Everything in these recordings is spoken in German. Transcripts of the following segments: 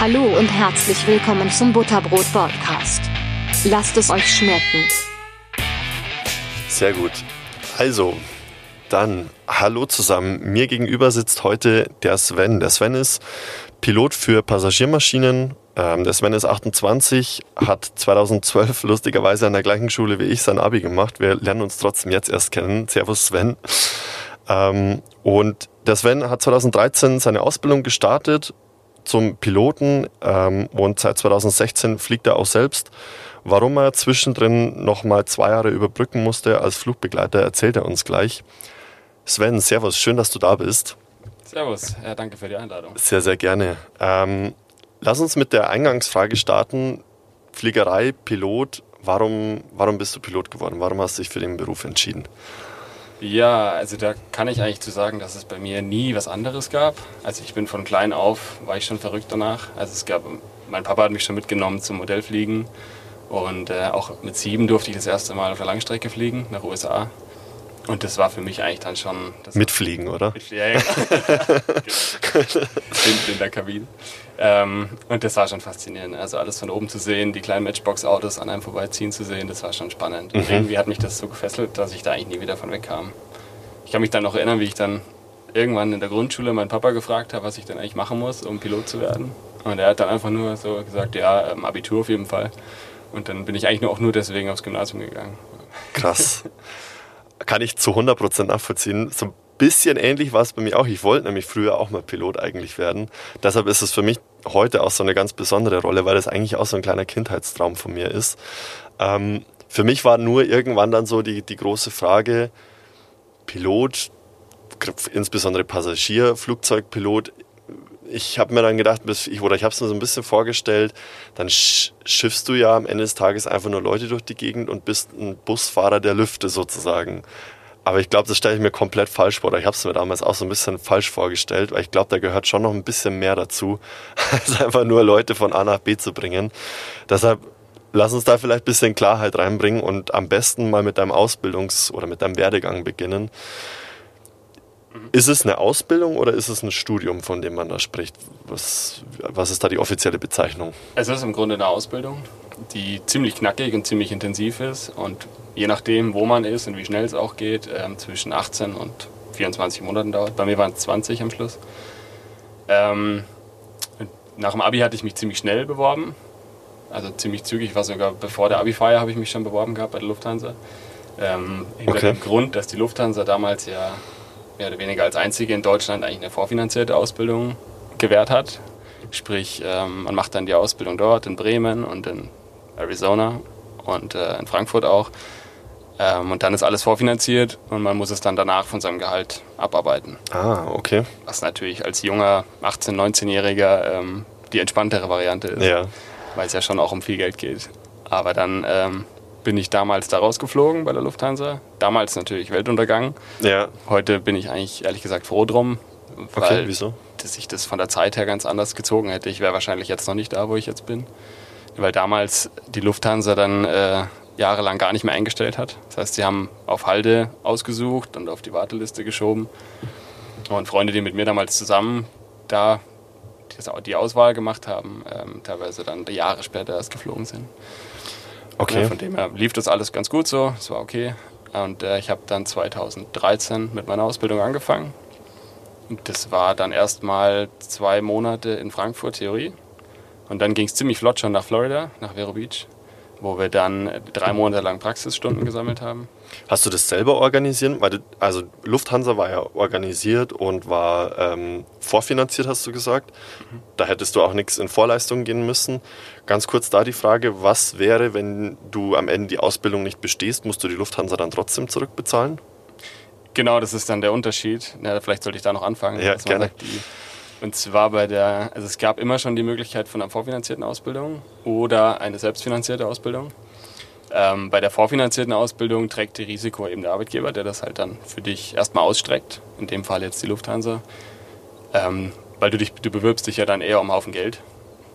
Hallo und herzlich willkommen zum Butterbrot Podcast. Lasst es euch schmecken. Sehr gut. Also, dann hallo zusammen. Mir gegenüber sitzt heute der Sven. Der Sven ist Pilot für Passagiermaschinen. Ähm, der Sven ist 28, hat 2012 lustigerweise an der gleichen Schule wie ich sein Abi gemacht. Wir lernen uns trotzdem jetzt erst kennen. Servus Sven. Ähm, und der Sven hat 2013 seine Ausbildung gestartet zum Piloten ähm, und seit 2016 fliegt er auch selbst. Warum er zwischendrin nochmal zwei Jahre überbrücken musste als Flugbegleiter, erzählt er uns gleich. Sven, Servus, schön, dass du da bist. Servus, ja, danke für die Einladung. Sehr, sehr gerne. Ähm, lass uns mit der Eingangsfrage starten. Fliegerei, Pilot, warum, warum bist du Pilot geworden? Warum hast du dich für den Beruf entschieden? Ja, also da kann ich eigentlich zu sagen, dass es bei mir nie was anderes gab. Also ich bin von klein auf, war ich schon verrückt danach. Also es gab, mein Papa hat mich schon mitgenommen zum Modellfliegen und äh, auch mit sieben durfte ich das erste Mal auf der Langstrecke fliegen, nach USA. Und das war für mich eigentlich dann schon... Mitfliegen, oder? Ja, ja. genau. in, der Kabine. Ähm, und das war schon faszinierend. Also alles von oben zu sehen, die kleinen Matchbox-Autos an einem vorbeiziehen zu sehen, das war schon spannend. Mhm. Und irgendwie hat mich das so gefesselt, dass ich da eigentlich nie wieder von wegkam. Ich kann mich dann noch erinnern, wie ich dann irgendwann in der Grundschule meinen Papa gefragt habe, was ich denn eigentlich machen muss, um Pilot zu werden. Und er hat dann einfach nur so gesagt, ja, ähm, Abitur auf jeden Fall. Und dann bin ich eigentlich nur auch nur deswegen aufs Gymnasium gegangen. Krass. kann ich zu 100% nachvollziehen. So ein bisschen ähnlich war es bei mir auch. Ich wollte nämlich früher auch mal Pilot eigentlich werden. Deshalb ist es für mich heute auch so eine ganz besondere Rolle, weil es eigentlich auch so ein kleiner Kindheitstraum von mir ist. Ähm, für mich war nur irgendwann dann so die, die große Frage, Pilot, insbesondere Passagierflugzeugpilot, ich habe mir dann gedacht, oder ich habe es mir so ein bisschen vorgestellt, dann schiffst du ja am Ende des Tages einfach nur Leute durch die Gegend und bist ein Busfahrer der Lüfte sozusagen. Aber ich glaube, das stelle ich mir komplett falsch vor. Oder ich habe es mir damals auch so ein bisschen falsch vorgestellt, weil ich glaube, da gehört schon noch ein bisschen mehr dazu, als einfach nur Leute von A nach B zu bringen. Deshalb lass uns da vielleicht ein bisschen Klarheit reinbringen und am besten mal mit deinem Ausbildungs- oder mit deinem Werdegang beginnen. Ist es eine Ausbildung oder ist es ein Studium, von dem man da spricht? Was, was ist da die offizielle Bezeichnung? Es ist im Grunde eine Ausbildung, die ziemlich knackig und ziemlich intensiv ist und je nachdem, wo man ist und wie schnell es auch geht, äh, zwischen 18 und 24 Monaten dauert. Bei mir waren es 20 am Schluss. Ähm, nach dem Abi hatte ich mich ziemlich schnell beworben, also ziemlich zügig, war sogar bevor der Abi-Feier habe ich mich schon beworben gehabt bei der Lufthansa. Ähm, hinter okay. dem Grund, dass die Lufthansa damals ja mehr oder weniger als einzige in Deutschland eigentlich eine vorfinanzierte Ausbildung gewährt hat. Sprich, ähm, man macht dann die Ausbildung dort in Bremen und in Arizona und äh, in Frankfurt auch. Ähm, und dann ist alles vorfinanziert und man muss es dann danach von seinem Gehalt abarbeiten. Ah, okay. Was natürlich als junger 18-, 19-Jähriger ähm, die entspanntere Variante ist, ja. weil es ja schon auch um viel Geld geht. Aber dann bin ich damals da rausgeflogen bei der Lufthansa. Damals natürlich Weltuntergang. Ja. Heute bin ich eigentlich ehrlich gesagt froh drum, weil okay, wieso? dass ich das von der Zeit her ganz anders gezogen hätte. Ich wäre wahrscheinlich jetzt noch nicht da, wo ich jetzt bin. Weil damals die Lufthansa dann äh, jahrelang gar nicht mehr eingestellt hat. Das heißt, sie haben auf Halde ausgesucht und auf die Warteliste geschoben. Und Freunde, die mit mir damals zusammen da die Auswahl gemacht haben, ähm, teilweise dann Jahre später erst geflogen sind. Okay. Ja, von dem her lief das alles ganz gut so, es war okay. Und äh, ich habe dann 2013 mit meiner Ausbildung angefangen. Und das war dann erstmal zwei Monate in Frankfurt Theorie. Und dann ging es ziemlich flott schon nach Florida, nach Vero Beach wo wir dann drei Monate lang Praxisstunden gesammelt haben. Hast du das selber organisiert? Weil du, also Lufthansa war ja organisiert und war ähm, vorfinanziert, hast du gesagt. Mhm. Da hättest du auch nichts in Vorleistungen gehen müssen. Ganz kurz da die Frage, was wäre, wenn du am Ende die Ausbildung nicht bestehst, musst du die Lufthansa dann trotzdem zurückbezahlen? Genau, das ist dann der Unterschied. Ja, vielleicht sollte ich da noch anfangen. Ja, gerne. Sagt, die, und zwar bei der, also es gab immer schon die Möglichkeit von einer vorfinanzierten Ausbildung oder eine selbstfinanzierte Ausbildung. Ähm, bei der vorfinanzierten Ausbildung trägt die Risiko eben der Arbeitgeber, der das halt dann für dich erstmal ausstreckt. In dem Fall jetzt die Lufthansa. Ähm, weil du dich, du bewirbst dich ja dann eher um einen Haufen Geld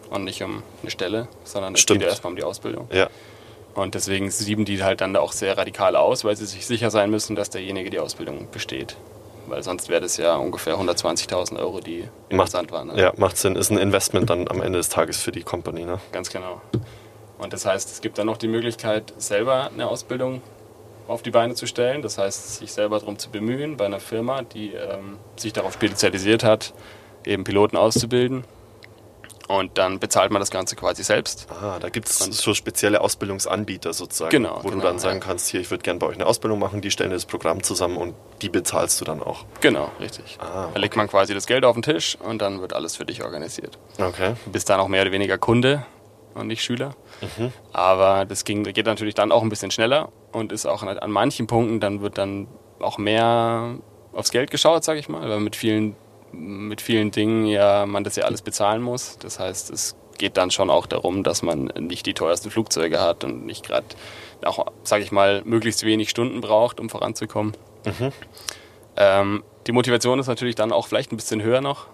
und nicht um eine Stelle, sondern es geht ja erstmal um die Ausbildung. Ja. Und deswegen sieben die halt dann auch sehr radikal aus, weil sie sich sicher sein müssen, dass derjenige die Ausbildung besteht. Weil sonst wäre das ja ungefähr 120.000 Euro, die im macht, waren. Ne? Ja, macht Sinn. Ist ein Investment dann am Ende des Tages für die Company. Ne? Ganz genau. Und das heißt, es gibt dann noch die Möglichkeit, selber eine Ausbildung auf die Beine zu stellen. Das heißt, sich selber darum zu bemühen, bei einer Firma, die ähm, sich darauf spezialisiert hat, eben Piloten auszubilden. Und dann bezahlt man das Ganze quasi selbst. Ah, da gibt es so spezielle Ausbildungsanbieter sozusagen, genau, wo genau, du dann sagen ja. kannst, hier, ich würde gerne bei euch eine Ausbildung machen, die stellen das Programm zusammen und die bezahlst du dann auch. Genau, richtig. Ah, okay. Da legt man quasi das Geld auf den Tisch und dann wird alles für dich organisiert. Okay. Du bist dann auch mehr oder weniger Kunde und nicht Schüler. Mhm. Aber das ging, geht natürlich dann auch ein bisschen schneller und ist auch an manchen Punkten, dann wird dann auch mehr aufs Geld geschaut, sage ich mal, weil mit vielen, mit vielen Dingen ja man das ja alles bezahlen muss. Das heißt, es geht dann schon auch darum, dass man nicht die teuersten Flugzeuge hat und nicht gerade auch, sage ich mal, möglichst wenig Stunden braucht, um voranzukommen. Mhm. Ähm, die Motivation ist natürlich dann auch vielleicht ein bisschen höher noch.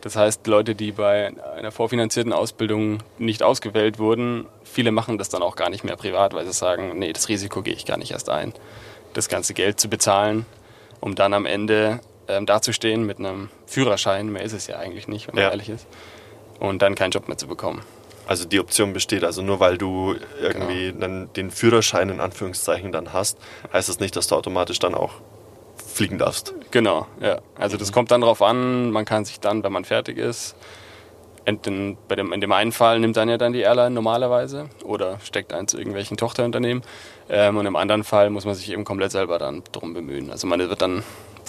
Das heißt, Leute, die bei einer vorfinanzierten Ausbildung nicht ausgewählt wurden, viele machen das dann auch gar nicht mehr privat, weil sie sagen, nee, das Risiko gehe ich gar nicht erst ein, das ganze Geld zu bezahlen, um dann am Ende ähm, dazustehen mit einem Führerschein, mehr ist es ja eigentlich nicht, wenn man ja. ehrlich ist, und dann keinen Job mehr zu bekommen. Also die Option besteht, also nur weil du irgendwie genau. dann den Führerschein in Anführungszeichen dann hast, heißt das nicht, dass du automatisch dann auch fliegen darfst. Genau, ja. Also das kommt dann darauf an, man kann sich dann, wenn man fertig ist, in, bei dem, in dem einen Fall nimmt dann ja dann die Airline normalerweise oder steckt ein zu irgendwelchen Tochterunternehmen. Ähm, und im anderen Fall muss man sich eben komplett selber dann drum bemühen. Also man wird dann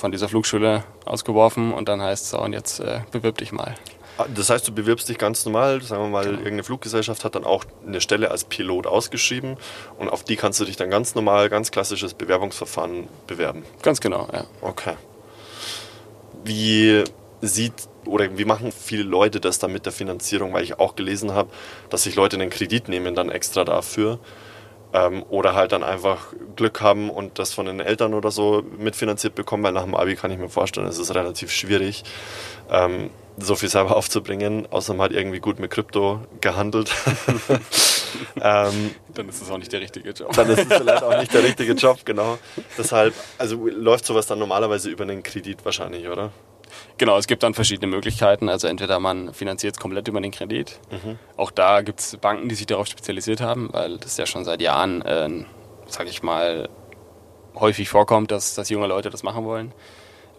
von dieser Flugschule ausgeworfen und dann heißt es, so, und jetzt äh, bewirb dich mal. Ah, das heißt, du bewirbst dich ganz normal, sagen wir mal, genau. irgendeine Fluggesellschaft hat dann auch eine Stelle als Pilot ausgeschrieben und auf die kannst du dich dann ganz normal, ganz klassisches Bewerbungsverfahren bewerben. Ganz genau, ja. Okay. Wie sieht oder wie machen viele Leute das dann mit der Finanzierung? Weil ich auch gelesen habe, dass sich Leute einen Kredit nehmen dann extra dafür. Ähm, oder halt dann einfach Glück haben und das von den Eltern oder so mitfinanziert bekommen, weil nach dem Abi kann ich mir vorstellen, es ist relativ schwierig. Ähm, so viel selber aufzubringen, außer man hat irgendwie gut mit Krypto gehandelt. ähm, dann ist es auch nicht der richtige Job. Dann ist es vielleicht auch nicht der richtige Job, genau. Deshalb, also läuft sowas dann normalerweise über einen Kredit wahrscheinlich, oder? Genau, es gibt dann verschiedene Möglichkeiten. Also entweder man finanziert es komplett über den Kredit. Mhm. Auch da gibt es Banken, die sich darauf spezialisiert haben, weil das ja schon seit Jahren, äh, sage ich mal, häufig vorkommt, dass, dass junge Leute das machen wollen.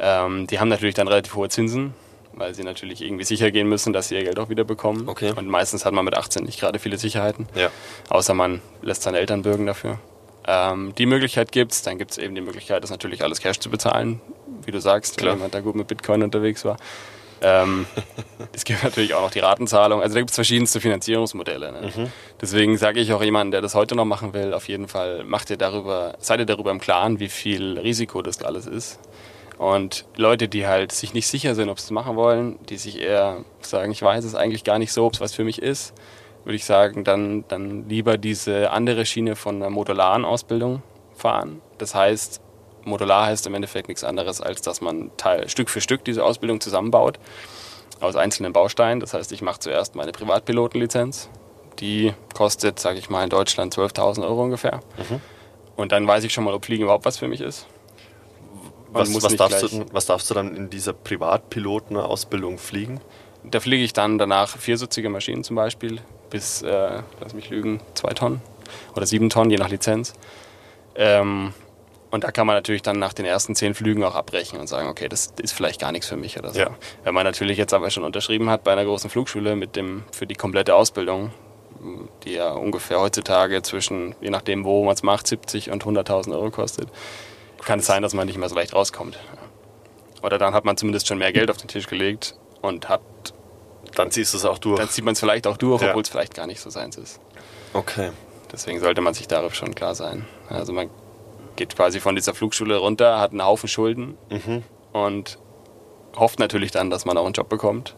Ähm, die haben natürlich dann relativ hohe Zinsen weil sie natürlich irgendwie sicher gehen müssen, dass sie ihr Geld auch wieder bekommen. Okay. Und meistens hat man mit 18 nicht gerade viele Sicherheiten. Ja. Außer man lässt seine Eltern bürgen dafür. Ähm, die Möglichkeit gibt es. Dann gibt es eben die Möglichkeit, das natürlich alles Cash zu bezahlen, wie du sagst, Klar. wenn jemand da gut mit Bitcoin unterwegs war. Ähm, es gibt natürlich auch noch die Ratenzahlung. Also da gibt es verschiedenste Finanzierungsmodelle. Ne? Mhm. Deswegen sage ich auch jemandem, der das heute noch machen will, auf jeden Fall macht ihr darüber, seid ihr darüber im Klaren, wie viel Risiko das alles ist. Und Leute, die halt sich nicht sicher sind, ob sie es machen wollen, die sich eher sagen, ich weiß es eigentlich gar nicht so, ob es was für mich ist, würde ich sagen, dann, dann lieber diese andere Schiene von einer modularen Ausbildung fahren. Das heißt, modular heißt im Endeffekt nichts anderes, als dass man Teil, Stück für Stück diese Ausbildung zusammenbaut aus einzelnen Bausteinen. Das heißt, ich mache zuerst meine Privatpilotenlizenz. Die kostet, sage ich mal, in Deutschland 12.000 Euro ungefähr. Mhm. Und dann weiß ich schon mal, ob Fliegen überhaupt was für mich ist. Was, was, darfst du, was, darfst du, dann in dieser Privatpilotenausbildung fliegen? Da fliege ich dann danach viersitzige Maschinen zum Beispiel bis, äh, lass mich lügen, zwei Tonnen oder sieben Tonnen, je nach Lizenz. Ähm, und da kann man natürlich dann nach den ersten zehn Flügen auch abbrechen und sagen, okay, das ist vielleicht gar nichts für mich oder so. Ja. Wenn man natürlich jetzt aber schon unterschrieben hat bei einer großen Flugschule mit dem für die komplette Ausbildung, die ja ungefähr heutzutage zwischen, je nachdem wo man es macht, 70 und 100.000 Euro kostet, kann es sein, dass man nicht mehr so leicht rauskommt. Oder dann hat man zumindest schon mehr Geld auf den Tisch gelegt und hat. Dann ziehst du es auch durch. Dann zieht man es vielleicht auch durch, obwohl es vielleicht gar nicht so seins ist. Okay. Deswegen sollte man sich darüber schon klar sein. Also man geht quasi von dieser Flugschule runter, hat einen Haufen Schulden mhm. und hofft natürlich dann, dass man auch einen Job bekommt.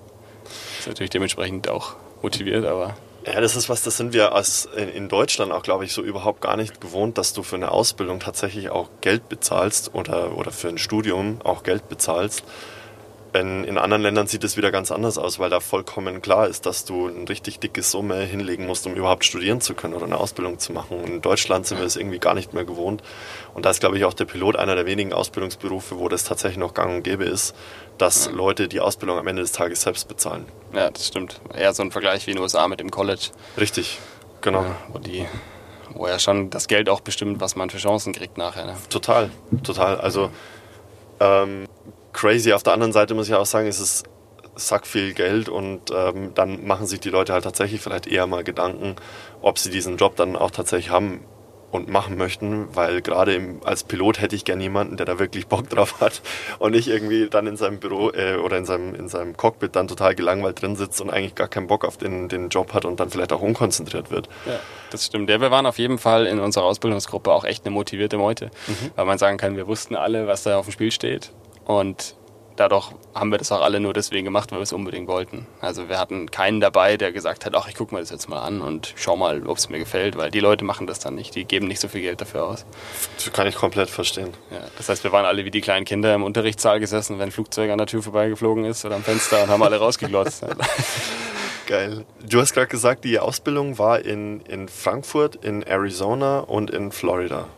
Ist natürlich dementsprechend auch motiviert, aber ja, das ist was, das sind wir als in Deutschland auch, glaube ich, so überhaupt gar nicht gewohnt, dass du für eine Ausbildung tatsächlich auch Geld bezahlst oder, oder für ein Studium auch Geld bezahlst. In, in anderen Ländern sieht es wieder ganz anders aus, weil da vollkommen klar ist, dass du eine richtig dicke Summe hinlegen musst, um überhaupt studieren zu können oder eine Ausbildung zu machen. Und in Deutschland sind wir es irgendwie gar nicht mehr gewohnt. Und da ist, glaube ich, auch der Pilot einer der wenigen Ausbildungsberufe, wo das tatsächlich noch gang und gäbe ist, dass. Leute die Ausbildung am Ende des Tages selbst bezahlen. Ja, das stimmt. Eher so ein Vergleich wie in den USA mit dem College. Richtig, genau. Ja, wo die wo ja schon das Geld auch bestimmt, was man für Chancen kriegt nachher. Ne? Total, total. Also ähm, crazy. Auf der anderen Seite muss ich auch sagen, es ist sack viel Geld und ähm, dann machen sich die Leute halt tatsächlich vielleicht eher mal Gedanken, ob sie diesen Job dann auch tatsächlich haben und machen möchten, weil gerade als Pilot hätte ich gerne jemanden, der da wirklich Bock drauf hat und nicht irgendwie dann in seinem Büro äh, oder in seinem, in seinem Cockpit dann total gelangweilt drin sitzt und eigentlich gar keinen Bock auf den, den Job hat und dann vielleicht auch unkonzentriert wird. Ja, das stimmt. Ja, wir waren auf jeden Fall in unserer Ausbildungsgruppe auch echt eine motivierte Meute, mhm. weil man sagen kann, wir wussten alle, was da auf dem Spiel steht und dadurch haben wir das auch alle nur deswegen gemacht, weil wir es unbedingt wollten. Also wir hatten keinen dabei, der gesagt hat, ach, ich gucke mir das jetzt mal an und schau mal, ob es mir gefällt, weil die Leute machen das dann nicht. Die geben nicht so viel Geld dafür aus. Das kann ich komplett verstehen. Ja, das heißt, wir waren alle wie die kleinen Kinder im Unterrichtssaal gesessen, wenn ein Flugzeug an der Tür vorbeigeflogen ist oder am Fenster und haben alle rausgeglotzt. Geil. Du hast gerade gesagt, die Ausbildung war in, in Frankfurt, in Arizona und in Florida.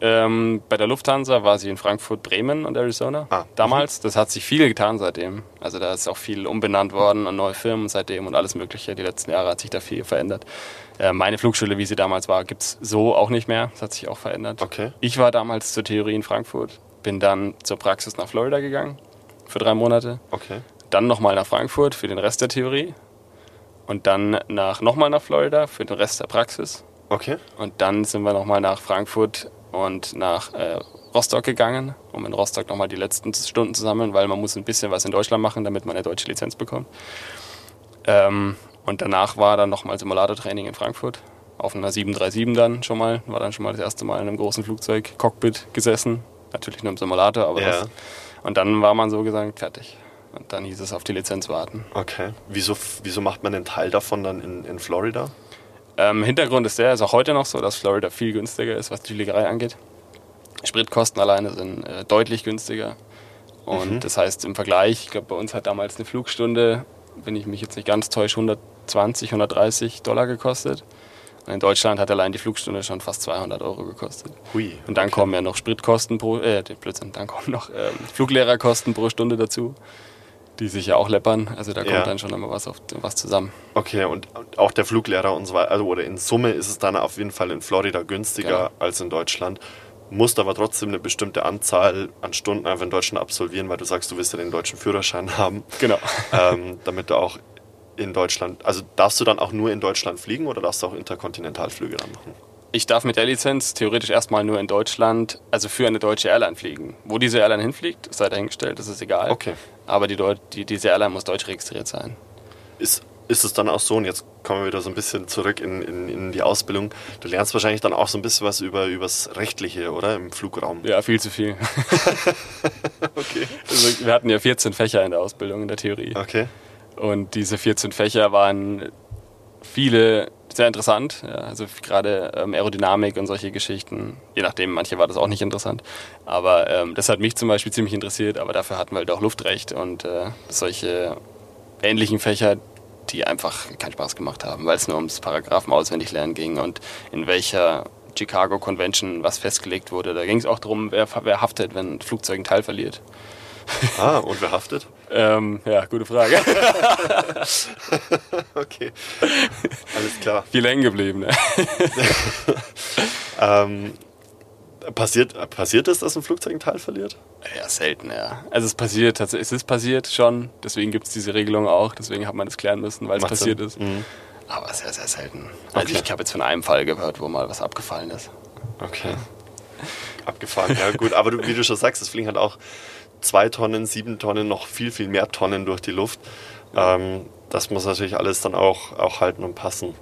Ähm, bei der Lufthansa war sie in Frankfurt, Bremen und Arizona ah. damals. Das hat sich viel getan seitdem. Also da ist auch viel umbenannt worden an neue Firmen seitdem und alles Mögliche. Die letzten Jahre hat sich da viel verändert. Äh, meine Flugschule, wie sie damals war, gibt es so auch nicht mehr. Das hat sich auch verändert. Okay. Ich war damals zur Theorie in Frankfurt, bin dann zur Praxis nach Florida gegangen für drei Monate. Okay. Dann nochmal nach Frankfurt für den Rest der Theorie. Und dann nach, nochmal nach Florida für den Rest der Praxis. Okay. Und dann sind wir nochmal nach Frankfurt und nach äh, Rostock gegangen, um in Rostock nochmal die letzten Stunden zu sammeln, weil man muss ein bisschen was in Deutschland machen, damit man eine deutsche Lizenz bekommt. Ähm, und danach war dann nochmal Simulatortraining in Frankfurt, auf einer 737 dann schon mal, war dann schon mal das erste Mal in einem großen Flugzeug, Cockpit gesessen, natürlich nur im Simulator, aber ja. das, und dann war man so gesagt fertig. Und dann hieß es auf die Lizenz warten. Okay. Wieso, wieso macht man den Teil davon dann in, in Florida? Ähm, Hintergrund ist der, ist auch heute noch so, dass Florida viel günstiger ist, was die Fliegerei angeht. Spritkosten alleine sind äh, deutlich günstiger. Und mhm. das heißt im Vergleich, ich glaube, bei uns hat damals eine Flugstunde, wenn ich mich jetzt nicht ganz täusche, 120, 130 Dollar gekostet. Und in Deutschland hat allein die Flugstunde schon fast 200 Euro gekostet. Hui, und dann okay. kommen ja noch Spritkosten pro, äh, Blödsinn, dann kommen noch ähm, Fluglehrerkosten pro Stunde dazu die sich ja auch läppern. Also da kommt ja. dann schon immer was, auf, was zusammen. Okay, und auch der Fluglehrer und so weiter, also oder in Summe ist es dann auf jeden Fall in Florida günstiger genau. als in Deutschland. Musst aber trotzdem eine bestimmte Anzahl an Stunden einfach in Deutschland absolvieren, weil du sagst, du willst ja den deutschen Führerschein haben. Genau. Ähm, damit du auch in Deutschland, also darfst du dann auch nur in Deutschland fliegen oder darfst du auch Interkontinentalflüge dann machen? Ich darf mit der Lizenz theoretisch erstmal nur in Deutschland, also für eine deutsche Airline fliegen. Wo diese Airline hinfliegt, sei dahingestellt, das ist egal. Okay. Aber die, die, diese Airline muss deutsch registriert sein. Ist, ist es dann auch so, und jetzt kommen wir wieder so ein bisschen zurück in, in, in die Ausbildung, du lernst wahrscheinlich dann auch so ein bisschen was über das Rechtliche, oder? Im Flugraum. Ja, viel zu viel. okay. Also wir hatten ja 14 Fächer in der Ausbildung, in der Theorie. Okay. Und diese 14 Fächer waren viele sehr interessant. Ja, also gerade ähm, Aerodynamik und solche Geschichten. Je nachdem, manche war das auch nicht interessant. Aber ähm, das hat mich zum Beispiel ziemlich interessiert. Aber dafür hatten wir halt auch Luftrecht und äh, solche ähnlichen Fächer, die einfach keinen Spaß gemacht haben, weil es nur ums Paragraphen auswendig lernen ging und in welcher Chicago Convention was festgelegt wurde. Da ging es auch darum, wer, wer haftet, wenn ein Flugzeug ein Teil verliert. Ah, und wer haftet? Ähm, ja, gute Frage. okay, alles klar. Viel hängen geblieben. Ne? ähm, passiert, passiert es, dass ein Flugzeug ein Teil verliert? Ja, selten, ja. Also es passiert, es ist passiert schon, deswegen gibt es diese Regelung auch, deswegen hat man das klären müssen, weil es passiert Sinn. ist. Mhm. Aber sehr, sehr selten. Also okay. ich habe jetzt von einem Fall gehört, wo mal was abgefallen ist. Okay. Abgefahren, ja gut. Aber du, wie du schon sagst, das Fliegen hat auch zwei Tonnen, sieben Tonnen, noch viel, viel mehr Tonnen durch die Luft. Ähm, das muss natürlich alles dann auch, auch halten und passen.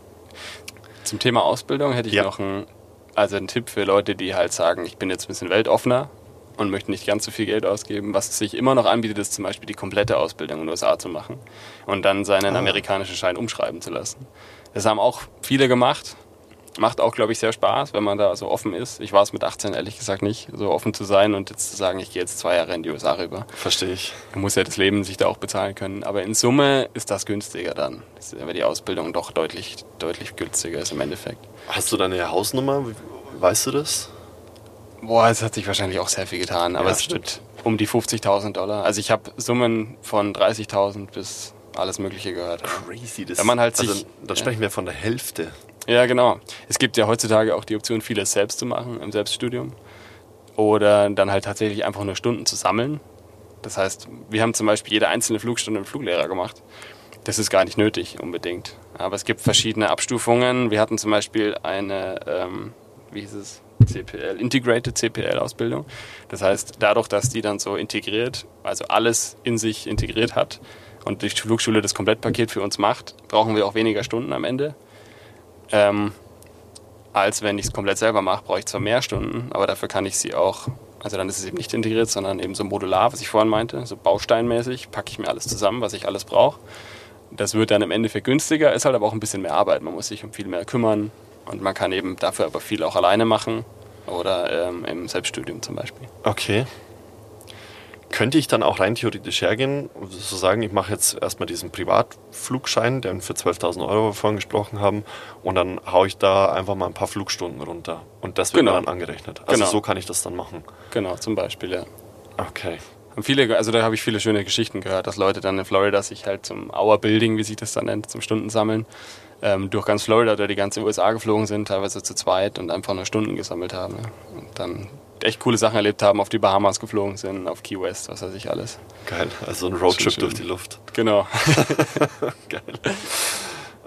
Zum Thema Ausbildung hätte ich ja. noch einen, also einen Tipp für Leute, die halt sagen, ich bin jetzt ein bisschen weltoffener und möchte nicht ganz so viel Geld ausgeben. Was sich immer noch anbietet, ist zum Beispiel die komplette Ausbildung in den USA zu machen und dann seinen ah. amerikanischen Schein umschreiben zu lassen. Das haben auch viele gemacht Macht auch, glaube ich, sehr Spaß, wenn man da so offen ist. Ich war es mit 18 ehrlich gesagt nicht, so offen zu sein und jetzt zu sagen, ich gehe jetzt zwei Jahre in die USA rüber. Verstehe ich. Man muss ja das Leben sich da auch bezahlen können. Aber in Summe ist das günstiger dann, weil die Ausbildung doch deutlich, deutlich günstiger ist im Endeffekt. Hast du deine Hausnummer? Weißt du das? Boah, es hat sich wahrscheinlich auch sehr viel getan, aber ja, es wird um die 50.000 Dollar. Also ich habe Summen von 30.000 bis alles Mögliche gehört. Crazy, das Wenn man halt sich, also, dann sprechen wir von der Hälfte. Ja, genau. Es gibt ja heutzutage auch die Option, vieles selbst zu machen im Selbststudium. Oder dann halt tatsächlich einfach nur Stunden zu sammeln. Das heißt, wir haben zum Beispiel jede einzelne Flugstunde im Fluglehrer gemacht. Das ist gar nicht nötig unbedingt. Aber es gibt verschiedene Abstufungen. Wir hatten zum Beispiel eine, ähm, wie hieß es? CPL, Integrated CPL-Ausbildung. Das heißt, dadurch, dass die dann so integriert, also alles in sich integriert hat und die Flugschule das Komplettpaket für uns macht, brauchen wir auch weniger Stunden am Ende. Ähm, als wenn ich es komplett selber mache, brauche ich zwar mehr Stunden, aber dafür kann ich sie auch, also dann ist es eben nicht integriert, sondern eben so modular, was ich vorhin meinte, so bausteinmäßig, packe ich mir alles zusammen, was ich alles brauche. Das wird dann im Endeffekt günstiger, ist halt aber auch ein bisschen mehr Arbeit. Man muss sich um viel mehr kümmern und man kann eben dafür aber viel auch alleine machen oder ähm, im Selbststudium zum Beispiel. Okay könnte ich dann auch rein theoretisch hergehen und so sagen, ich mache jetzt erstmal diesen Privatflugschein, den wir für 12.000 Euro vorhin gesprochen haben, und dann haue ich da einfach mal ein paar Flugstunden runter. Und das wird genau. dann angerechnet. Also genau. so kann ich das dann machen. Genau, zum Beispiel, ja. Okay. Haben viele, also da habe ich viele schöne Geschichten gehört, dass Leute dann in Florida sich halt zum Hour Building, wie sich das dann nennt, zum Stundensammeln, ähm, durch ganz Florida oder die ganze USA geflogen sind, teilweise zu zweit und einfach nur Stunden gesammelt haben. Ja. Und dann echt coole Sachen erlebt haben, auf die Bahamas geflogen sind, auf Key West, was weiß ich alles. Geil, also ein Roadtrip durch die Luft. Genau. Geil.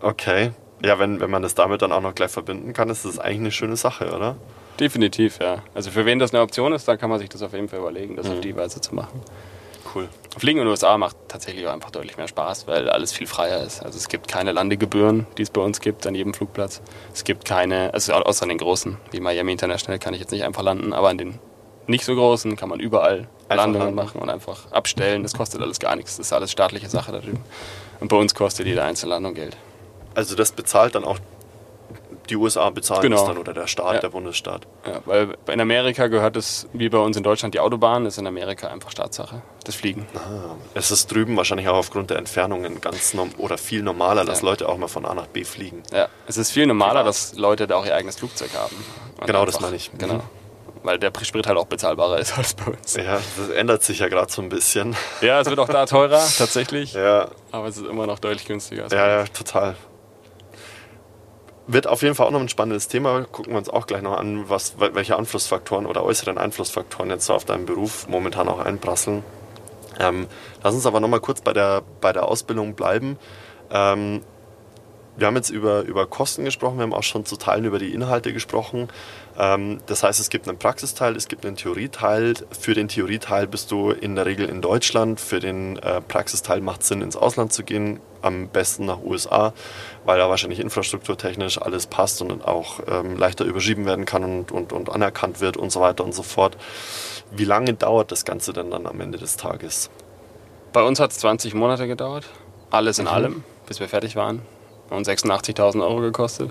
Okay. Ja, wenn, wenn man das damit dann auch noch gleich verbinden kann, ist das eigentlich eine schöne Sache, oder? Definitiv, ja. Also für wen das eine Option ist, dann kann man sich das auf jeden Fall überlegen, das mhm. auf die Weise zu machen. Cool. Fliegen in den USA macht tatsächlich auch einfach deutlich mehr Spaß, weil alles viel freier ist. Also es gibt keine Landegebühren, die es bei uns gibt an jedem Flugplatz. Es gibt keine, also außer an den großen, wie Miami International kann ich jetzt nicht einfach landen, aber an den nicht so großen kann man überall einfach Landungen machen und einfach abstellen. Das kostet alles gar nichts. Das ist alles staatliche Sache da drüben. Und bei uns kostet jede einzelne Landung Geld. Also das bezahlt dann auch die USA bezahlen genau. das dann oder der Staat, ja. der Bundesstaat. Ja, weil in Amerika gehört es, wie bei uns in Deutschland, die Autobahn ist in Amerika einfach Staatssache, das Fliegen. Ah, es ist drüben wahrscheinlich auch aufgrund der Entfernungen ganz oder viel normaler, dass ja. Leute auch mal von A nach B fliegen. Ja, es ist viel normaler, dass Leute da auch ihr eigenes Flugzeug haben. Genau, einfach, das meine ich. Genau. Mhm. Weil der Sprit halt auch bezahlbarer ist als bei uns. Ja, das ändert sich ja gerade so ein bisschen. Ja, es wird auch da teurer, tatsächlich. Ja. Aber es ist immer noch deutlich günstiger. ja, ja, total. Wird auf jeden Fall auch noch ein spannendes Thema. Gucken wir uns auch gleich noch an, was, welche Einflussfaktoren oder äußeren Einflussfaktoren jetzt so auf deinen Beruf momentan auch einprasseln. Ähm, lass uns aber noch mal kurz bei der, bei der Ausbildung bleiben. Ähm, wir haben jetzt über, über Kosten gesprochen, wir haben auch schon zu Teilen über die Inhalte gesprochen. Ähm, das heißt, es gibt einen Praxisteil, es gibt einen Theorieteil. Für den Theorieteil bist du in der Regel in Deutschland. Für den äh, Praxisteil macht es Sinn, ins Ausland zu gehen, am besten nach USA, weil da wahrscheinlich infrastrukturtechnisch alles passt und auch ähm, leichter überschrieben werden kann und, und, und anerkannt wird und so weiter und so fort. Wie lange dauert das Ganze denn dann am Ende des Tages? Bei uns hat es 20 Monate gedauert, alles in mhm. allem, bis wir fertig waren und 86.000 Euro gekostet.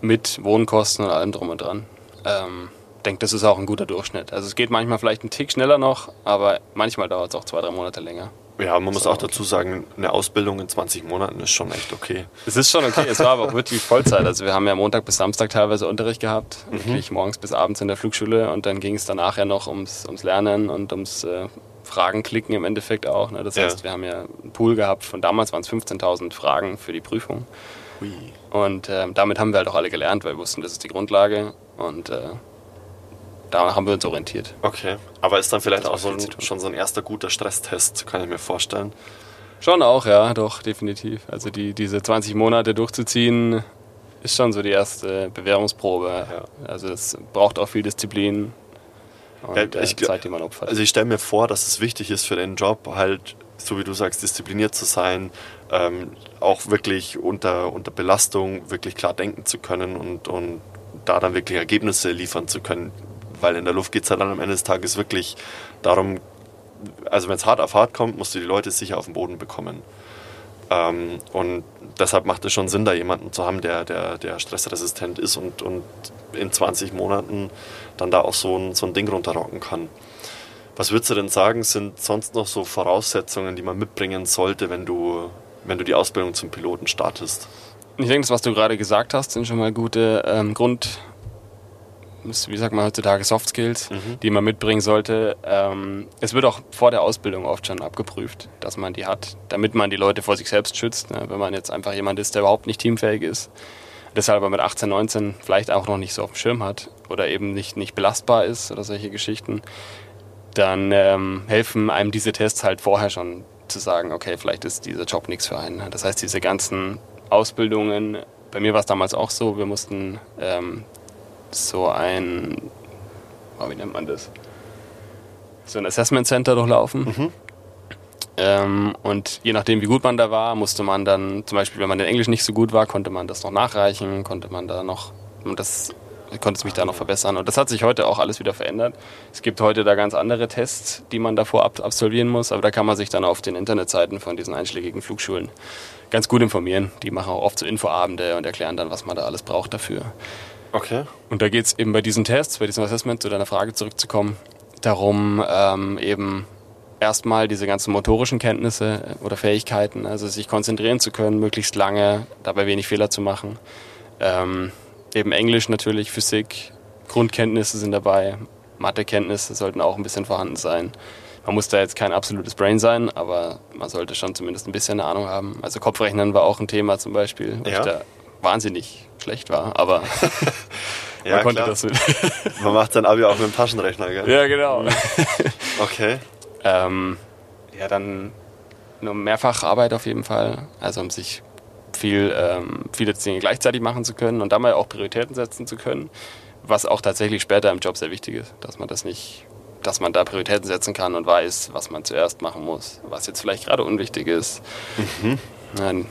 Mit Wohnkosten und allem drum und dran. Ähm, denke, das ist auch ein guter Durchschnitt. Also es geht manchmal vielleicht einen Tick schneller noch, aber manchmal dauert es auch zwei, drei Monate länger. Ja, man muss auch dazu sagen, eine Ausbildung in 20 Monaten ist schon echt okay. Es ist schon okay, es war aber auch wirklich Vollzeit. Also wir haben ja Montag bis Samstag teilweise Unterricht gehabt, mhm. wirklich morgens bis abends in der Flugschule und dann ging es danach ja noch ums, ums Lernen und ums äh, Fragen klicken im Endeffekt auch. Ne? Das heißt, ja. wir haben ja einen Pool gehabt, von damals waren es 15.000 Fragen für die Prüfung. Ui. Und äh, damit haben wir halt auch alle gelernt, weil wir wussten, das ist die Grundlage und äh, da haben wir uns orientiert. Okay, aber ist dann vielleicht auch so ein, schon so ein erster guter Stresstest, kann ich mir vorstellen. Schon auch, ja, doch, definitiv. Also die, diese 20 Monate durchzuziehen, ist schon so die erste Bewährungsprobe. Ja. Also es braucht auch viel Disziplin, und ja, ich, Zeit, die man opfert. Also ich stelle mir vor, dass es wichtig ist für den Job, halt, so wie du sagst, diszipliniert zu sein, ähm, auch wirklich unter, unter Belastung wirklich klar denken zu können und, und da dann wirklich Ergebnisse liefern zu können. Weil in der Luft geht es ja dann am Ende des Tages wirklich darum, also wenn es hart auf hart kommt, musst du die Leute sicher auf den Boden bekommen. Ähm, und deshalb macht es schon Sinn, da jemanden zu haben, der, der, der stressresistent ist und, und in 20 Monaten dann da auch so ein, so ein Ding runterrocken kann. Was würdest du denn sagen, sind sonst noch so Voraussetzungen, die man mitbringen sollte, wenn du, wenn du die Ausbildung zum Piloten startest? Ich denke, das, was du gerade gesagt hast, sind schon mal gute ähm, Grund, wie sagt man heutzutage, Soft Skills, mhm. die man mitbringen sollte. Ähm, es wird auch vor der Ausbildung oft schon abgeprüft, dass man die hat, damit man die Leute vor sich selbst schützt. Ne? Wenn man jetzt einfach jemand ist, der überhaupt nicht teamfähig ist, deshalb aber mit 18, 19 vielleicht auch noch nicht so auf dem Schirm hat oder eben nicht, nicht belastbar ist oder solche Geschichten, dann ähm, helfen einem diese Tests halt vorher schon zu sagen, okay, vielleicht ist dieser Job nichts für einen. Das heißt, diese ganzen Ausbildungen, bei mir war es damals auch so, wir mussten ähm, so ein, oh, wie nennt man das? So ein Assessment Center durchlaufen. Mhm. Ähm, und je nachdem, wie gut man da war, musste man dann, zum Beispiel, wenn man in Englisch nicht so gut war, konnte man das noch nachreichen, konnte man da noch, und das konnte es mich da noch verbessern. Und das hat sich heute auch alles wieder verändert. Es gibt heute da ganz andere Tests, die man davor absolvieren muss, aber da kann man sich dann auf den Internetseiten von diesen einschlägigen Flugschulen ganz gut informieren. Die machen auch oft so Infoabende und erklären dann, was man da alles braucht dafür. Okay. Und da geht es eben bei diesen Tests, bei diesem Assessment, zu deiner Frage zurückzukommen, darum, ähm, eben erstmal diese ganzen motorischen Kenntnisse äh, oder Fähigkeiten, also sich konzentrieren zu können, möglichst lange, dabei wenig Fehler zu machen. Ähm, eben Englisch natürlich, Physik, Grundkenntnisse sind dabei, Mathekenntnisse sollten auch ein bisschen vorhanden sein. Man muss da jetzt kein absolutes Brain sein, aber man sollte schon zumindest ein bisschen eine Ahnung haben. Also Kopfrechnen war auch ein Thema zum Beispiel, wo ja. ich da wahnsinnig schlecht war, aber ja, man konnte klar. das mit. man macht sein Abi auch mit dem Taschenrechner, gell? Ja, genau. Mhm. Okay. ähm, ja, dann nur Mehrfacharbeit auf jeden Fall, also um sich viel, ähm, viele Dinge gleichzeitig machen zu können und dabei auch Prioritäten setzen zu können, was auch tatsächlich später im Job sehr wichtig ist, dass man das nicht, dass man da Prioritäten setzen kann und weiß, was man zuerst machen muss, was jetzt vielleicht gerade unwichtig ist. Mhm. Nein,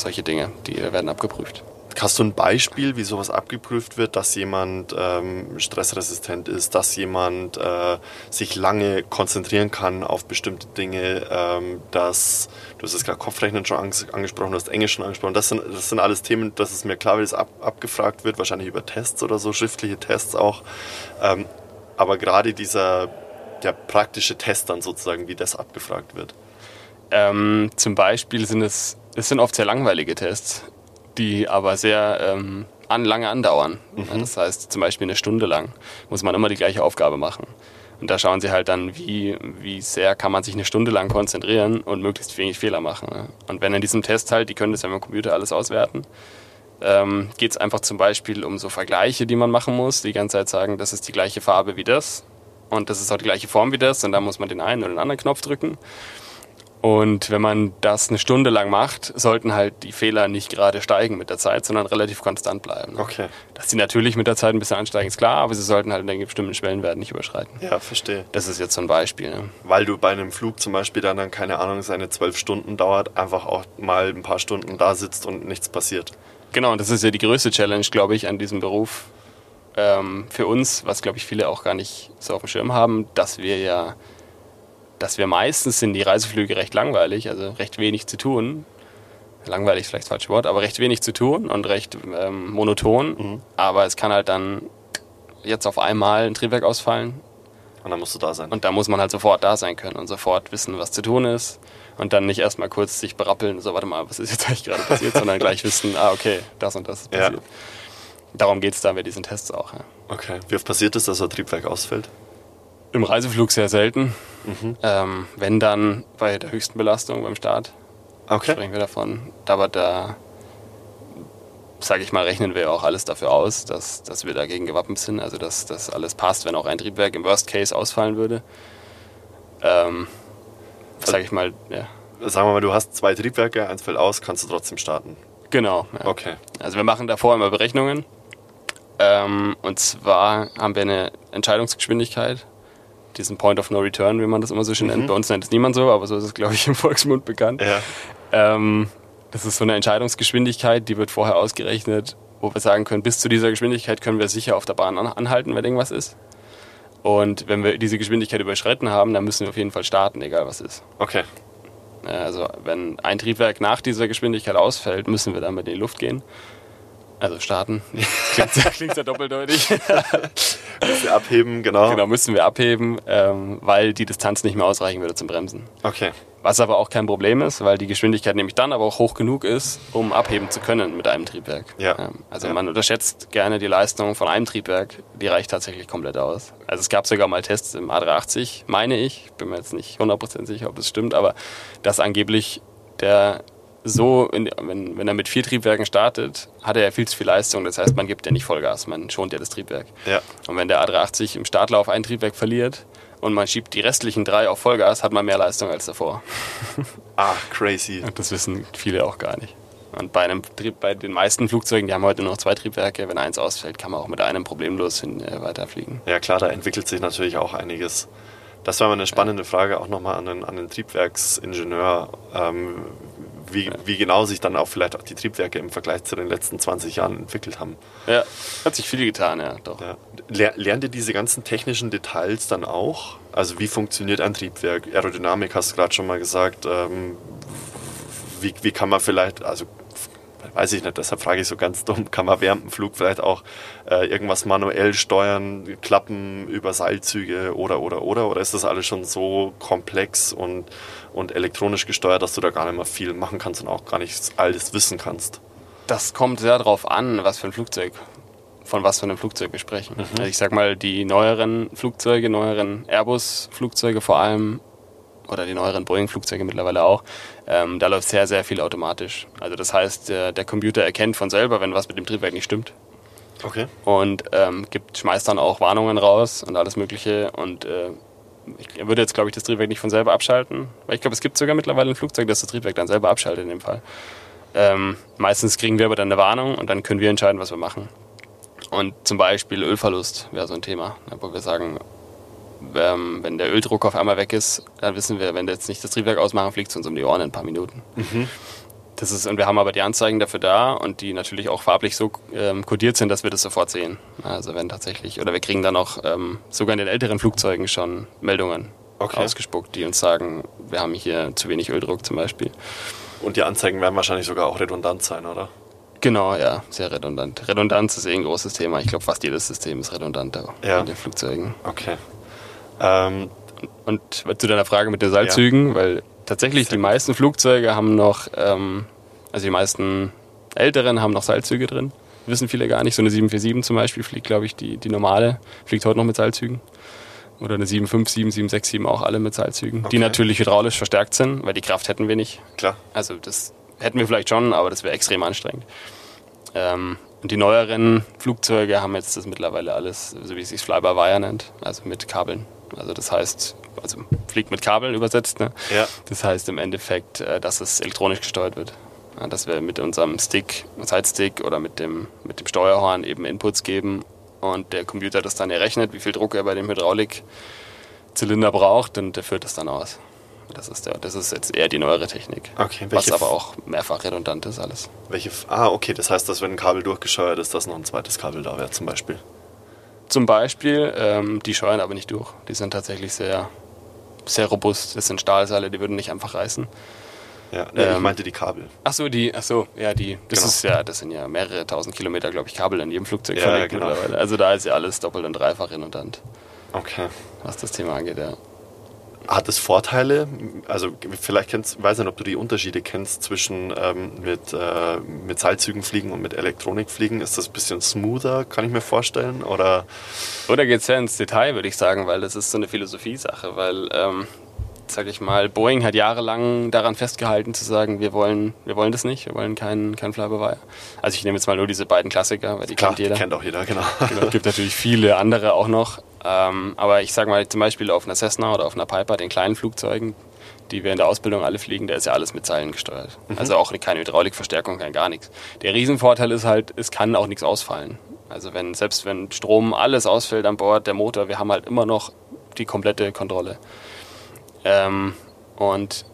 solche Dinge, die werden abgeprüft. Hast du ein Beispiel, wie sowas abgeprüft wird, dass jemand ähm, stressresistent ist, dass jemand äh, sich lange konzentrieren kann auf bestimmte Dinge, ähm, dass du hast es gerade Kopfrechnen schon angesprochen, du hast Englisch schon angesprochen. Das sind, das sind alles Themen, das ist mir klar, wie das ab, abgefragt wird, wahrscheinlich über Tests oder so, schriftliche Tests auch. Ähm, aber gerade dieser der praktische Test dann sozusagen, wie das abgefragt wird. Ähm, zum Beispiel sind es, es sind oft sehr langweilige Tests die aber sehr ähm, an, lange andauern. Mhm. Das heißt, zum Beispiel eine Stunde lang muss man immer die gleiche Aufgabe machen. Und da schauen sie halt dann, wie, wie sehr kann man sich eine Stunde lang konzentrieren und möglichst wenig Fehler machen. Ne? Und wenn in diesem Test halt, die können das ja mit dem Computer alles auswerten, ähm, geht es einfach zum Beispiel um so Vergleiche, die man machen muss. Die ganze Zeit sagen, das ist die gleiche Farbe wie das und das ist auch die gleiche Form wie das und da muss man den einen oder den anderen Knopf drücken. Und wenn man das eine Stunde lang macht, sollten halt die Fehler nicht gerade steigen mit der Zeit, sondern relativ konstant bleiben. Okay. Dass sie natürlich mit der Zeit ein bisschen ansteigen, ist klar, aber sie sollten halt einen bestimmten Schwellenwert nicht überschreiten. Ja, verstehe. Das ist jetzt so ein Beispiel. Ne? Weil du bei einem Flug zum Beispiel dann, dann, keine Ahnung, seine zwölf Stunden dauert, einfach auch mal ein paar Stunden da sitzt und nichts passiert. Genau, und das ist ja die größte Challenge, glaube ich, an diesem Beruf ähm, für uns, was, glaube ich, viele auch gar nicht so auf dem Schirm haben, dass wir ja dass wir meistens sind die Reiseflüge recht langweilig, also recht wenig zu tun. Langweilig ist vielleicht das falsche Wort, aber recht wenig zu tun und recht ähm, monoton. Mhm. Aber es kann halt dann jetzt auf einmal ein Triebwerk ausfallen. Und dann musst du da sein. Und da muss man halt sofort da sein können und sofort wissen, was zu tun ist. Und dann nicht erstmal kurz sich berappeln, so warte mal, was ist jetzt eigentlich gerade passiert, sondern gleich wissen, ah, okay, das und das ist passiert. Ja. Darum geht es da bei diesen Tests auch. Ja. Okay. Wie oft passiert es, dass ein Triebwerk ausfällt? Im Reiseflug sehr selten. Mhm. Ähm, wenn dann bei der höchsten Belastung beim Start. Okay. Sprechen wir davon. Aber da, sage ich mal, rechnen wir auch alles dafür aus, dass, dass wir dagegen gewappnet sind. Also dass das alles passt, wenn auch ein Triebwerk im Worst Case ausfallen würde. Ähm, sage ich mal, ja. Sagen wir mal, du hast zwei Triebwerke, eins fällt aus, kannst du trotzdem starten. Genau. Ja. Okay. Also wir machen davor immer Berechnungen. Ähm, und zwar haben wir eine Entscheidungsgeschwindigkeit diesen Point of No Return, wie man das immer so schön mhm. nennt. Bei uns nennt es niemand so, aber so ist es, glaube ich, im Volksmund bekannt. Ja. Ähm, das ist so eine Entscheidungsgeschwindigkeit, die wird vorher ausgerechnet, wo wir sagen können, bis zu dieser Geschwindigkeit können wir sicher auf der Bahn anhalten, wenn irgendwas ist. Und wenn wir diese Geschwindigkeit überschritten haben, dann müssen wir auf jeden Fall starten, egal was ist. Okay. Also wenn ein Triebwerk nach dieser Geschwindigkeit ausfällt, müssen wir damit in die Luft gehen. Also starten. Klingt, klingt sehr doppeldeutig. müssen wir abheben, genau. Genau, müssen wir abheben, ähm, weil die Distanz nicht mehr ausreichen würde zum Bremsen. Okay. Was aber auch kein Problem ist, weil die Geschwindigkeit nämlich dann aber auch hoch genug ist, um abheben zu können mit einem Triebwerk. Ja. Also ja. man unterschätzt gerne die Leistung von einem Triebwerk, die reicht tatsächlich komplett aus. Also es gab sogar mal Tests im A380, meine ich, bin mir jetzt nicht 100% sicher, ob das stimmt, aber dass angeblich der so, in, wenn, wenn er mit vier Triebwerken startet, hat er ja viel zu viel Leistung. Das heißt, man gibt ja nicht Vollgas, man schont ja das Triebwerk. Ja. Und wenn der A380 im Startlauf ein Triebwerk verliert und man schiebt die restlichen drei auf Vollgas, hat man mehr Leistung als davor. Ach, crazy. Und das wissen viele auch gar nicht. Und bei, einem, bei den meisten Flugzeugen, die haben heute nur noch zwei Triebwerke, wenn eins ausfällt, kann man auch mit einem problemlos hin, äh, weiterfliegen. Ja klar, da entwickelt sich natürlich auch einiges. Das war mal eine spannende Frage auch nochmal an den, an den Triebwerksingenieur, ähm, wie, wie genau sich dann auch vielleicht auch die Triebwerke im Vergleich zu den letzten 20 Jahren entwickelt haben. Ja, hat sich viel getan, ja, doch. Ja. Lernt ihr diese ganzen technischen Details dann auch? Also wie funktioniert ein Triebwerk? Aerodynamik hast du gerade schon mal gesagt. Ähm, wie, wie kann man vielleicht, also weiß ich nicht, deshalb frage ich so ganz dumm, kann man während dem Flug vielleicht auch äh, irgendwas manuell steuern, Klappen über Seilzüge oder, oder, oder? Oder ist das alles schon so komplex und, und elektronisch gesteuert, dass du da gar nicht mehr viel machen kannst und auch gar nicht alles wissen kannst? Das kommt sehr darauf an, was für ein Flugzeug, von was für einem Flugzeug wir sprechen. Mhm. Also ich sag mal, die neueren Flugzeuge, neueren Airbus-Flugzeuge vor allem, oder die neueren Boeing-Flugzeuge mittlerweile auch, ähm, da läuft sehr, sehr viel automatisch. Also das heißt, der, der, Computer erkennt von selber, wenn was mit dem Triebwerk nicht stimmt. Okay. Und ähm, gibt, schmeißt dann auch Warnungen raus und alles Mögliche. Und äh, ich würde jetzt, glaube ich, das Triebwerk nicht von selber abschalten. Weil ich glaube, es gibt sogar mittlerweile ein Flugzeug, das das Triebwerk dann selber abschaltet in dem Fall. Ähm, meistens kriegen wir aber dann eine Warnung und dann können wir entscheiden, was wir machen. Und zum Beispiel Ölverlust wäre so ein Thema, wo wir sagen, ähm, wenn der Öldruck auf einmal weg ist, dann wissen wir, wenn wir jetzt nicht das Triebwerk ausmachen, fliegt es uns um die Ohren in ein paar Minuten. Mhm. Das ist, und wir haben aber die Anzeigen dafür da und die natürlich auch farblich so ähm, kodiert sind, dass wir das sofort sehen. Also wenn tatsächlich, oder wir kriegen dann auch ähm, sogar in den älteren Flugzeugen schon Meldungen okay. ausgespuckt, die uns sagen, wir haben hier zu wenig Öldruck zum Beispiel. Und die Anzeigen werden wahrscheinlich sogar auch redundant sein, oder? Genau, ja, sehr redundant. Redundanz ist eh ein großes Thema. Ich glaube, fast jedes System ist redundant ja. in den Flugzeugen. Okay. Ähm, und zu deiner Frage mit den Seilzügen, ja. weil tatsächlich die meisten Flugzeuge haben noch, ähm, also die meisten älteren haben noch Seilzüge drin. Wissen viele gar nicht. So eine 747 zum Beispiel fliegt, glaube ich, die, die normale, fliegt heute noch mit Seilzügen. Oder eine 757, 767 auch alle mit Seilzügen, Okay. die natürlich hydraulisch verstärkt sind, weil die Kraft hätten wir nicht. klar. Also das hätten wir vielleicht schon, aber das wäre extrem anstrengend. Ähm, und die neueren Flugzeuge haben jetzt das mittlerweile alles, so wie es sich Fly-by-Wire nennt, also mit Kabeln. Also das heißt, also fliegt mit Kabeln übersetzt. Ne? Ja. Das heißt im Endeffekt, äh, dass es elektronisch gesteuert wird. Dass wir mit unserem Stick, Sidestick oder mit dem, mit dem Steuerhorn eben Inputs geben und der Computer das dann errechnet, wie viel Druck er bei dem Hydraulikzylinder braucht und der führt das dann aus. Das ist, der, das ist jetzt eher die neuere Technik. Okay, Was aber auch mehrfach redundant ist alles. welche. Ah, okay, das heißt, dass wenn ein Kabel durchgescheuert ist, dass noch ein zweites Kabel da wäre, zum Beispiel. Zum Beispiel, ähm, die scheuern aber nicht durch. Die sind tatsächlich sehr, sehr robust. Das sind Stahlseile, die würden nicht einfach reißen. Ja, nee, ich Ähm, meinte die Kabel. Ach so, die, ach so, ja, die, das Genau. ist ja, das sind ja mehrere tausend Kilometer, glaube ich, Kabel in jedem Flugzeug Ja, verlegt genau. mittlerweile. Also da ist ja alles doppelt und dreifach redundant, Okay. was das Thema angeht, ja. Hat es Vorteile? Also vielleicht kennst, weiß nicht, ob du die Unterschiede kennst zwischen ähm, mit, äh, mit Seilzügen fliegen und mit Elektronik fliegen. Ist das ein bisschen smoother, kann ich mir vorstellen? Oder Oder geht es sehr ins Detail, würde ich sagen, weil das ist so eine Philosophie-Sache, weil, ähm, sag ich mal, Boeing hat jahrelang daran festgehalten zu sagen, wir wollen, wir wollen das nicht, wir wollen keinen kein Fly-by-Wire. Also ich nehme jetzt mal nur diese beiden Klassiker, weil die klar, kennt jeder. kennt auch jeder, genau. Genau, es gibt natürlich viele andere auch noch. Ähm, aber ich sage mal zum Beispiel auf einer Cessna oder auf einer Piper, den kleinen Flugzeugen, die wir in der Ausbildung alle fliegen, da ist ja alles mit Seilen gesteuert. Also auch keine Hydraulikverstärkung, kein gar nichts. Der Riesenvorteil ist halt, es kann auch nichts ausfallen. Also wenn, selbst wenn Strom alles ausfällt an Bord, der Motor, wir haben halt immer noch die komplette Kontrolle. Ähm, und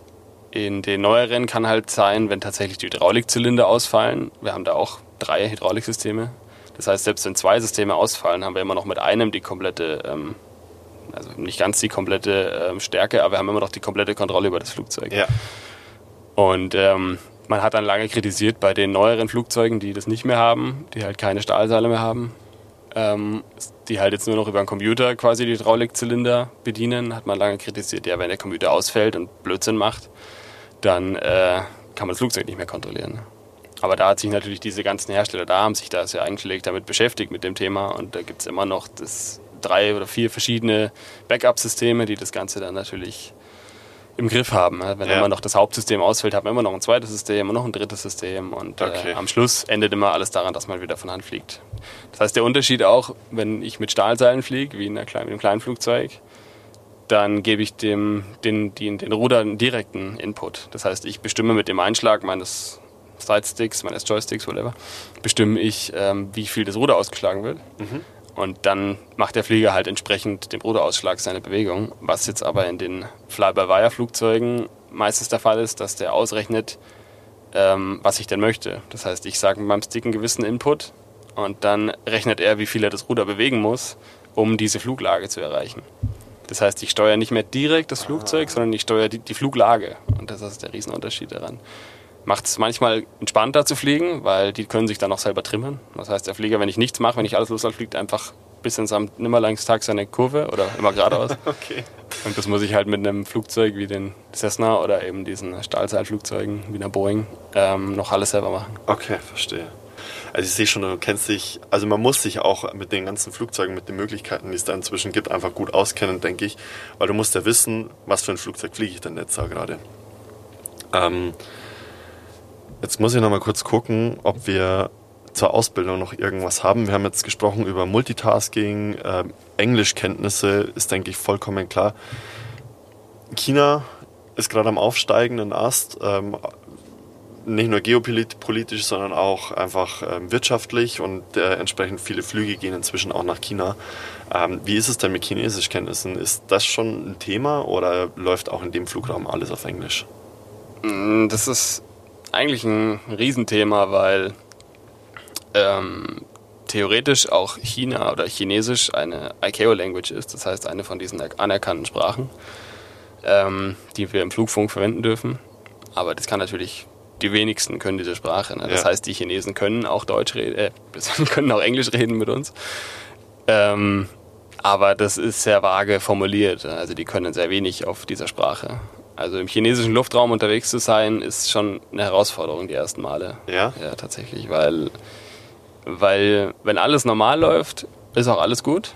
in den neueren kann halt sein, wenn tatsächlich die Hydraulikzylinder ausfallen, wir haben da auch drei Hydrauliksysteme. Das heißt, selbst wenn zwei Systeme ausfallen, haben wir immer noch mit einem die komplette, ähm, also nicht ganz die komplette ähm, Stärke, aber wir haben immer noch die komplette Kontrolle über das Flugzeug. Ja, Und ähm, man hat dann lange kritisiert bei den neueren Flugzeugen, die das nicht mehr haben, die halt keine Stahlseile mehr haben, ähm, die halt jetzt nur noch über einen Computer quasi die Hydraulikzylinder bedienen, hat man lange kritisiert, ja, wenn der Computer ausfällt und Blödsinn macht, dann äh, kann man das Flugzeug nicht mehr kontrollieren. Aber da hat sich natürlich diese ganzen Hersteller, da haben sich da sehr eingelegt damit beschäftigt mit dem Thema und da gibt es immer noch das drei oder vier verschiedene Backup-Systeme, die das Ganze dann natürlich im Griff haben. Wenn ja. immer noch das Hauptsystem ausfällt, haben wir immer noch ein zweites System und noch ein drittes System und äh, okay. äh, am Schluss endet immer alles daran, dass man wieder von Hand fliegt. Das heißt, der Unterschied auch, wenn ich mit Stahlseilen fliege, wie in einer kleinen, mit einem kleinen Flugzeug, dann gebe ich dem, den, den, den Ruder einen direkten Input. Das heißt, ich bestimme mit dem Einschlag meines Sidesticks, meines Joysticks, whatever, bestimme ich, ähm, wie viel das Ruder ausgeschlagen wird. Mhm. Und dann macht der Flieger halt entsprechend dem Ruderausschlag seine Bewegung. Was jetzt aber in den Fly-by-Wire-Flugzeugen meistens der Fall ist, dass der ausrechnet, ähm, was ich denn möchte. Das heißt, ich sage mit meinem Stick einen gewissen Input und dann rechnet er, wie viel er das Ruder bewegen muss, um diese Fluglage zu erreichen. Das heißt, ich steuere nicht mehr direkt das Flugzeug, sondern ich steuere die, die Fluglage. Und das ist der Riesenunterschied daran macht es manchmal entspannter zu fliegen, weil die können sich dann auch selber trimmen. Das heißt, der Flieger, wenn ich nichts mache, wenn ich alles loslasse, fliegt einfach bis in seinem Nimmerlangstag seine Kurve oder immer geradeaus. okay. Und das muss ich halt mit einem Flugzeug wie den Cessna oder eben diesen Stahlseilflugzeugen wie einer Boeing ähm, noch alles selber machen. Okay, verstehe. Also ich sehe schon, du kennst dich, also man muss sich auch mit den ganzen Flugzeugen, mit den Möglichkeiten, die es da inzwischen gibt, einfach gut auskennen, denke ich. Weil du musst ja wissen, was für ein Flugzeug fliege ich denn jetzt da gerade. Ähm, Jetzt muss ich noch mal kurz gucken, ob wir zur Ausbildung noch irgendwas haben. Wir haben jetzt gesprochen über Multitasking, äh, Englischkenntnisse ist, denke ich, vollkommen klar. China ist gerade am aufsteigenden Ast, ähm, nicht nur geopolitisch, sondern auch einfach ähm, wirtschaftlich und äh, entsprechend viele Flüge gehen inzwischen auch nach China. Ähm, wie ist es denn mit Chinesischkenntnissen? Ist das schon ein Thema oder läuft auch in dem Flugraum alles auf Englisch? Mm, das ist eigentlich ein Riesenthema, weil ähm, theoretisch auch China oder Chinesisch eine ICAO-Language ist, das heißt eine von diesen anerkannten Sprachen, ähm, die wir im Flugfunk verwenden dürfen. Aber das kann natürlich, die wenigsten können diese Sprache. Ne? Das ja. heißt, die Chinesen können auch Deutsch reden, äh, können auch Englisch reden mit uns. Ähm, aber das ist sehr vage formuliert. Also die können sehr wenig auf dieser Sprache. Also im chinesischen Luftraum unterwegs zu sein, ist schon eine Herausforderung die ersten Male. Ja? Ja, tatsächlich, weil, weil wenn alles normal läuft, ist auch alles gut.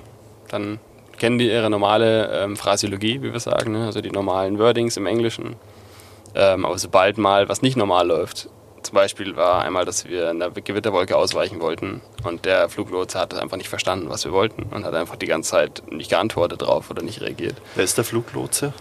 Dann kennen die ihre normale ähm, Phrasiologie, wie wir sagen, ne? also die normalen Wordings im Englischen. Ähm, aber sobald mal was nicht normal läuft, zum Beispiel war einmal, dass wir einer Gewitterwolke ausweichen wollten und der Fluglotse hat einfach nicht verstanden, was wir wollten und hat einfach die ganze Zeit nicht geantwortet drauf oder nicht reagiert. Wer ist der Fluglotse?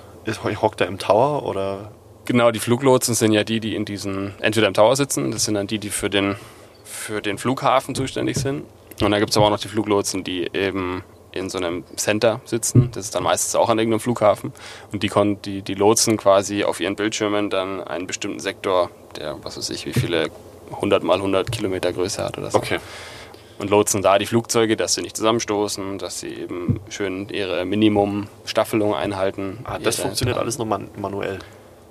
Hockt er im Tower oder? Genau, die Fluglotsen sind ja die, die in diesen, entweder im Tower sitzen, das sind dann die, die für den, für den Flughafen zuständig sind. Und dann gibt es aber auch noch die Fluglotsen, die eben in so einem Center sitzen. Das ist dann meistens auch an irgendeinem Flughafen. Und die, die, die lotsen quasi auf ihren Bildschirmen dann einen bestimmten Sektor, der, was weiß ich, wie viele 100 mal 100 Kilometer Größe hat oder so. Okay und lotsen da die Flugzeuge, dass sie nicht zusammenstoßen, dass sie eben schön ihre Minimum-Staffelung einhalten. Ah, das funktioniert alles nur man manuell?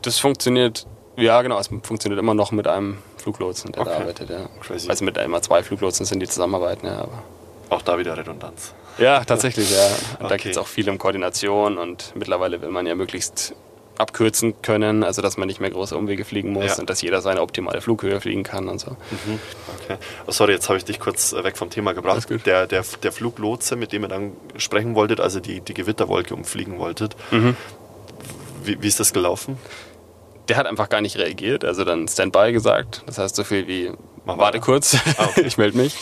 Das funktioniert, ja genau, es funktioniert immer noch mit einem Fluglotsen, der okay. da arbeitet. Ja. Crazy. Also mit immer zwei Fluglotsen sind die zusammenarbeiten, ja. Aber auch da wieder Redundanz. Ja, tatsächlich, ja. Und okay. da geht es auch viel um Koordination und mittlerweile will man ja möglichst abkürzen können, also dass man nicht mehr große Umwege fliegen muss ja. und dass jeder seine optimale Flughöhe fliegen kann und so. Mhm. Okay. Oh, sorry, jetzt habe ich dich kurz äh, weg vom Thema gebracht. Der, der, der Fluglotse, mit dem ihr dann sprechen wolltet, also die, die Gewitterwolke umfliegen wolltet, mhm. wie, wie ist das gelaufen? Der hat einfach gar nicht reagiert, also dann Standby gesagt. Das heißt so viel wie, warte kurz, ah, okay. ich melde mich.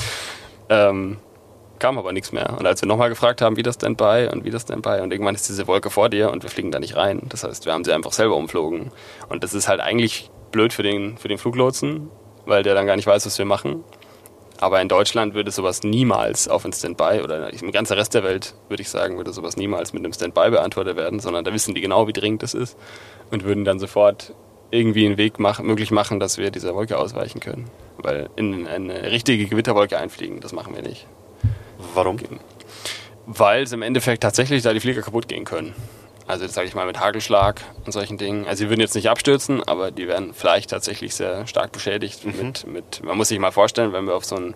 Ähm, kam aber nichts mehr. Und als wir nochmal gefragt haben, wie das denn bei und wie das denn bei und irgendwann ist diese Wolke vor dir und wir fliegen da nicht rein. Das heißt, wir haben sie einfach selber umflogen. Und das ist halt eigentlich blöd für den, für den Fluglotsen, weil der dann gar nicht weiß, was wir machen. Aber in Deutschland würde sowas niemals auf ein Standby oder im ganzen Rest der Welt, würde ich sagen, würde sowas niemals mit einem Standby beantwortet werden, sondern da wissen die genau, wie dringend das ist und würden dann sofort irgendwie einen Weg machen, möglich machen, dass wir dieser Wolke ausweichen können. Weil in eine richtige Gewitterwolke einfliegen, das machen wir nicht. Warum? Weil es im Endeffekt tatsächlich da die Flieger kaputt gehen können. Also sage ich mal mit Hagelschlag und solchen Dingen. Also sie würden jetzt nicht abstürzen, aber die werden vielleicht tatsächlich sehr stark beschädigt. Mhm. Mit, mit, man muss sich mal vorstellen, wenn wir auf so ein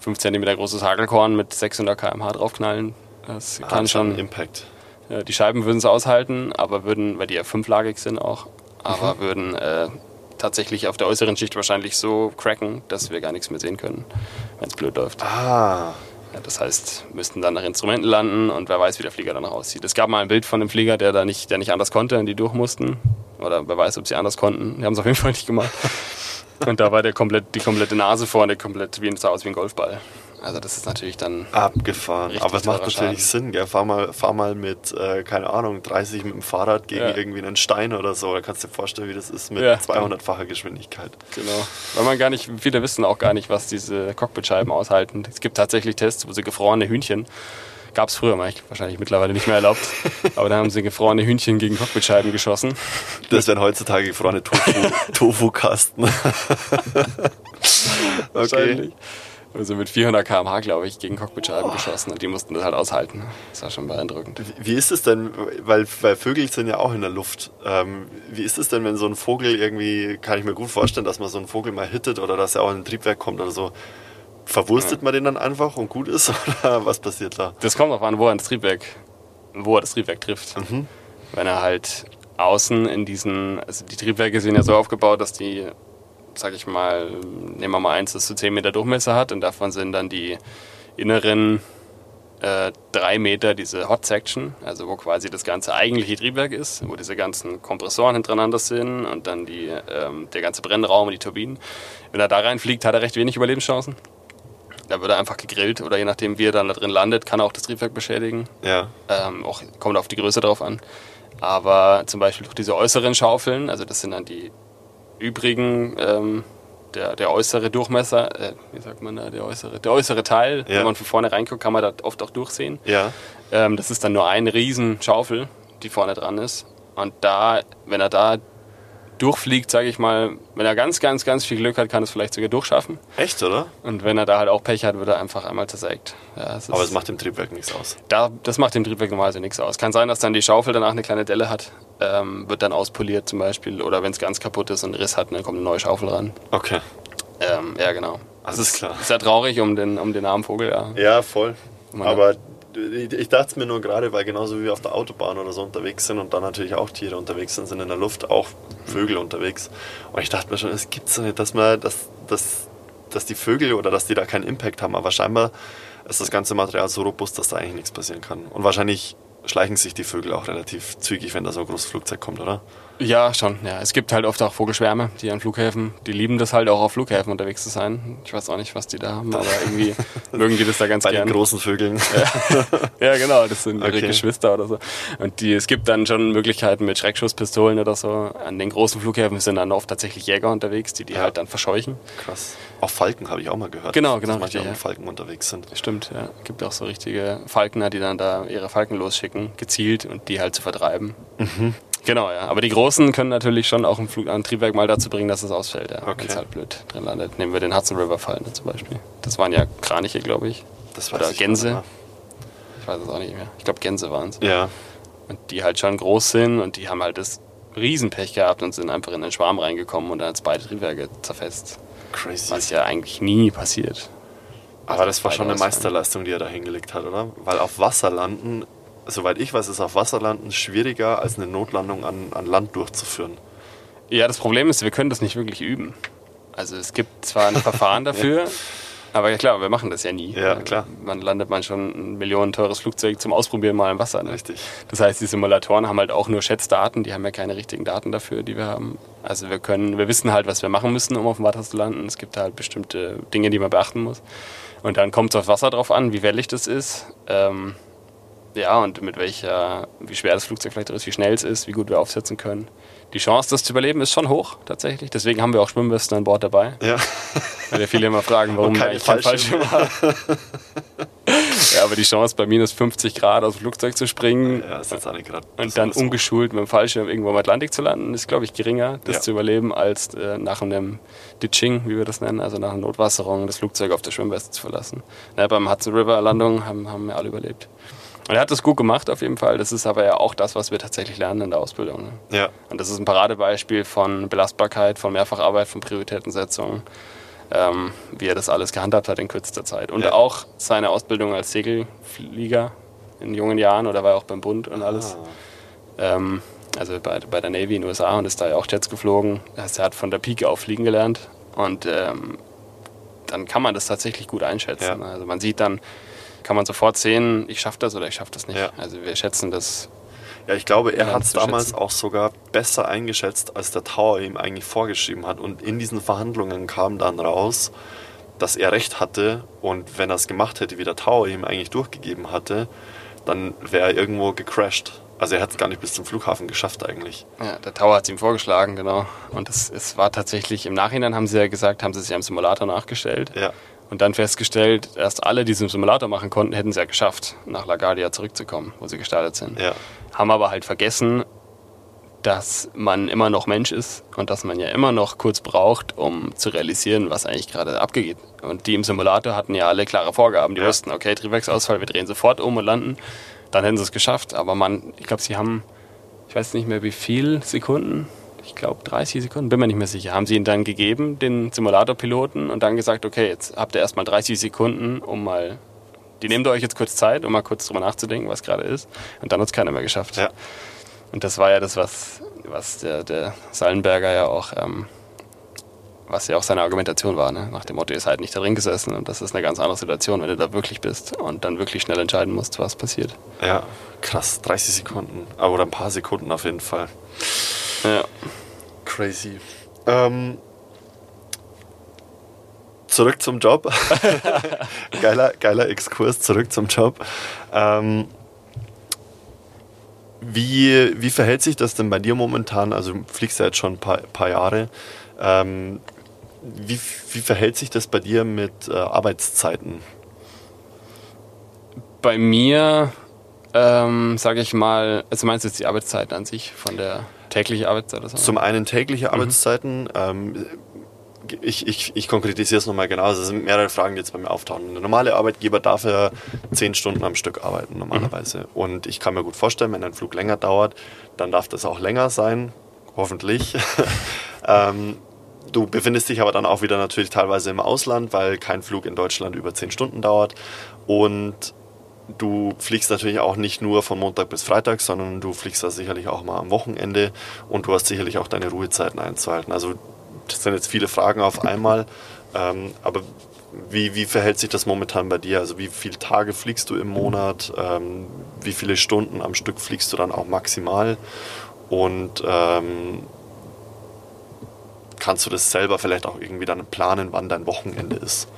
5 cm großes Hagelkorn mit 600 km/h draufknallen, das kann schon Impact. Ja, die Scheiben würden es aushalten, aber würden, weil die ja fünflagig sind auch, aber mhm. würden äh, tatsächlich auf der äußeren Schicht wahrscheinlich so cracken, dass wir gar nichts mehr sehen können, wenn es blöd läuft. Ah. Ja, das heißt, müssten dann nach Instrumenten landen und wer weiß, wie der Flieger danach aussieht. Es gab mal ein Bild von einem Flieger, der da nicht, der nicht anders konnte und die durch mussten. Oder wer weiß, ob sie anders konnten. Die haben es auf jeden Fall nicht gemacht. Und da war der komplett, die komplette Nase vorne komplett wie, sah aus wie ein Golfball. Also das ist natürlich dann. Abgefahren. Aber es macht natürlich. Sinn, gell? Fahr mal, fahr mal mit, äh, keine Ahnung, 30 mit dem Fahrrad gegen ja. irgendwie einen Stein oder so. Da kannst du dir vorstellen, wie das ist mit ja, 200-facher Geschwindigkeit. Genau. Weil man gar nicht, viele wissen auch gar nicht, was diese Cockpitscheiben aushalten. Es gibt tatsächlich Tests, wo sie gefrorene Hühnchen Gab es früher mal, wahrscheinlich mittlerweile nicht mehr erlaubt. Aber da haben sie gefrorene Hühnchen gegen Cockpitscheiben geschossen. Das wären heutzutage gefrorene Tofu-Kasten. okay. Also mit 400 km/h, glaube ich, gegen Cockpitscheiben oh. geschossen und die mussten das halt aushalten. Das war schon beeindruckend. Wie ist es denn, weil, weil Vögel sind ja auch in der Luft. Ähm, wie ist es denn, wenn so ein Vogel irgendwie, kann ich mir gut vorstellen, dass man so einen Vogel mal hittet oder dass er auch in ein Triebwerk kommt oder so. Verwurstet ja. man den dann einfach und gut ist oder was passiert da? Das kommt auch an, wo er das Triebwerk, wo er das Triebwerk trifft. Mhm. Wenn er halt außen in diesen, also die Triebwerke sind ja so aufgebaut, dass die sag ich mal, nehmen wir mal eins, das so 10 Meter Durchmesser hat und davon sind dann die inneren äh, drei Meter diese Hot Section, also wo quasi das ganze eigentliche Triebwerk ist, wo diese ganzen Kompressoren hintereinander sind und dann die, ähm, der ganze Brennraum und die Turbinen. Wenn er da reinfliegt, hat er recht wenig Überlebenschancen. Da wird er einfach gegrillt oder je nachdem, wie er dann da drin landet, kann er auch das Triebwerk beschädigen. Ja. Ähm, auch, kommt auf die Größe drauf an. Aber zum Beispiel durch diese äußeren Schaufeln, also das sind dann die übrigen, ähm, der, der äußere Durchmesser, äh, wie sagt man da, der äußere, der äußere Teil, ja. wenn man von vorne reinguckt, kann man da oft auch durchsehen. Ja. Ähm, das ist dann nur eine riesen Schaufel, die vorne dran ist. Und da, wenn er da durchfliegt, sage ich mal, wenn er ganz, ganz, ganz viel Glück hat, kann es vielleicht sogar durchschaffen. Echt, oder? Und wenn er da halt auch Pech hat, wird er einfach einmal zersägt. Ja, es Aber es macht dem Triebwerk nichts aus. Da, das macht dem Triebwerk normalerweise nichts aus. Kann sein, dass dann die Schaufel danach eine kleine Delle hat, ähm, wird dann auspoliert zum Beispiel. Oder wenn es ganz kaputt ist und einen Riss hat, dann kommt eine neue Schaufel ran. Okay. Ähm, ja, genau. Alles das ist klar. Sehr traurig um den, um den armen Vogel, ja. Ja, voll. Aber ich dachte es mir nur gerade, weil genauso wie wir auf der Autobahn oder so unterwegs sind und dann natürlich auch Tiere unterwegs sind, sind in der Luft auch Vögel unterwegs. Und ich dachte mir schon, es gibt so nicht, dass man, dass, dass, dass die Vögel oder dass die da keinen Impact haben, aber scheinbar ist das ganze Material so robust, dass da eigentlich nichts passieren kann. Und wahrscheinlich schleichen sich die Vögel auch relativ zügig, wenn da so ein großes Flugzeug kommt, oder? Ja, schon. Ja. Es gibt halt oft auch Vogelschwärme, die an Flughäfen, die lieben das halt auch auf Flughäfen unterwegs zu sein. Ich weiß auch nicht, was die da haben, aber irgendwie mögen die das da ganz Bei gern. den großen Vögeln. Ja. genau, das sind ihre okay. Geschwister oder so. Und die, es gibt dann schon Möglichkeiten mit Schreckschusspistolen oder so. An den großen Flughäfen sind dann oft tatsächlich Jäger unterwegs, die die ja. halt dann verscheuchen. Krass. Auch Falken habe ich auch mal gehört. Genau, genau. Dass manche richtig, ja. Falken unterwegs sind. Stimmt, ja. Gibt auch so richtige Falkner, die dann da ihre Falken losschicken, gezielt und die halt zu vertreiben. Mhm. Genau, ja. Aber die Großen können natürlich schon auch ein, Flug, ein Triebwerk mal dazu bringen, dass es ausfällt, ja. Okay. Wenn es halt blöd drin landet. Nehmen wir den Hudson River Fall ne, zum Beispiel. Das waren ja Kraniche, glaube ich. Das Oder Gänse. Ich weiß es auch nicht mehr. Ich glaube, Gänse waren es. Ja. Und die halt schon groß sind und die haben halt das Riesenpech gehabt und sind einfach in den Schwarm reingekommen und dann hat beide Triebwerke zerfetzt. Crazy. Was ja eigentlich nie passiert. Aber das war schon eine Meisterleistung, die er da hingelegt hat, oder? Weil auf Wasser landen soweit ich weiß, ist auf Wasserlanden schwieriger als eine Notlandung an, an Land durchzuführen. Ja, das Problem ist, wir können das nicht wirklich üben. Also es gibt zwar ein Verfahren dafür, ja. aber ja klar, wir machen das ja nie. Ja, klar. Man landet man schon ein millionenteures Flugzeug zum Ausprobieren mal im Wasser. Ne? Richtig. Das heißt, die Simulatoren haben halt auch nur Schätzdaten, die haben ja keine richtigen Daten dafür, die wir haben. Also wir können, wir wissen halt, was wir machen müssen, um auf dem Wasser zu landen. Es gibt halt bestimmte Dinge, die man beachten muss. Und dann kommt es auf Wasser drauf an, wie wellig das ist. Ähm, ja, und mit welcher, wie schwer das Flugzeug vielleicht ist, wie schnell es ist, wie gut wir aufsetzen können. Die Chance, das zu überleben, ist schon hoch, tatsächlich. Deswegen haben wir auch Schwimmwesten an Bord dabei. Ja. Weil ja viele immer fragen, warum wir eigentlich kein Fallschirm haben. ja, aber die Chance, bei minus 50 Grad aus dem Flugzeug zu springen ja, ist jetzt auch nicht grad und dann ungeschult mit dem Fallschirm irgendwo im Atlantik zu landen, ist, glaube ich, geringer, das ja. zu überleben, als äh, nach einem Ditching, wie wir das nennen, also nach einer Notwasserung, das Flugzeug auf der Schwimmweste zu verlassen. Ja, beim Hudson River Landung haben, haben wir alle überlebt. Und er hat das gut gemacht auf jeden Fall. Das ist aber ja auch das, was wir tatsächlich lernen in der Ausbildung. Ne? Ja. Und das ist ein Paradebeispiel von Belastbarkeit, von Mehrfacharbeit, von Prioritätensetzung, ähm, wie er das alles gehandhabt hat in kürzester Zeit. Und ja. auch seine Ausbildung als Segelflieger in jungen Jahren oder war er auch beim Bund und alles. Ah. Ähm, also bei, bei der Navy in den USA und ist da ja auch Jets geflogen. Das heißt, er hat von der Pike auf fliegen gelernt und ähm, dann kann man das tatsächlich gut einschätzen. Ja. Also man sieht dann, kann man sofort sehen, ich schaffe das oder ich schaffe das nicht. Ja. Also wir schätzen das. Ja, ich glaube, er hat es damals schätzen. auch sogar besser eingeschätzt, als der Tower ihm eigentlich vorgeschrieben hat. Und in diesen Verhandlungen kam dann raus, dass er recht hatte und wenn er es gemacht hätte, wie der Tower ihm eigentlich durchgegeben hatte, dann wäre er irgendwo gecrashed. Also er hat es gar nicht bis zum Flughafen geschafft eigentlich. Ja, der Tower hat es ihm vorgeschlagen, genau. Und es, es war tatsächlich, im Nachhinein haben sie ja gesagt, haben sie sich am Simulator nachgestellt. Ja. Und dann festgestellt, erst alle, die es im Simulator machen konnten, hätten es ja geschafft, nach LaGuardia zurückzukommen, wo sie gestartet sind. Ja. Haben aber halt vergessen, dass man immer noch Mensch ist und dass man ja immer noch kurz braucht, um zu realisieren, was eigentlich gerade abgeht. Und die im Simulator hatten ja alle klare Vorgaben. Die ja. wussten, okay, Triebwerksausfall, wir drehen sofort um und landen dann hätten sie es geschafft. Aber man, ich glaube, sie haben, ich weiß nicht mehr wie viel Sekunden, ich glaube 30 Sekunden, bin mir nicht mehr sicher, haben sie ihn dann gegeben, den Simulatorpiloten, und dann gesagt, okay, jetzt habt ihr erstmal 30 Sekunden, um mal, die nehmt ihr euch jetzt kurz Zeit, um mal kurz drüber nachzudenken, was gerade ist. Und dann hat es keiner mehr geschafft. Ja. Und das war ja das, was, was der, der Sallenberger ja auch ähm, was ja auch seine Argumentation war, ne? nach dem Motto, ihr seid nicht da drin gesessen und das ist eine ganz andere Situation, wenn du da wirklich bist und dann wirklich schnell entscheiden musst, was passiert. Ja, krass, 30 Sekunden, oder ein paar Sekunden auf jeden Fall. Ja. Crazy. Ähm, zurück zum Job. geiler, geiler Exkurs, zurück zum Job. Ähm, wie, wie verhält sich das denn bei dir momentan? Also du fliegst ja jetzt schon ein paar, paar Jahre. Ähm, wie, wie verhält sich das bei dir mit äh, Arbeitszeiten? Bei mir, ähm, sage ich mal, also meinst du jetzt die Arbeitszeiten an sich von der täglichen Arbeitszeit? Oder Zum einen tägliche mhm. Arbeitszeiten. Ähm, ich, ich, ich konkretisiere es nochmal genau. Also es sind mehrere Fragen, die jetzt bei mir auftauchen. Der normale Arbeitgeber darf ja zehn Stunden am Stück arbeiten, normalerweise. Mhm. Und ich kann mir gut vorstellen, wenn ein Flug länger dauert, dann darf das auch länger sein, hoffentlich. ähm, Du befindest dich aber dann auch wieder natürlich teilweise im Ausland, weil kein Flug in Deutschland über 10 Stunden dauert. Und du fliegst natürlich auch nicht nur von Montag bis Freitag, sondern du fliegst da sicherlich auch mal am Wochenende und du hast sicherlich auch deine Ruhezeiten einzuhalten. Also das sind jetzt viele Fragen auf einmal. Ähm, aber wie, wie verhält sich das momentan bei dir? Also wie viele Tage fliegst du im Monat? Ähm, wie viele Stunden am Stück fliegst du dann auch maximal? Und ähm, kannst du das selber vielleicht auch irgendwie dann planen, wann dein Wochenende ist.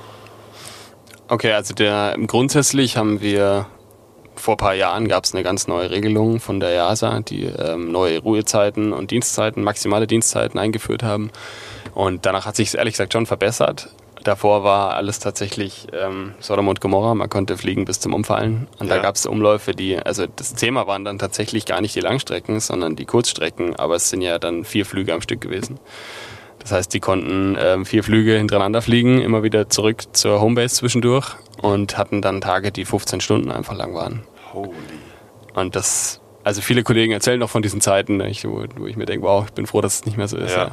Okay, also der, grundsätzlich haben wir vor ein paar Jahren gab es eine ganz neue Regelung von der EASA, die ähm, neue Ruhezeiten und Dienstzeiten, maximale Dienstzeiten eingeführt haben. Und danach hat sich es ehrlich gesagt schon verbessert. Davor war alles tatsächlich ähm, Sodom und Gomorra, man konnte fliegen bis zum Umfallen. Und ja. da gab es Umläufe, die, also das Thema waren dann tatsächlich gar nicht die Langstrecken, sondern die Kurzstrecken, aber es sind ja dann vier Flüge am Stück gewesen. Das heißt, die konnten ähm, vier Flüge hintereinander fliegen, immer wieder zurück zur Homebase zwischendurch und hatten dann Tage, die 15 Stunden einfach lang waren. Holy. Und das, also viele Kollegen erzählen noch von diesen Zeiten, wo, wo ich mir denke, wow, ich bin froh, dass es nicht mehr so ist. Ja.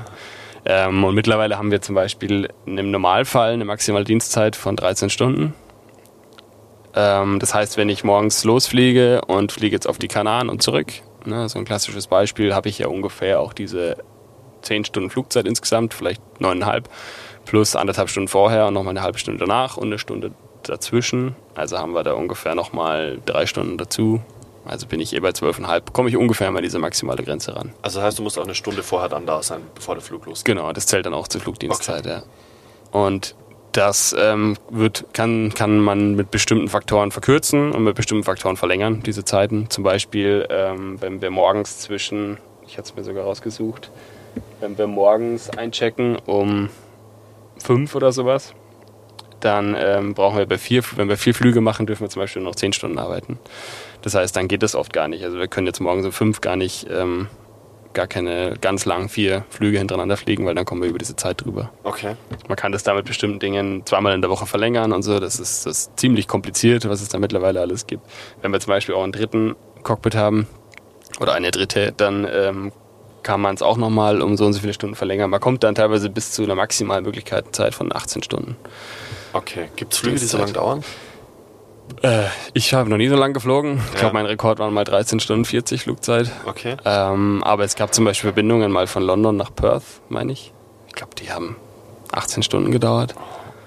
Ja. Ähm, und mittlerweile haben wir zum Beispiel im Normalfall eine maximale Dienstzeit von 13 Stunden. Ähm, das heißt, wenn ich morgens losfliege und fliege jetzt auf die Kanaren und zurück, ne, so ein klassisches Beispiel, habe ich ja ungefähr auch diese zehn Stunden Flugzeit insgesamt, vielleicht neuneinhalb, plus anderthalb Stunden vorher und nochmal eine halbe Stunde danach und eine Stunde dazwischen. Also haben wir da ungefähr nochmal drei Stunden dazu. Also bin ich eh bei zwölfeinhalb, komme ich ungefähr mal diese maximale Grenze ran. Also heißt, du musst auch eine Stunde vorher dann da sein, bevor der Flug losgeht? Genau, das zählt dann auch zur Flugdienstzeit, okay. ja. Und das ähm, wird, kann, kann man mit bestimmten Faktoren verkürzen und mit bestimmten Faktoren verlängern, diese Zeiten. Zum Beispiel, ähm, wenn wir morgens zwischen, ich hatte es mir sogar rausgesucht, wenn wir morgens einchecken um fünf oder sowas, dann ähm, brauchen wir bei vier, wenn wir vier Flüge machen, dürfen wir zum Beispiel noch zehn Stunden arbeiten. Das heißt, dann geht das oft gar nicht. Also wir können jetzt morgens um fünf gar nicht ähm, gar keine ganz langen vier Flüge hintereinander fliegen, weil dann kommen wir über diese Zeit drüber. Okay. Man kann das da mit bestimmten Dingen zweimal in der Woche verlängern und so. Das ist, das ist ziemlich kompliziert, was es da mittlerweile alles gibt. Wenn wir zum Beispiel auch einen dritten Cockpit haben oder eine dritte, dann ähm, kann man es auch nochmal um so und so viele Stunden verlängern. Man kommt dann teilweise bis zu einer maximalen Möglichkeitszeit von 18 Stunden. Okay. Gibt es Flüge, die so lange dauern? Äh, ich habe noch nie so lange geflogen. Ja. Ich glaube, mein Rekord waren mal 13 Stunden 40 Flugzeit. Okay. Ähm, aber es gab zum Beispiel Verbindungen mal von London nach Perth, meine ich. Ich glaube, die haben 18 Stunden gedauert.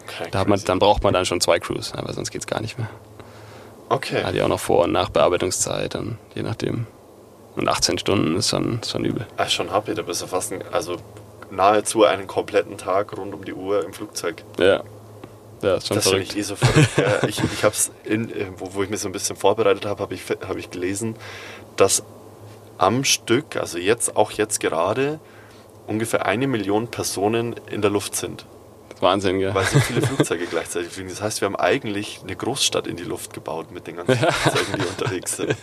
Okay, da man, dann braucht man dann schon zwei Crews, aber sonst geht es gar nicht mehr. Okay. Hat die auch noch Vor- und Nachbearbeitungszeit, dann, je nachdem. Und 18 Stunden ist schon, ist schon übel. Ach, schon happy, da bist du fast ein, also nahezu einen kompletten Tag rund um die Uhr im Flugzeug. Ja. Ja, ist schon das verrückt. Ich, eh so verrückt. ja, ich ich habe es, äh, wo, wo ich mich so ein bisschen vorbereitet habe, habe ich, hab ich gelesen, dass am Stück, also jetzt, auch jetzt gerade, ungefähr eine Million Personen in der Luft sind. Wahnsinn, gell? Weil so viele Flugzeuge gleichzeitig fliegen. Das heißt, wir haben eigentlich eine Großstadt in die Luft gebaut mit den ganzen Flugzeugen, die unterwegs sind.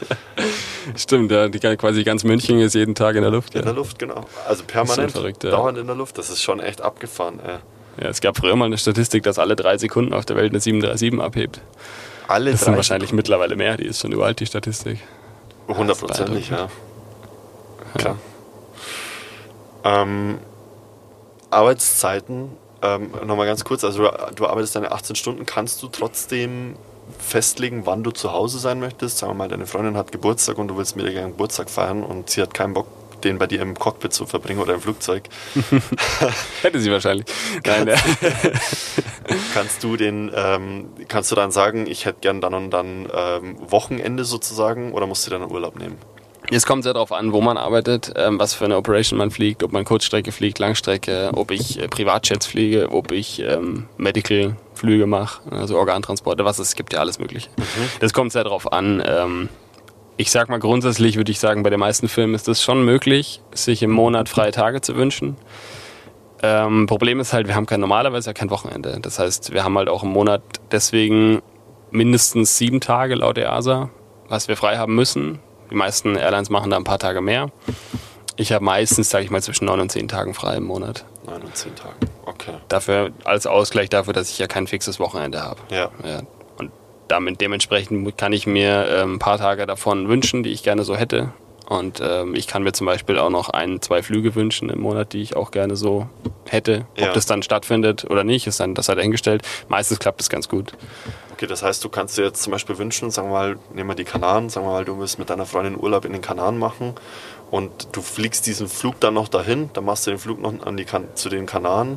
Stimmt, ja. Die, quasi ganz München ist jeden Tag in der Luft. In ja. der Luft, genau. Also permanent, verrückt, ja. dauernd in der Luft. Das ist schon echt abgefahren. Ja, es gab früher mal eine Statistik, dass alle drei Sekunden auf der Welt eine 737 abhebt. Alle das sind wahrscheinlich mittlerweile mehr, die ist schon uralt, die Statistik. Hundertprozentig, ja. Klar. Ähm, Arbeitszeiten, ähm, nochmal ganz kurz, also du, arbeitest deine 18 Stunden, kannst du trotzdem festlegen, wann du zu Hause sein möchtest? Sagen wir mal, deine Freundin hat Geburtstag und du willst mit ihr gerne Geburtstag feiern und sie hat keinen Bock, den bei dir im Cockpit zu verbringen oder im Flugzeug. Hätte sie wahrscheinlich. Nein, kannst, kannst du den, ähm, kannst du dann sagen, ich hätte gern dann und dann ähm, Wochenende sozusagen oder musst du dann Urlaub nehmen? Es kommt sehr darauf an, wo man arbeitet, ähm, was für eine Operation man fliegt, ob man Kurzstrecke fliegt, Langstrecke, ob ich äh, Privatjets fliege, ob ich ähm, Medical-Flüge mache, also Organtransporte, was es gibt ja alles Mögliche. Mhm. Das kommt sehr darauf an. Ähm, ich sag mal grundsätzlich würde ich sagen, bei den meisten Filmen ist es schon möglich, sich im Monat freie Tage zu wünschen. Ähm, Problem ist halt, wir haben kein normalerweise ja kein Wochenende. Das heißt, wir haben halt auch im Monat deswegen mindestens sieben Tage laut EASA, was wir frei haben müssen. Die meisten Airlines machen da ein paar Tage mehr. Ich habe meistens, sage ich mal, zwischen neun und zehn Tagen frei im Monat. Neun und zehn Tagen, okay. Dafür als Ausgleich dafür, dass ich ja kein fixes Wochenende habe. Ja. ja damit dementsprechend kann ich mir ähm, ein paar Tage davon wünschen, die ich gerne so hätte. Und ähm, ich kann mir zum Beispiel auch noch ein, zwei Flüge wünschen im Monat, die ich auch gerne so hätte. Ja. Ob das dann stattfindet oder nicht, ist dann das halt dahingestellt. Meistens klappt es ganz gut. Okay, das heißt, du kannst dir jetzt zum Beispiel wünschen, sagen wir mal, nehmen wir die Kanaren, sagen wir mal, du willst mit deiner Freundin Urlaub in den Kanaren machen und du fliegst diesen Flug dann noch dahin, dann machst du den Flug noch an die kan zu den Kanaren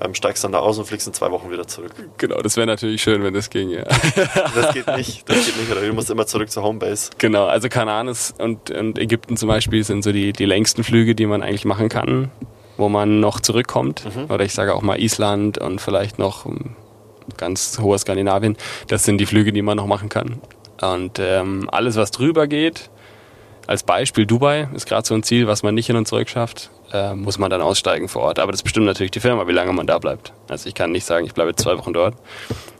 ähm, steigst dann da aus und fliegst in zwei Wochen wieder zurück. Genau, das wäre natürlich schön, wenn das ging, ja. das geht nicht, das geht nicht, oder du musst immer zurück zur Homebase. Genau, also Kanaan und, und Ägypten zum Beispiel sind so die, die längsten Flüge, die man eigentlich machen kann, wo man noch zurückkommt. Mhm. Oder ich sage auch mal Island und vielleicht noch ganz hoher Skandinavien. Das sind die Flüge, die man noch machen kann. Und ähm, alles, was drüber geht, als Beispiel Dubai ist gerade so ein Ziel, was man nicht hin und zurück schafft äh, muss man dann aussteigen vor Ort. Aber das bestimmt natürlich die Firma, wie lange man da bleibt. Also ich kann nicht sagen, ich bleibe zwei Wochen dort,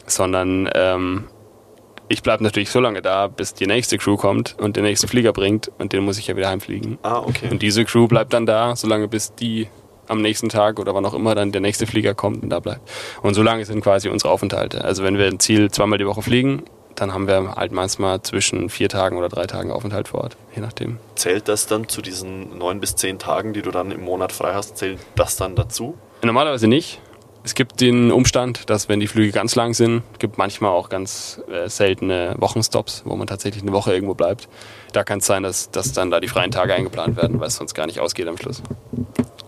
sondern ähm, ich bleibe natürlich so lange da, bis die nächste Crew kommt und den nächsten Flieger bringt und den muss ich ja wieder heimfliegen. Ah, okay. Und diese Crew bleibt dann da, solange bis die am nächsten Tag oder wann auch immer dann der nächste Flieger kommt und da bleibt. Und so lange sind quasi unsere Aufenthalte. Also wenn wir ein Ziel zweimal die Woche fliegen, dann haben wir halt manchmal zwischen vier Tagen oder drei Tagen Aufenthalt vor Ort, je nachdem. Zählt das dann zu diesen neun bis zehn Tagen, die du dann im Monat frei hast, zählt das dann dazu? Normalerweise nicht. Es gibt den Umstand, dass wenn die Flüge ganz lang sind, gibt manchmal auch ganz äh, seltene Wochenstops, wo man tatsächlich eine Woche irgendwo bleibt. Da kann es sein, dass, dass dann da die freien Tage eingeplant werden, weil es sonst gar nicht ausgeht am Schluss.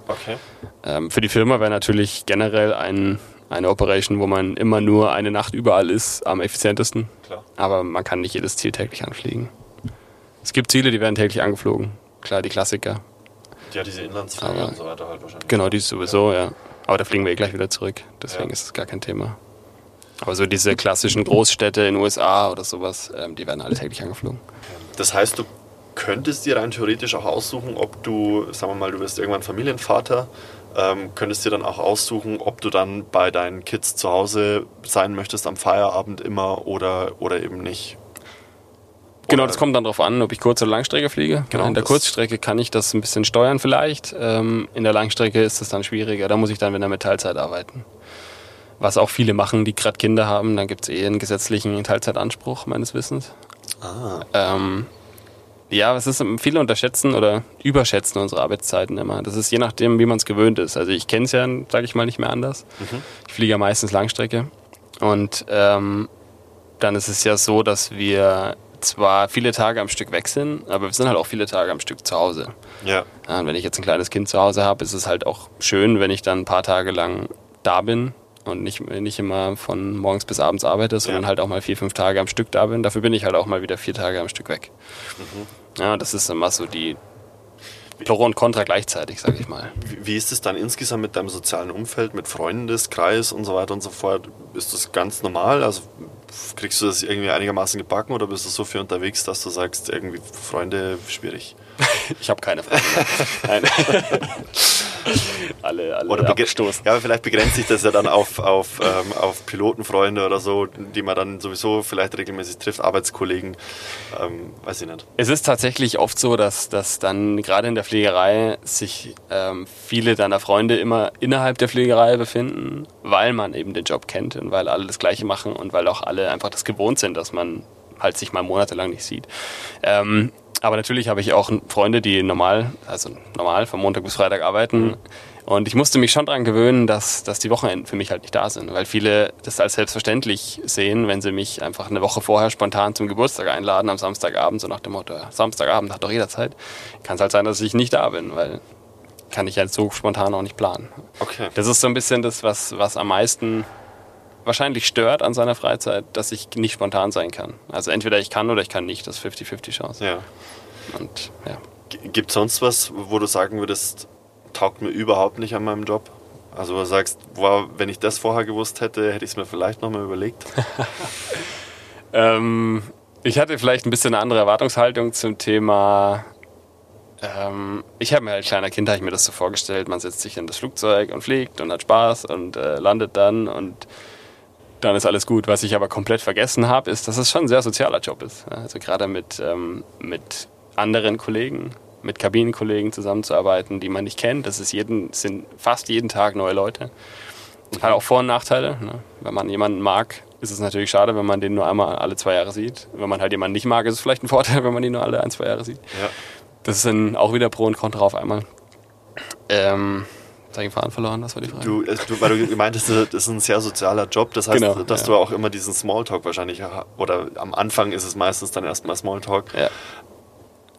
Okay. Ähm, für die Firma wäre natürlich generell ein eine Operation, wo man immer nur eine Nacht überall ist, am effizientesten. Klar. Aber man kann nicht jedes Ziel täglich anfliegen. Es gibt Ziele, die werden täglich angeflogen. Klar, die Klassiker. Ja, diese Inlandsflüge und so weiter halt wahrscheinlich. Genau, die sowieso, ja. ja. Aber da fliegen wir eh gleich wieder zurück. Deswegen ja. ist es gar kein Thema. Aber so diese klassischen Großstädte in den USA oder sowas, ähm, die werden alle täglich angeflogen. Das heißt, du könntest dir rein theoretisch auch aussuchen, ob du, sagen wir mal, du wirst irgendwann Familienvater ähm, könntest dir dann auch aussuchen, ob du dann bei deinen Kids zu Hause sein möchtest am Feierabend immer oder, oder eben nicht. Genau, das kommt dann darauf an, ob ich Kurz- oder Langstrecke fliege. Genau, in der Kurzstrecke kann ich das ein bisschen steuern vielleicht. Ähm, in der Langstrecke ist es dann schwieriger. Da muss ich dann wieder mit Teilzeit arbeiten. Was auch viele machen, die gerade Kinder haben. Dann gibt es eh einen gesetzlichen Teilzeitanspruch, meines Wissens. Ah. Ähm, ja, es ist viele unterschätzen oder überschätzen unsere Arbeitszeiten immer. Das ist je nachdem, wie man es gewöhnt ist. Also ich kenne es ja, sage ich mal, nicht mehr anders. Mhm. Ich fliege ja meistens Langstrecke. Und ähm, dann ist es ja so, dass wir zwar viele Tage am Stück weg sind, aber wir sind halt auch viele Tage am Stück zu Hause. Ja. ja und wenn ich jetzt ein kleines Kind zu Hause habe, ist es halt auch schön, wenn ich dann ein paar Tage lang da bin und nicht, nicht immer von morgens bis abends arbeite, sondern ja. halt auch mal vier, fünf Tage am Stück da bin. Dafür bin ich halt auch mal wieder vier Tage am Stück weg. Mhm. Ja, das ist immer so die Pro und Contra gleichzeitig, sage ich mal. Wie, wie ist es dann insgesamt mit deinem sozialen Umfeld, mit Freundeskreis und so weiter und so fort? Ist das ganz normal? Also kriegst du das irgendwie einigermaßen gebacken oder bist du so viel unterwegs, dass du sagst, irgendwie Freunde schwierig? ich habe keine Freunde. Nein. alle, alle oder abgestoßen. Ja, aber vielleicht begrenzt sich das ja dann auf, auf, ähm, auf Pilotenfreunde oder so, die man dann sowieso vielleicht regelmäßig trifft, Arbeitskollegen, ähm, weiß ich nicht. Es ist tatsächlich oft so, dass, dass dann gerade in der Pflegerei sich ähm, viele deiner Freunde immer innerhalb der Pflegerei befinden, weil man eben den Job kennt und weil alle das Gleiche machen und weil auch alle einfach das gewohnt sind, dass man halt sich mal monatelang nicht sieht. Ähm, aber natürlich habe ich auch Freunde, die normal, also normal von Montag bis Freitag arbeiten. Mhm. Und ich musste mich schon daran gewöhnen, dass, dass die Wochenenden für mich halt nicht da sind, weil viele das als selbstverständlich sehen, wenn sie mich einfach eine Woche vorher spontan zum Geburtstag einladen am Samstagabend, so nach dem Motto, Samstagabend hat doch jeder Zeit. Kann es halt sein, dass ich nicht da bin, weil kann ich halt so spontan auch nicht planen. Okay. Das ist so ein bisschen das, was, was am meisten wahrscheinlich stört an seiner Freizeit, dass ich nicht spontan sein kann. Also entweder ich kann oder ich kann nicht, das 50-50 Chance. Ja. Und ja. Gibt es sonst was, wo du sagen würdest, taugt mir überhaupt nicht an meinem Job? Also wo du sagst, wow, wenn ich das vorher gewusst hätte, hätte ich es mir vielleicht nochmal überlegt. ähm, ich hatte vielleicht ein bisschen eine andere Erwartungshaltung zum Thema. Ähm, ich habe mir als kleiner Kind ich mir das so vorgestellt, man setzt sich in das Flugzeug und fliegt und hat Spaß und äh, landet dann und dann ist alles gut. Was ich aber komplett vergessen habe, ist, dass es schon ein sehr sozialer Job ist. Also gerade mit, ähm, mit anderen Kollegen, mit Kabinenkollegen zusammenzuarbeiten, die man nicht kennt. Das ist jeden, sind fast jeden Tag neue Leute. Hat auch Vor- und Nachteile. Ne? Wenn man jemanden mag, ist es natürlich schade, wenn man den nur einmal alle zwei Jahre sieht. Wenn man halt jemanden nicht mag, ist es vielleicht ein Vorteil, wenn man ihn nur alle ein, zwei Jahre sieht. Ja. Das sind auch wieder Pro und Contra auf einmal. Ähm, den Faden verloren? Das war die Frage. Du, du, weil du meintest, das ist ein sehr sozialer Job. Das heißt, genau, dass ja. du auch immer diesen Smalltalk wahrscheinlich, oder am Anfang ist es meistens dann erstmal Smalltalk. Ja.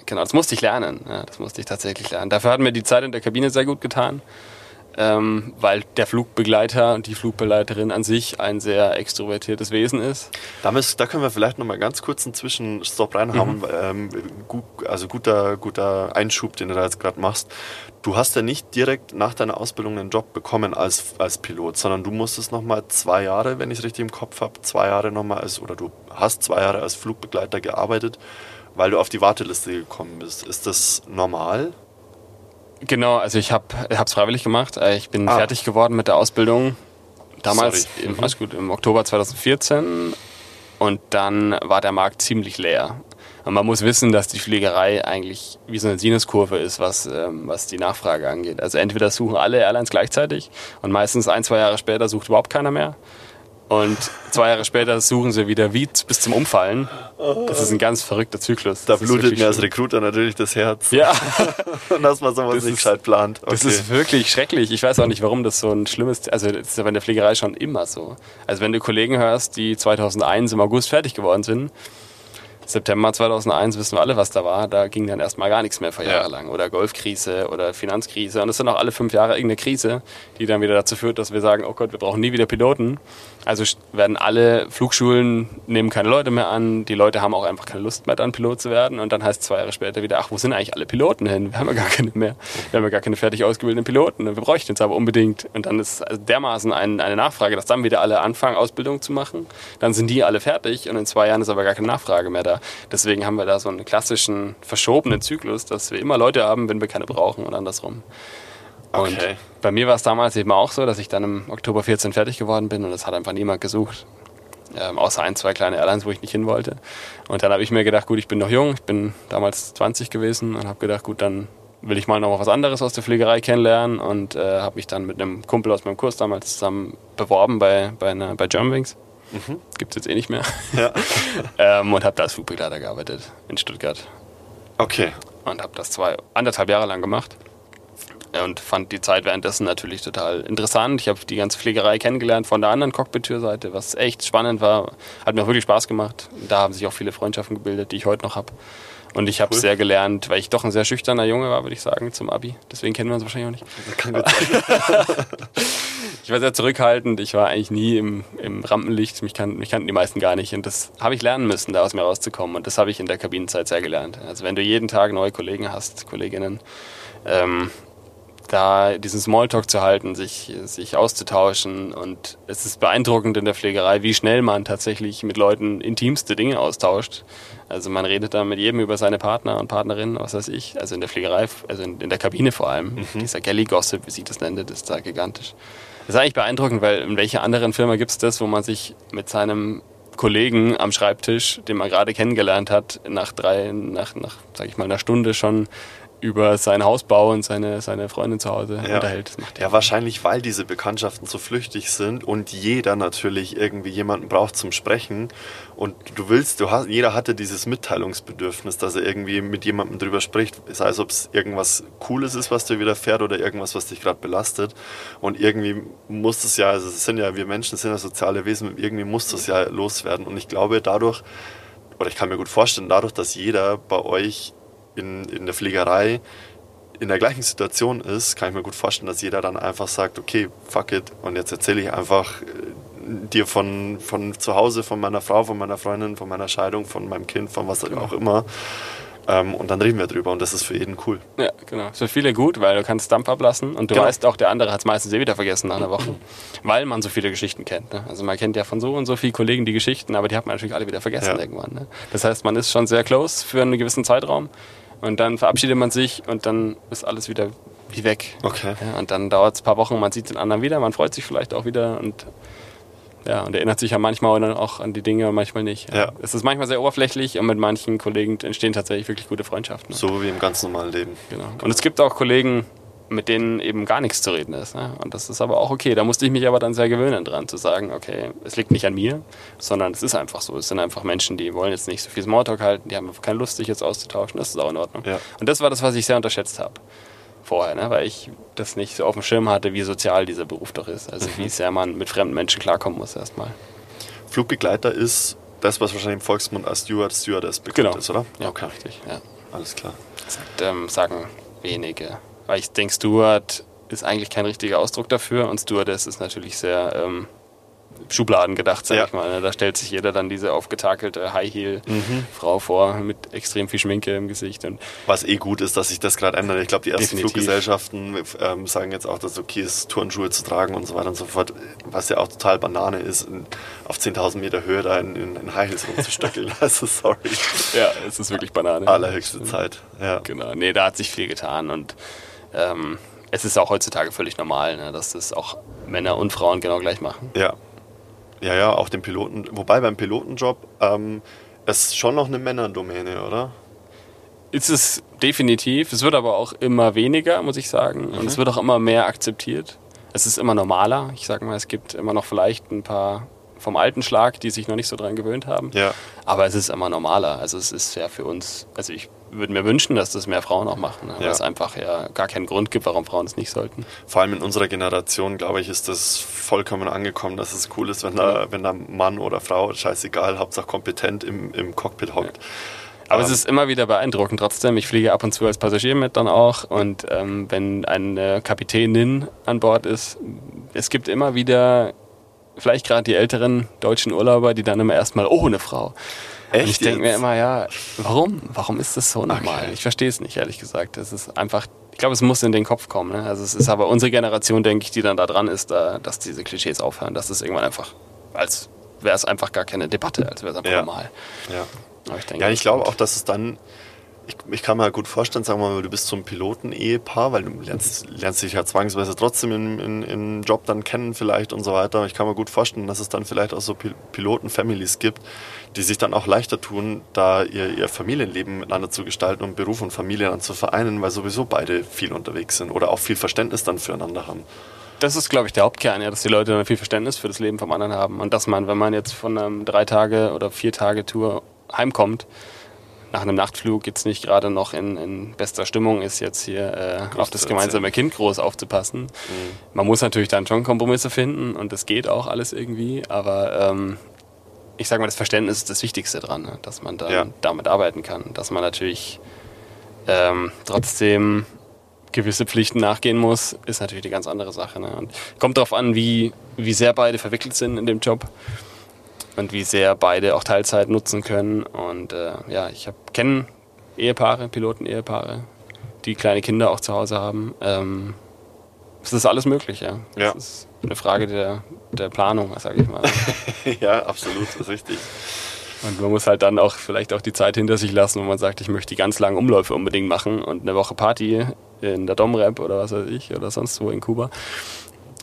Genau, das musste ich lernen. Ja, das musste ich tatsächlich lernen. Dafür hat mir die Zeit in der Kabine sehr gut getan, ähm, weil der Flugbegleiter und die Flugbegleiterin an sich ein sehr extrovertiertes Wesen ist. Da, da können wir vielleicht noch mal ganz kurz einen Zwischenstopp reinhauen. Mhm. Ähm, gut, also guter, guter Einschub, den du da jetzt gerade machst. Du hast ja nicht direkt nach deiner Ausbildung einen Job bekommen als, als Pilot, sondern du musstest noch mal zwei Jahre, wenn ich es richtig im Kopf habe, zwei Jahre noch mal als, oder du hast zwei Jahre als Flugbegleiter gearbeitet weil du auf die Warteliste gekommen bist. Ist das normal? Genau, also ich habe es freiwillig gemacht. Äh, ich bin ah. fertig geworden mit der Ausbildung. Damals, im, mhm. gut, im Oktober 2014. Und dann war der Markt ziemlich leer. Und man muss wissen, dass die Fliegerei eigentlich wie so eine Sinuskurve ist, was, ähm, was die Nachfrage angeht. Also entweder suchen alle Airlines gleichzeitig und meistens ein, zwei Jahre später sucht überhaupt keiner mehr. Und zwei Jahre später suchen sie wieder wie bis zum Umfallen. Das ist ein ganz verrückter Zyklus. Da blutet mir als Recruiter natürlich das Herz. Ja. Und dass man sowas das nicht gescheit plant. Okay. Das ist wirklich schrecklich. Ich weiß auch nicht, warum das so ein schlimmes, also das ist ja bei der Pflegerei schon immer so. Also wenn du Kollegen hörst, die 2001 im August fertig geworden sind, September 2001 wissen wir alle, was da war. Da ging dann erstmal gar nichts mehr vor Jahre lang. Oder Golfkrise oder Finanzkrise. Und es sind auch alle fünf Jahre irgendeine Krise, die dann wieder dazu führt, dass wir sagen, oh Gott, wir brauchen nie wieder Piloten. Also werden alle Flugschulen nehmen keine Leute mehr an. Die Leute haben auch einfach keine Lust mehr, dann Pilot zu werden. Und dann heißt es zwei Jahre später wieder, ach, wo sind eigentlich alle Piloten hin? Wir haben ja gar keine mehr. Wir haben ja gar keine fertig ausgebildeten Piloten. Wir bräuchten es aber unbedingt. Und dann ist also dermaßen ein, eine Nachfrage, dass dann wieder alle anfangen, Ausbildung zu machen. Dann sind die alle fertig und in zwei Jahren ist aber gar keine Nachfrage mehr da. Deswegen haben wir da so einen klassischen verschobenen Zyklus, dass wir immer Leute haben, wenn wir keine brauchen und andersrum. Und okay. bei mir war es damals eben auch so, dass ich dann im Oktober 14 fertig geworden bin und es hat einfach niemand gesucht. Ähm, außer ein, zwei kleine Airlines, wo ich nicht hin wollte. Und dann habe ich mir gedacht, gut, ich bin noch jung, ich bin damals 20 gewesen und habe gedacht, gut, dann will ich mal noch was anderes aus der Pflegerei kennenlernen und äh, habe mich dann mit einem Kumpel aus meinem Kurs damals zusammen beworben bei, bei, einer, bei Germanwings. Mhm. Gibt es jetzt eh nicht mehr. Ja. ähm, und habe da als Flugbegleiter gearbeitet in Stuttgart. Okay. Und habe das zwei, anderthalb Jahre lang gemacht und fand die Zeit währenddessen natürlich total interessant. Ich habe die ganze Pflegerei kennengelernt von der anderen Cockpit-Türseite, was echt spannend war. Hat mir auch wirklich Spaß gemacht. Da haben sich auch viele Freundschaften gebildet, die ich heute noch habe. Und ich habe cool. sehr gelernt, weil ich doch ein sehr schüchterner Junge war, würde ich sagen, zum Abi. Deswegen kennen wir uns wahrscheinlich auch nicht. Ich war sehr zurückhaltend. Ich war eigentlich nie im, im Rampenlicht. Mich, kan mich kannten die meisten gar nicht. Und das habe ich lernen müssen, da aus mir rauszukommen. Und das habe ich in der Kabinenzeit sehr gelernt. Also wenn du jeden Tag neue Kollegen hast, Kolleginnen, ähm, da diesen Smalltalk zu halten, sich, sich auszutauschen. Und es ist beeindruckend in der Pflegerei, wie schnell man tatsächlich mit Leuten intimste Dinge austauscht. Also man redet da mit jedem über seine Partner und Partnerinnen, was weiß ich. Also in der Pflegerei, also in, in der Kabine vor allem. Mhm. Dieser Galley-Gossip, wie sie das nennt, ist da gigantisch. Das ist eigentlich beeindruckend, weil in welcher anderen Firma gibt es das, wo man sich mit seinem Kollegen am Schreibtisch, den man gerade kennengelernt hat, nach drei, nach, nach, sag ich mal, einer Stunde schon über seinen Hausbau und seine, seine Freundin zu Hause ja. unterhält. Ja, wahrscheinlich, weil diese Bekanntschaften so flüchtig sind und jeder natürlich irgendwie jemanden braucht zum Sprechen. Und du willst, du hast, jeder hatte dieses Mitteilungsbedürfnis, dass er irgendwie mit jemandem drüber spricht, sei es, ob es irgendwas Cooles ist, was dir widerfährt oder irgendwas, was dich gerade belastet. Und irgendwie muss es ja, also es sind ja, wir Menschen sind ja soziale Wesen, irgendwie muss das ja loswerden. Und ich glaube, dadurch, oder ich kann mir gut vorstellen, dadurch, dass jeder bei euch in, in der Fliegerei in der gleichen Situation ist, kann ich mir gut vorstellen, dass jeder dann einfach sagt, okay, fuck it, und jetzt erzähle ich einfach äh, dir von, von zu Hause, von meiner Frau, von meiner Freundin, von meiner Scheidung, von meinem Kind, von was auch immer. Ähm, und dann reden wir drüber und das ist für jeden cool. Ja, genau. Ist für viele gut, weil du kannst Dampf ablassen und du genau. weißt auch, der andere hat es meistens eh wieder vergessen nach einer Woche, weil man so viele Geschichten kennt. Ne? Also man kennt ja von so und so vielen Kollegen die Geschichten, aber die hat man natürlich alle wieder vergessen ja. irgendwann. Ne? Das heißt, man ist schon sehr close für einen gewissen Zeitraum und dann verabschiedet man sich und dann ist alles wieder wie weg. Okay. Ja, und dann dauert es ein paar Wochen, man sieht den anderen wieder, man freut sich vielleicht auch wieder und ja, und erinnert sich ja manchmal auch an die Dinge und manchmal nicht. Ja. Es ist manchmal sehr oberflächlich und mit manchen Kollegen entstehen tatsächlich wirklich gute Freundschaften. So wie im ganz normalen Leben. Genau. Und es gibt auch Kollegen, mit denen eben gar nichts zu reden ist. Ne? Und das ist aber auch okay. Da musste ich mich aber dann sehr gewöhnen dran, zu sagen, okay, es liegt nicht an mir, sondern es ist einfach so. Es sind einfach Menschen, die wollen jetzt nicht so viel Smalltalk halten, die haben einfach keine Lust, sich jetzt auszutauschen. Das ist auch in Ordnung. Ja. Und das war das, was ich sehr unterschätzt habe vorher, ne? weil ich das nicht so auf dem Schirm hatte, wie sozial dieser Beruf doch ist. Also mhm. wie sehr man mit fremden Menschen klarkommen muss erstmal. Flugbegleiter ist das, was wahrscheinlich im Volksmund als Steward, Stewardess bekannt genau. ist, oder? Ja, okay. richtig. Ja. Alles klar. Das ähm, sagen wenige weil ich denke, Steward ist eigentlich kein richtiger Ausdruck dafür und Stewardess ist natürlich sehr ähm, Schubladen gedacht, sag ja. ich mal. Ne? Da stellt sich jeder dann diese aufgetakelte High-Heel-Frau mhm. vor mit extrem viel Schminke im Gesicht. Und Was eh gut ist, dass sich das gerade ändert. Ich glaube, die ersten Definitiv. Fluggesellschaften ähm, sagen jetzt auch, dass es okay ist, Turnschuhe zu tragen und so weiter und so fort. Was ja auch total Banane ist, auf 10.000 Meter Höhe da in, in, in High Heels rumzustöckeln. also sorry. Ja, es ist wirklich Banane. Allerhöchste Zeit. Ja. Genau. Nee, da hat sich viel getan und ähm, es ist auch heutzutage völlig normal, ne, dass das auch Männer und Frauen genau gleich machen. Ja, ja, ja, auch den Piloten. Wobei beim Pilotenjob ähm, ist schon noch eine Männerdomäne, oder? Ist es definitiv. Es wird aber auch immer weniger, muss ich sagen. Mhm. Und es wird auch immer mehr akzeptiert. Es ist immer normaler. Ich sage mal, es gibt immer noch vielleicht ein paar vom alten Schlag, die sich noch nicht so dran gewöhnt haben. Ja. Aber es ist immer normaler. Also es ist ja für uns, also ich würde mir wünschen, dass das mehr Frauen auch machen, ne? weil ja. es einfach ja gar keinen Grund gibt, warum Frauen es nicht sollten. Vor allem in unserer Generation, glaube ich, ist das vollkommen angekommen, dass es cool ist, wenn da, wenn da Mann oder Frau, scheißegal, Hauptsache kompetent im, im Cockpit hockt. Ja. Aber es ist immer wieder beeindruckend trotzdem. Ich fliege ab und zu als Passagier mit dann auch. Und ähm, wenn eine Kapitänin an Bord ist, es gibt immer wieder vielleicht gerade die älteren deutschen Urlauber, die dann immer erstmal, oh, eine Frau. Echt? Und ich denke mir immer, ja, warum? Warum ist das so normal? Okay. Ich verstehe es nicht, ehrlich gesagt. Es ist einfach, ich glaube, es muss in den Kopf kommen. Ne? Also es ist aber unsere Generation, denke ich, die dann da dran ist, da, dass diese Klischees aufhören, dass es irgendwann einfach, als wäre es einfach gar keine Debatte, als wäre es einfach ja. normal. Ja. ich denke, ja, ich glaube auch, dass es dann ich, ich, kann mir halt gut vorstellen, sagen wir mal, du bist so ein Piloten-Ehepaar, weil du lernst, lernst dich ja zwangsweise trotzdem im in, in Job dann kennen vielleicht und so weiter. Ich kann mir gut vorstellen, dass es dann vielleicht auch so Piloten-Families gibt, die sich dann auch leichter tun, da ihr, ihr Familienleben miteinander zu gestalten und Beruf und Familie dann zu vereinen, weil sowieso beide viel unterwegs sind oder auch viel Verständnis dann füreinander haben. Das ist, glaube ich, der Hauptkern, ja, dass die Leute dann viel Verständnis für das Leben vom anderen haben und dass man, wenn man jetzt von einem drei Tage oder vier Tage Tour heimkommt, nach einem Nachtflug jetzt nicht gerade noch in, in, bester Stimmung ist, jetzt hier äh, auf das gemeinsame Kind groß aufzupassen. Mhm. Man muss natürlich dann schon Kompromisse finden und das geht auch alles irgendwie, aber ähm, ich sage mal, das Verständnis ist das Wichtigste dran, ne? dass man dann ja. damit arbeiten kann, dass man natürlich ähm, trotzdem gewisse Pflichten nachgehen muss, ist natürlich eine ganz andere Sache. Ne? Und kommt darauf an, wie, wie sehr beide verwickelt sind in dem Job und wie sehr beide auch Teilzeit nutzen können. Und äh, ja, ich kenne Ehepaare, Piloten-Ehepaare, die kleine Kinder auch zu Hause haben. Ähm, es ist alles möglich, ja. ja. Ist eine Frage der, der Planung, sage ich mal. ja, absolut, das ist richtig. Und man muss halt dann auch vielleicht auch die Zeit hinter sich lassen, wo man sagt, ich möchte die ganz langen Umläufe unbedingt machen und eine Woche Party in der Domrep oder was weiß ich oder sonst wo in Kuba.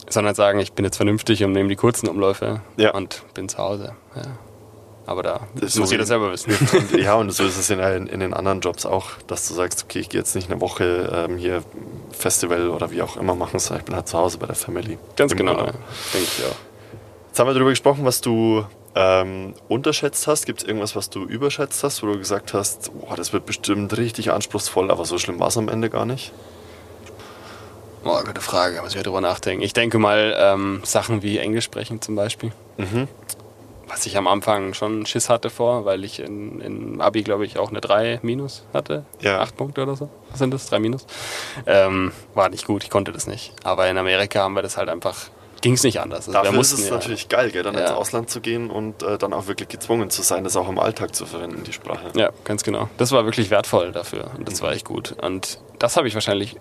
Sondern sagen, ich bin jetzt vernünftig und nehme die kurzen Umläufe ja. und bin zu Hause. Ja. Aber da das muss jeder selber wissen. Und, ja, und so ist es in, in, den anderen Jobs auch, dass du sagst, okay, ich gehe jetzt nicht eine Woche ähm, hier Festival oder wie auch immer machen, sondern ich bin halt zu Hause bei der Family. Ganz genau, ja. denke ich auch. Jetzt haben wir darüber gesprochen, was du ähm, unterschätzt hast. Gibt es irgendwas, was du überschätzt hast, wo du gesagt hast, boah, das wird bestimmt richtig anspruchsvoll, aber so schlimm war es am Ende gar nicht? Boah, gute Frage, muss ich darüber nachdenken. Ich denke mal, ähm, Sachen wie Englisch sprechen zum Beispiel. Mhm. Was ich am Anfang schon Schiss hatte vor, weil ich in, in Abi, glaube ich, auch eine 3 minus hatte. Ja. 8 Punkte oder so. Was sind das? 3 minus. Ähm, war nicht gut, ich konnte das nicht. Aber in Amerika haben wir das halt einfach ging es nicht anders. Also Dafür mussten, ist es ja. natürlich geil, gell, dann ja. ins Ausland zu gehen und äh, dann auch wirklich gezwungen zu sein, das auch im Alltag zu verwenden, die Sprache. Ja, ganz genau. Das war wirklich wertvoll dafür und das mhm. war echt gut. Und das habe ich wahrscheinlich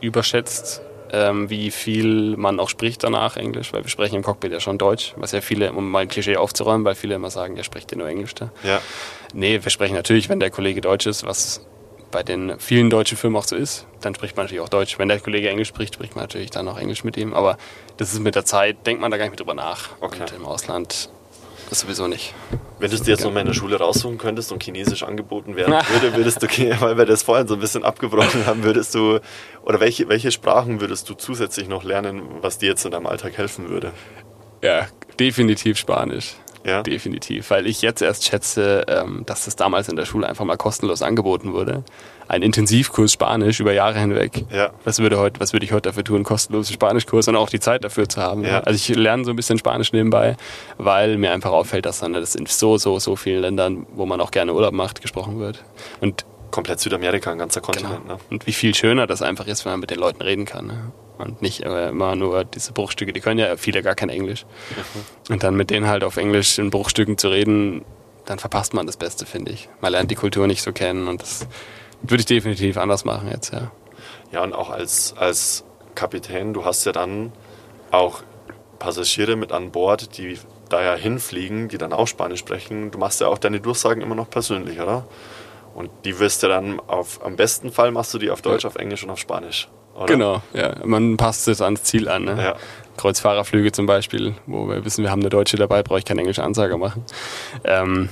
überschätzt, ähm, wie viel man auch spricht danach Englisch, weil wir sprechen im Cockpit ja schon Deutsch, was ja viele, um mal ein Klischee aufzuräumen, weil viele immer sagen, ja, spricht ja nur Englisch da. Ja. Nee, wir sprechen natürlich, wenn der Kollege Deutsch ist, was bei den vielen deutschen Filmen auch so ist, dann spricht man natürlich auch Deutsch. Wenn der Kollege Englisch spricht, spricht man natürlich dann auch Englisch mit ihm. Aber das ist mit der Zeit, denkt man da gar nicht mehr drüber nach. Okay. Und im Ausland ist sowieso nicht. Wenn du es dir jetzt nochmal in der Schule raussuchen könntest und Chinesisch angeboten werden würde, würdest du, weil wir das vorhin so ein bisschen abgebrochen haben, würdest du, oder welche, welche Sprachen würdest du zusätzlich noch lernen, was dir jetzt in deinem Alltag helfen würde? Ja, definitiv Spanisch. Ja. Definitiv, weil ich jetzt erst schätze, ähm, dass das damals in der Schule einfach mal kostenlos angeboten wurde. Ein Intensivkurs Spanisch über Jahre hinweg. Ja. Was würde, heute, was würde ich heute dafür tun? Kostenlosen Spanischkurs und auch die Zeit dafür zu haben. Ja. Also ich lerne so ein bisschen Spanisch nebenbei, weil mir einfach auffällt, dass dann das in so, so, so vielen Ländern, wo man auch gerne Urlaub macht, gesprochen wird. Und komplett Südamerika, ein ganzer Kontinent. Genau. Ne? Und wie viel schöner das einfach ist, wenn man mit den Leuten reden kann. Ne? Und nicht immer nur diese Bruchstücke, die können ja viele gar kein Englisch. Mhm. Und dann mit denen halt auf Englisch in Bruchstücken zu reden, dann verpasst man das Beste, finde ich. Man lernt die Kultur nicht so kennen und das würde ich definitiv anders machen jetzt, ja. Ja, und auch als, als Kapitän, du hast ja dann auch Passagiere mit an Bord, die daher hinfliegen, die dann auch Spanisch sprechen. Du machst ja auch deine Durchsagen immer noch persönlich, oder? Und die wirst du dann auf, am besten Fall machst du die auf Deutsch, auf Englisch und auf Spanisch. Oder? Genau, ja. Man passt es ans Ziel an. Ne? Ja. Kreuzfahrerflüge zum Beispiel, wo wir wissen, wir haben eine Deutsche dabei, brauche ich keine englische Ansage machen. Ähm,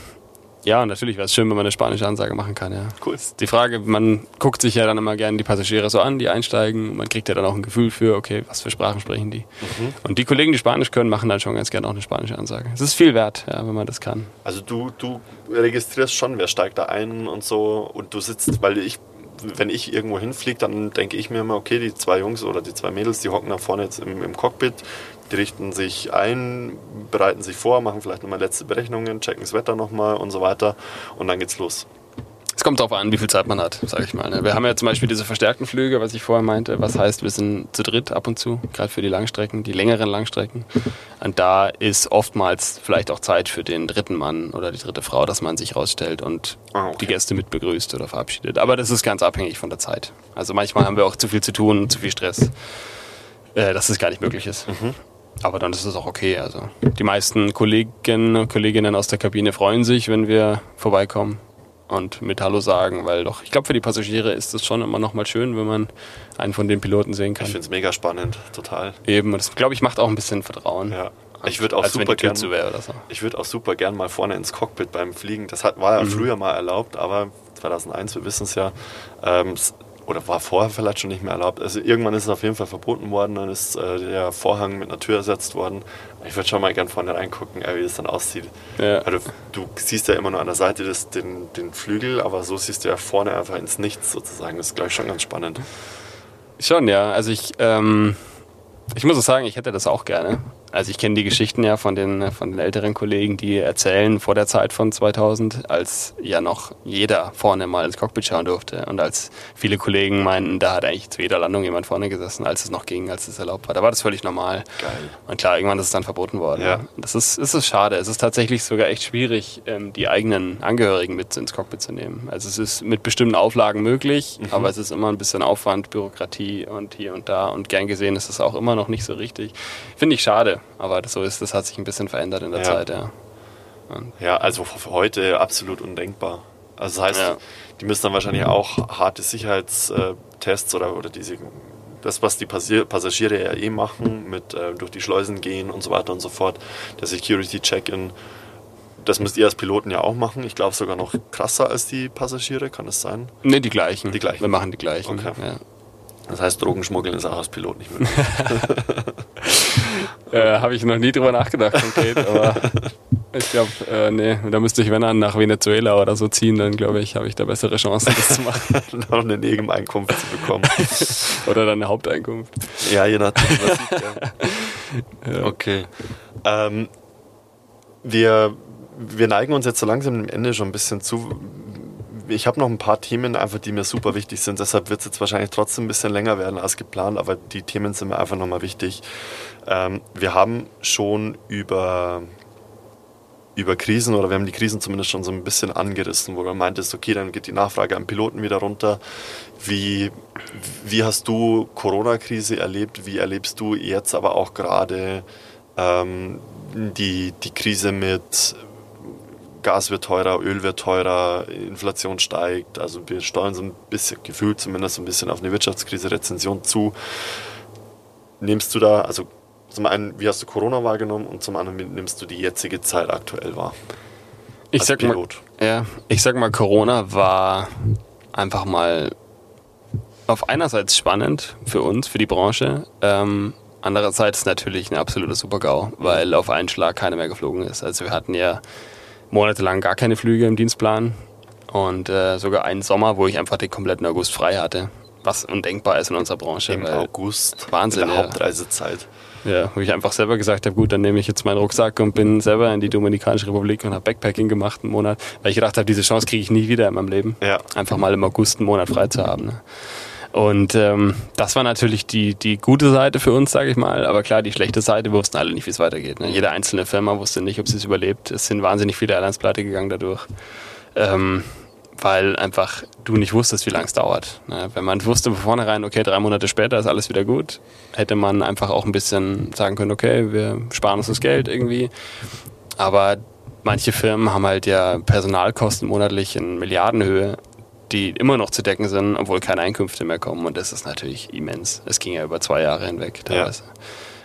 ja, natürlich wäre es schön, wenn man eine spanische Ansage machen kann, ja. Cool. Die Frage, man guckt sich ja dann immer gerne die Passagiere so an, die einsteigen. Man kriegt ja dann auch ein Gefühl für, okay, was für Sprachen sprechen die. Mhm. Und die Kollegen, die Spanisch können, machen dann schon ganz gerne auch eine spanische Ansage. Es ist viel wert, ja, wenn man das kann. Also du, du registrierst schon, wer steigt da ein und so und du sitzt, weil ich wenn ich irgendwo hinfliege, dann denke ich mir immer, okay, die zwei Jungs oder die zwei Mädels, die hocken da vorne jetzt im, im Cockpit, die richten sich ein, bereiten sich vor, machen vielleicht nochmal letzte Berechnungen, checken das Wetter nochmal und so weiter und dann geht's los. Es kommt darauf an, wie viel Zeit man hat, sage ich mal. Ne? Wir haben ja zum Beispiel diese verstärkten Flüge, was ich vorher meinte, was heißt, wir sind zu dritt ab und zu, gerade für die Langstrecken, die längeren Langstrecken. Und da ist oftmals vielleicht auch Zeit für den dritten Mann oder die dritte Frau, dass man sich rausstellt und ah, okay. die Gäste mit begrüßt oder verabschiedet. Aber das ist ganz abhängig von der Zeit. Also manchmal haben wir auch zu viel zu tun, zu viel Stress, äh, dass es gar nicht möglich ist. Mhm. Aber dann ist es auch okay. Also die meisten Kollegen, Kolleginnen aus der Kabine freuen sich, wenn wir vorbeikommen und mit Hallo sagen, weil doch, ich glaube, für die Passagiere ist es schon immer noch mal schön, wenn man einen von den Piloten sehen kann. Ich finde es mega spannend, total. Eben, und das, glaube ich, macht auch ein bisschen Vertrauen. Ja. Ich würde auch, super gern, so. ich würd auch super gern mal vorne ins Cockpit beim Fliegen. Das hat, war ja mhm. früher mal erlaubt, aber 2001, wir wissen es ja, ähm, oder war vorher vielleicht schon nicht mehr erlaubt. Also irgendwann ist es auf jeden Fall verboten worden, dann ist äh, der Vorhang mit einer Tür ersetzt worden. Ich würde schon mal gern vorne reingucken, äh, wie das dann aussieht. Ja. Also, du siehst ja immer nur an der Seite des, den, den Flügel, aber so siehst du ja vorne einfach ins Nichts sozusagen. Das ist, glaube ich, schon ganz spannend. Schon, ja. Also ich, ähm, ich muss auch sagen, ich hätte das auch gerne. Also ich kenne die Geschichten ja von den, von den älteren Kollegen, die erzählen vor der Zeit von 2000, als ja noch jeder vorne mal ins Cockpit schauen durfte und als viele Kollegen meinten, da hat eigentlich zu jeder Landung jemand vorne gesessen, als es noch ging, als es erlaubt war. Da war das völlig normal. Geil. Und klar, irgendwann ist es dann verboten worden. Ja. Das ist, ist es schade. Es ist tatsächlich sogar echt schwierig, ähm, die eigenen Angehörigen mit ins Cockpit zu nehmen. Also es ist mit bestimmten Auflagen möglich, mhm. aber es ist immer ein bisschen Aufwand, Bürokratie und hier und da und gern gesehen ist es auch immer noch nicht so richtig. Finde ich schade aber das so ist, das hat sich ein bisschen verändert in der ja. Zeit, ja. Und ja, also für heute absolut undenkbar. Also das heißt, ja. die müssen dann wahrscheinlich auch harte Sicherheitstests oder, oder diese, das, was die Passagiere ja eh machen, mit äh, durch die Schleusen gehen und so weiter und so fort, der Security-Check-In, das müsst ihr als Piloten ja auch machen. Ich glaube sogar noch krasser als die Passagiere, kann es sein? Ne, die gleichen. Die gleichen. Wir machen die gleichen. Okay. Ja. Das heißt, Drogenschmuggeln ist auch als Pilot nicht möglich. äh, Habe ich noch nie drüber nachgedacht, konkret, aber ich glaube, äh, nee, da müsste ich, wenn dann nach Venezuela oder so ziehen, dann glaube ich, habe ich da bessere Chancen, das zu machen. noch eine Nebeneinkunft zu bekommen. oder dann eine Haupteinkunft. Ja, je nachdem, was ich, ja. Okay. Ähm, wir, wir neigen uns jetzt so langsam dem Ende schon ein bisschen zu ich habe noch ein paar Themen einfach, die mir super wichtig sind. Deshalb wird es jetzt wahrscheinlich trotzdem ein bisschen länger werden als geplant, aber die Themen sind mir einfach nochmal wichtig. Ähm, wir haben schon über, über Krisen oder wir haben die Krisen zumindest schon so ein bisschen angerissen, wo man meintest, okay, dann geht die Nachfrage am Piloten wieder runter. Wie, wie hast du Corona-Krise erlebt? Wie erlebst du jetzt aber auch gerade ähm, die, die Krise mit Gas wird teurer, Öl wird teurer, Inflation steigt. Also wir steuern so ein bisschen, gefühlt zumindest ein bisschen auf eine Wirtschaftskrise, Rezension zu. Nimmst du da, also zum einen, wie hast du Corona wahrgenommen und zum anderen, nimmst du die jetzige Zeit aktuell wahr? Ich sag, Pilot? mal, ja, ich sag mal, Corona war einfach mal auf einerseits spannend für uns, für die Branche. Ähm, andererseits natürlich ein absoluter Super-GAU, weil auf einen Schlag keiner mehr geflogen ist. Also wir hatten ja monatelang gar keine Flüge im Dienstplan und äh, sogar einen Sommer, wo ich einfach den kompletten August frei hatte. Was undenkbar ist in unserer Branche. Im August. Wahnsinn. In der Hauptreisezeit. Ja, wo ich einfach selber gesagt habe, gut, dann nehme ich jetzt meinen Rucksack und bin selber in die Dominikanische Republik und habe Backpacking gemacht einen Monat, weil ich gedacht habe, diese Chance kriege ich nie wieder in meinem Leben. Ja. Einfach mal im August einen Monat frei zu haben. Ne? Und ähm, das war natürlich die, die gute Seite für uns, sage ich mal. Aber klar, die schlechte Seite, wir wussten alle nicht, wie es weitergeht. Ne? Jede einzelne Firma wusste nicht, ob sie es überlebt. Es sind wahnsinnig viele Airlines pleite gegangen dadurch. Ähm, weil einfach du nicht wusstest, wie lange es dauert. Ne? Wenn man wusste von vornherein, okay, drei Monate später ist alles wieder gut, hätte man einfach auch ein bisschen sagen können, okay, wir sparen uns das Geld irgendwie. Aber manche Firmen haben halt ja Personalkosten monatlich in Milliardenhöhe die immer noch zu decken sind, obwohl keine Einkünfte mehr kommen. Und das ist natürlich immens. Es ging ja über zwei Jahre hinweg teilweise. Ja.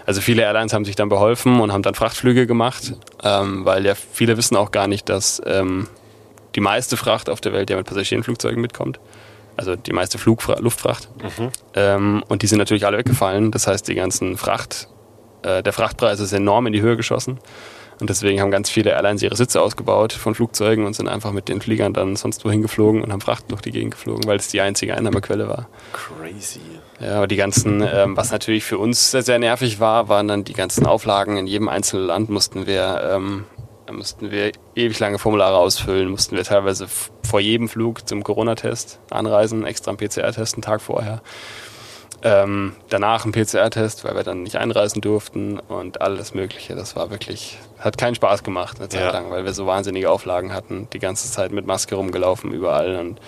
Also viele Airlines haben sich dann beholfen und haben dann Frachtflüge gemacht, ähm, weil ja viele wissen auch gar nicht, dass ähm, die meiste Fracht auf der Welt ja mit Passagierenflugzeugen mitkommt. Also die meiste Flugfra Luftfracht. Mhm. Ähm, und die sind natürlich alle weggefallen. Das heißt, die ganzen Fracht, äh, der Frachtpreis ist enorm in die Höhe geschossen. Und deswegen haben ganz viele Airlines ihre Sitze ausgebaut von Flugzeugen und sind einfach mit den Fliegern dann sonst wohin geflogen und haben Fracht durch die Gegend geflogen, weil es die einzige Einnahmequelle war. Crazy. Ja, aber die ganzen, ähm, was natürlich für uns sehr, sehr nervig war, waren dann die ganzen Auflagen. In jedem einzelnen Land mussten wir, ähm, mussten wir ewig lange Formulare ausfüllen, mussten wir teilweise vor jedem Flug zum Corona-Test anreisen, extra einen PCR-Test einen Tag vorher. Ähm, danach ein PCR-Test, weil wir dann nicht einreisen durften und alles Mögliche. Das war wirklich, hat keinen Spaß gemacht eine Zeit ja. lang, weil wir so wahnsinnige Auflagen hatten. Die ganze Zeit mit Maske rumgelaufen überall und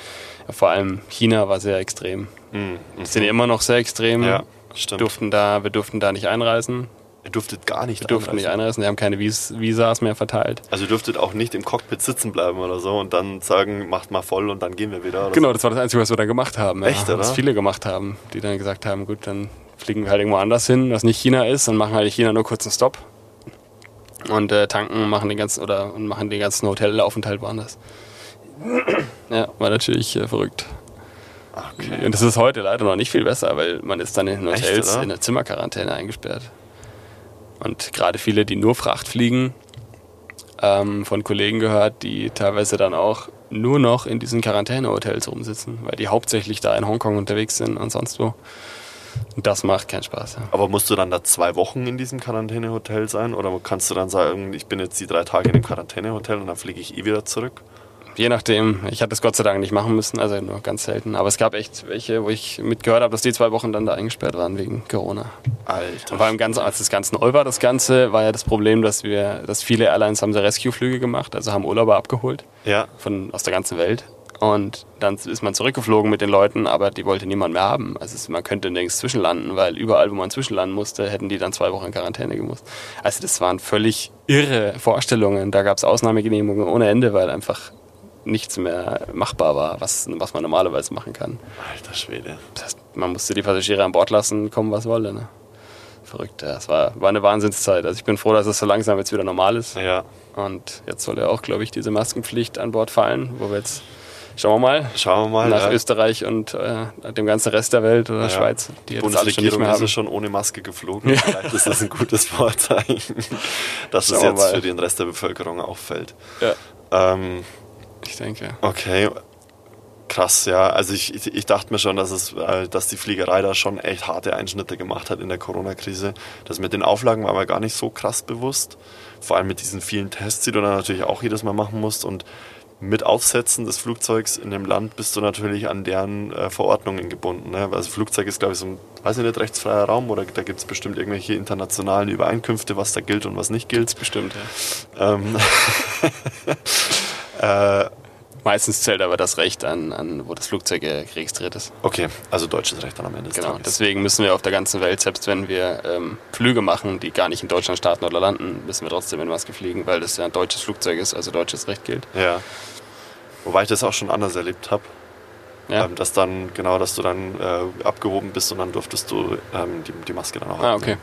ja, vor allem China war sehr extrem. Mhm. Sind immer noch sehr extrem. Ja, stimmt. Durften da, wir durften da nicht einreisen. Ihr durftet gar nicht Wir durften nicht einreisen, die haben keine Vis Visas mehr verteilt. Also ihr dürftet auch nicht im Cockpit sitzen bleiben oder so und dann sagen, macht mal voll und dann gehen wir wieder. genau, so. das war das Einzige, was wir da gemacht haben. Ja. Echt, oder? Was viele gemacht haben, die dann gesagt haben, gut, dann fliegen wir halt irgendwo anders hin, was nicht China ist, und machen halt in China nur kurz einen Stopp. Und äh, tanken machen den ganzen oder und machen den ganzen Hotelaufenthalt woanders. ja, war natürlich äh, verrückt. Okay. Und das ist heute leider noch nicht viel besser, weil man ist dann in den Echt, Hotels oder? in der Zimmerquarantäne eingesperrt. Und gerade viele, die nur Fracht fliegen, ähm, von Kollegen gehört, die teilweise dann auch nur noch in diesen Quarantänehotels rumsitzen, weil die hauptsächlich da in Hongkong unterwegs sind und sonst wo. Und das macht keinen Spaß. Ja. Aber musst du dann da zwei Wochen in diesem Quarantänehotel sein oder kannst du dann sagen, ich bin jetzt die drei Tage in dem Quarantänehotel und dann fliege ich eh wieder zurück? Je nachdem, ich hatte es Gott sei Dank nicht machen müssen, also nur ganz selten. Aber es gab echt welche, wo ich mitgehört habe, dass die zwei Wochen dann da eingesperrt waren wegen Corona. Alter. Und vor allem ganz, als das ganz neu war, das Ganze, war ja das Problem, dass wir, dass viele Airlines haben so Rescue-Flüge gemacht, also haben Urlauber abgeholt Ja. von aus der ganzen Welt. Und dann ist man zurückgeflogen mit den Leuten, aber die wollte niemand mehr haben. Also man könnte nirgends zwischenlanden, weil überall, wo man zwischenlanden musste, hätten die dann zwei Wochen in Quarantäne gemusst. Also das waren völlig irre Vorstellungen. Da gab es Ausnahmegenehmigungen ohne Ende, weil einfach nichts mehr machbar war, was, was man normalerweise machen kann. Alter Schwede. Das heißt, man musste die Passagiere an Bord lassen, kommen was wolle. Ne? Verrückt, ja. Es war, war eine Wahnsinnszeit. Also ich bin froh, dass es so langsam jetzt wieder normal ist. Ja. Und jetzt soll ja auch, glaube ich, diese Maskenpflicht an Bord fallen, wo wir jetzt, schauen wir mal, Schauen wir mal. nach ja. Österreich und äh, dem ganzen Rest der Welt oder Ja. Schweiz, die Die schon Bundesregierung mehr ist haben. ja schon ohne Maske geflogen. Vielleicht ist das ein gutes Vorzeichen, dass es Schauen wir jetzt für den Rest der Bevölkerung auffällt. Ja, Ähm, ich denke. okay. Krass, ja. Also ich, ich, dachte mir schon, dass, es, äh, dass die Fliegerei da schon echt harte Einschnitte gemacht hat in der Corona-Krise. Das mit den Auflagen war mir gar nicht so krass bewusst. Vor allem mit diesen vielen Tests, die du dann natürlich auch jedes Mal machen musst. Und mit Aufsetzen des Flugzeugs in dem Land bist du natürlich an deren äh, Verordnungen gebunden. Ne? Also Flugzeug ist, glaube ich, so ein, weiß ich nicht, rechtsfreier Raum oder da gibt es bestimmt irgendwelche internationalen Übereinkünfte, was da gilt und was nicht gilt. Bestimmt, ja. Ähm, äh, Meistens zählt aber das Recht an, an wo das Flugzeug registriert ist. okay, also deutsches Recht dann am Ende des Genau, Tages. deswegen müssen wir auf der ganzen Welt, selbst wenn wir ähm, Flüge machen, die gar nicht in Deutschland starten oder landen, müssen wir trotzdem in Maske fliegen, weil das ja ein deutsches Flugzeug ist, also deutsches Recht gilt. Ja. Wobei ich das auch schon anders erlebt habe. Ja. Ähm, dass dann, genau, dass du dann äh, abgehoben bist und dann durftest du ähm, die, die Maske dann auch ah, okay.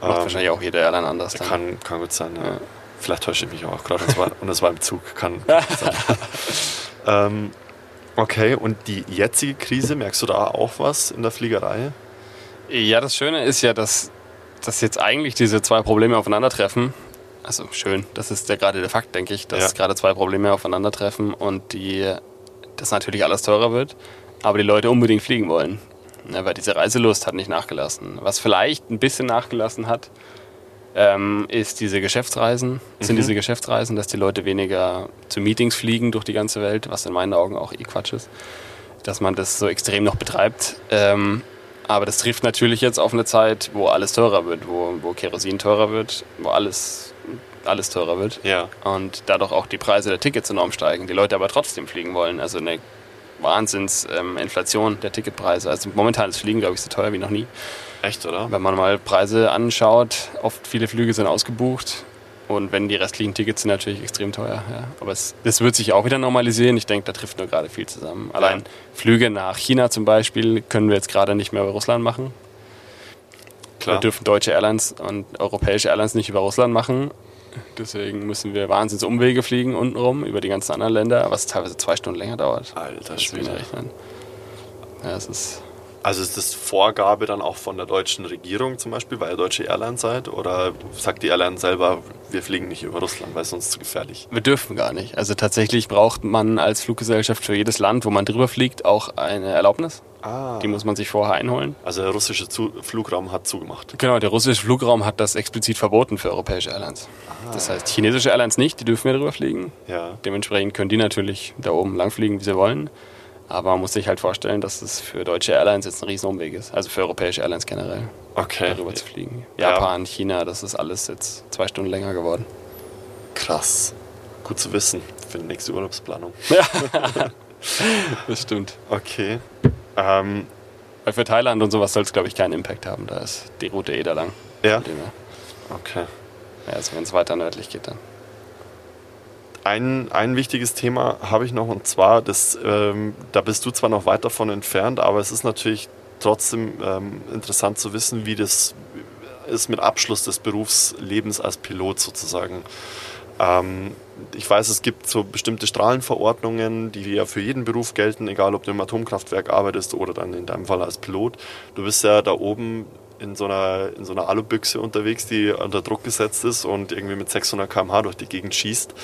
Macht Ähm, wahrscheinlich auch jede Airline anders. Dann. Kann, kann gut sein, ja. Ja. Vielleicht täusche ich mich auch gerade. Und es war, im Zug. Kann, sein. ähm, okay, und die jetzige Krise, merkst du da auch was in der Fliegerei? Ja, das Schöne ist ja, dass, dass jetzt eigentlich diese zwei Probleme aufeinandertreffen. Also schön, das ist ja gerade der Fakt, denke ich, dass Ja. gerade zwei Probleme aufeinandertreffen und die, das natürlich alles teurer wird, aber die Leute unbedingt fliegen wollen. Ja, weil diese Reiselust hat nicht nachgelassen. Was vielleicht ein bisschen nachgelassen hat, ähm, ist diese Geschäftsreisen, sind Mhm. diese Geschäftsreisen, dass die Leute weniger zu Meetings fliegen durch die ganze Welt, was in meinen Augen auch eh Quatsch ist, dass man das so extrem noch betreibt. Ähm, aber das trifft natürlich jetzt auf eine Zeit, wo alles teurer wird, wo, wo Kerosin teurer wird, wo alles, alles teurer wird Ja. und dadurch auch die Preise der Tickets enorm steigen. Die Leute aber trotzdem fliegen wollen. Also eine Wahnsinns-Inflation ähm, der Ticketpreise. Also momentan ist Fliegen, glaube ich, so teuer wie noch nie. Echt, oder? Wenn man mal Preise anschaut, oft viele Flüge sind ausgebucht. Und wenn die restlichen Tickets sind natürlich extrem teuer. Ja. Aber es, das wird sich auch wieder normalisieren. Ich denke, da trifft nur gerade viel zusammen. Allein Flüge nach China zum Beispiel können wir jetzt gerade nicht mehr über Russland machen. Wir Klar. dürfen deutsche Airlines und europäische Airlines nicht über Russland machen. Deswegen müssen wir wahnsinns Umwege fliegen untenrum über die ganzen anderen Länder, was teilweise zwei Stunden länger dauert. Alter Das rechnen. Ja, es ist Also ist das Vorgabe dann auch von der deutschen Regierung zum Beispiel, weil ihr deutsche Airline seid? Oder sagt die Airline selber, wir fliegen nicht über Russland, weil es sonst zu gefährlich? Wir dürfen gar nicht. Also tatsächlich braucht man als Fluggesellschaft für jedes Land, wo man drüber fliegt, auch eine Erlaubnis. Ah. Die muss man sich vorher einholen. Also der russische zu Flugraum hat zugemacht. Genau, der russische Flugraum hat das explizit verboten für europäische Airlines. Das heißt, chinesische Airlines nicht, die dürfen wir drüber fliegen. Ja. Dementsprechend können die natürlich da oben langfliegen, wie sie wollen. Aber man muss sich halt vorstellen, dass es für deutsche Airlines jetzt ein Riesenumweg ist. Also für europäische Airlines generell, Okay. darüber zu fliegen. Ja. Japan, China, das ist alles jetzt zwei Stunden länger geworden. Krass. Gut zu wissen für die nächste Urlaubsplanung. Das stimmt. Okay. Ähm, Weil für Thailand und sowas soll es, glaube ich, keinen Impact haben. Da ist die Route eh da lang. Ja. Okay. Ja, also wenn es weiter nördlich geht, dann. Ein, ein wichtiges Thema habe ich noch und zwar, das, ähm, da bist du zwar noch weit davon entfernt, aber es ist natürlich trotzdem ähm, interessant zu wissen, wie das ist mit Abschluss des Berufslebens als Pilot sozusagen. Ähm, ich weiß, es gibt so bestimmte Strahlenverordnungen, die ja für jeden Beruf gelten, egal ob du im Atomkraftwerk arbeitest oder dann in deinem Fall als Pilot. Du bist ja da oben in so einer, in so einer Alubüchse unterwegs, die unter Druck gesetzt ist und irgendwie mit 600 km/h durch die Gegend schießt.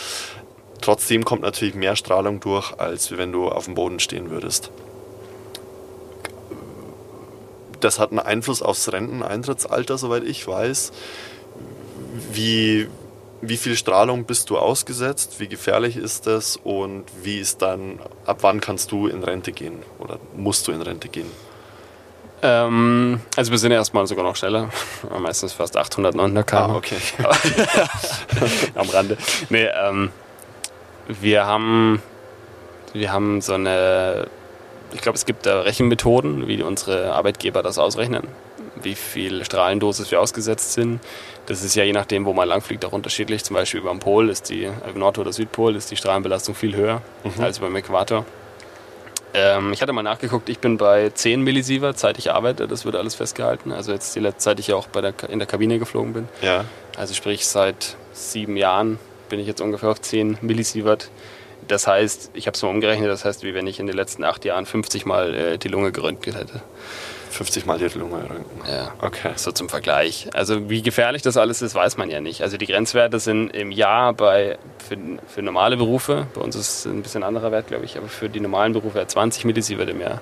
Trotzdem kommt natürlich mehr Strahlung durch, als wenn du auf dem Boden stehen würdest. Das hat einen Einfluss aufs Renteneintrittsalter, soweit ich weiß. Wie, wie viel Strahlung bist du ausgesetzt? Wie gefährlich ist das? Und wie ist dann, ab wann kannst du in Rente gehen oder musst du in Rente gehen? Ähm, also wir sind ja erstmal sogar noch schneller. Meistens fast 800, 900 km. Ah, okay. Am Rande. Nee, ähm, wir haben, wir haben so eine, ich glaube, es gibt da Rechenmethoden, wie unsere Arbeitgeber das ausrechnen, wie viel Strahlendosis wir ausgesetzt sind. Das ist ja je nachdem, wo man langfliegt, auch unterschiedlich. Zum Beispiel über dem Pol ist die, äh, Nord- oder Südpol, ist die Strahlenbelastung viel höher mhm. als beim Äquator. Ähm, ich hatte mal nachgeguckt, ich bin bei 10 Millisievert, seit ich arbeite, das wird alles festgehalten. Also jetzt die letzte Zeit ich auch bei der, in der Kabine geflogen bin. Ja. Also sprich seit sieben Jahren bin ich jetzt ungefähr auf 10 Millisievert. Das heißt, ich habe es mal umgerechnet, das heißt, wie wenn ich in den letzten acht Jahren 50 Mal äh, die Lunge geröntgt hätte. 50 Mal die Lunge röntgen. Ja, okay. So zum Vergleich. Also wie gefährlich das alles ist, weiß man ja nicht. Also die Grenzwerte sind im Jahr bei für, für normale Berufe, bei uns ist es ein bisschen anderer Wert, glaube ich, aber für die normalen Berufe 20 Millisievert im Jahr.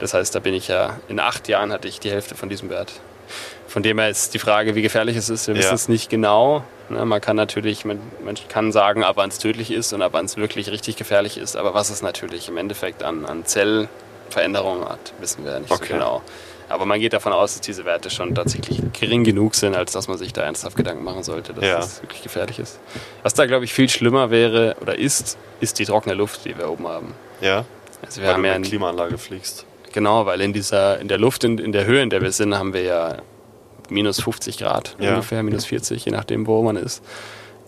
Das heißt, da bin ich ja, in acht Jahren hatte ich die Hälfte von diesem Wert. Von dem her ist die Frage, wie gefährlich es ist. Wir ja. wissen es nicht genau. Ne, man kann natürlich, man, man kann sagen, ab wann es tödlich ist und ab wann es wirklich richtig gefährlich ist. Aber was es natürlich im Endeffekt an, an Zellveränderungen hat, wissen wir nicht okay. so genau. Aber man geht davon aus, dass diese Werte schon tatsächlich gering genug sind, als dass man sich da ernsthaft Gedanken machen sollte, dass ja. das wirklich gefährlich ist. Was da, glaube ich, viel schlimmer wäre oder ist, ist die trockene Luft, die wir oben haben. Ja. Also wir weil haben du ja eine Klimaanlage fliegst. Genau, weil in dieser, in der Luft, in, in der Höhe, in der wir sind, haben wir ja minus 50 Grad ja. ungefähr, minus 40, je nachdem, wo man ist.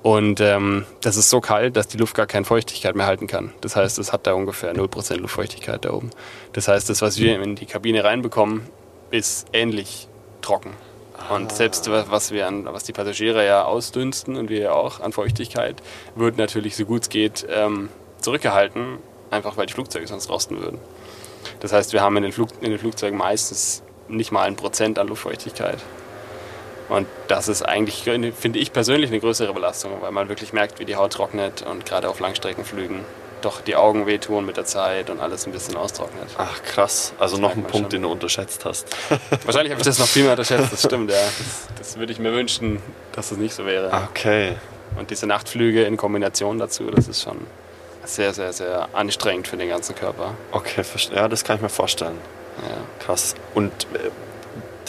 Und ähm, das ist so kalt, dass die Luft gar keine Feuchtigkeit mehr halten kann. Das heißt, es hat da ungefähr 0% Luftfeuchtigkeit da oben. Das heißt, das, was wir in die Kabine reinbekommen, ist ähnlich trocken. Und selbst was, wir an, was die Passagiere ja ausdünsten und wir ja auch an Feuchtigkeit, wird natürlich so gut es geht ähm, zurückgehalten, einfach weil die Flugzeuge sonst rosten würden. Das heißt, wir haben in den, Flug, in den Flugzeugen meistens nicht mal ein Prozent an Luftfeuchtigkeit. Und das ist eigentlich, finde ich persönlich, eine größere Belastung, weil man wirklich merkt, wie die Haut trocknet und gerade auf Langstreckenflügen doch die Augen wehtun mit der Zeit und alles ein bisschen austrocknet. Ach krass, also das noch ein Punkt, schon. den du unterschätzt hast. Wahrscheinlich habe ich das noch viel mehr unterschätzt, das stimmt, ja. Das, das würde ich mir wünschen, dass es nicht so wäre. Okay. Und diese Nachtflüge in Kombination dazu, das ist schon sehr, sehr, sehr anstrengend für den ganzen Körper. Okay, ja, das kann ich mir vorstellen. Ja. Krass. Und äh,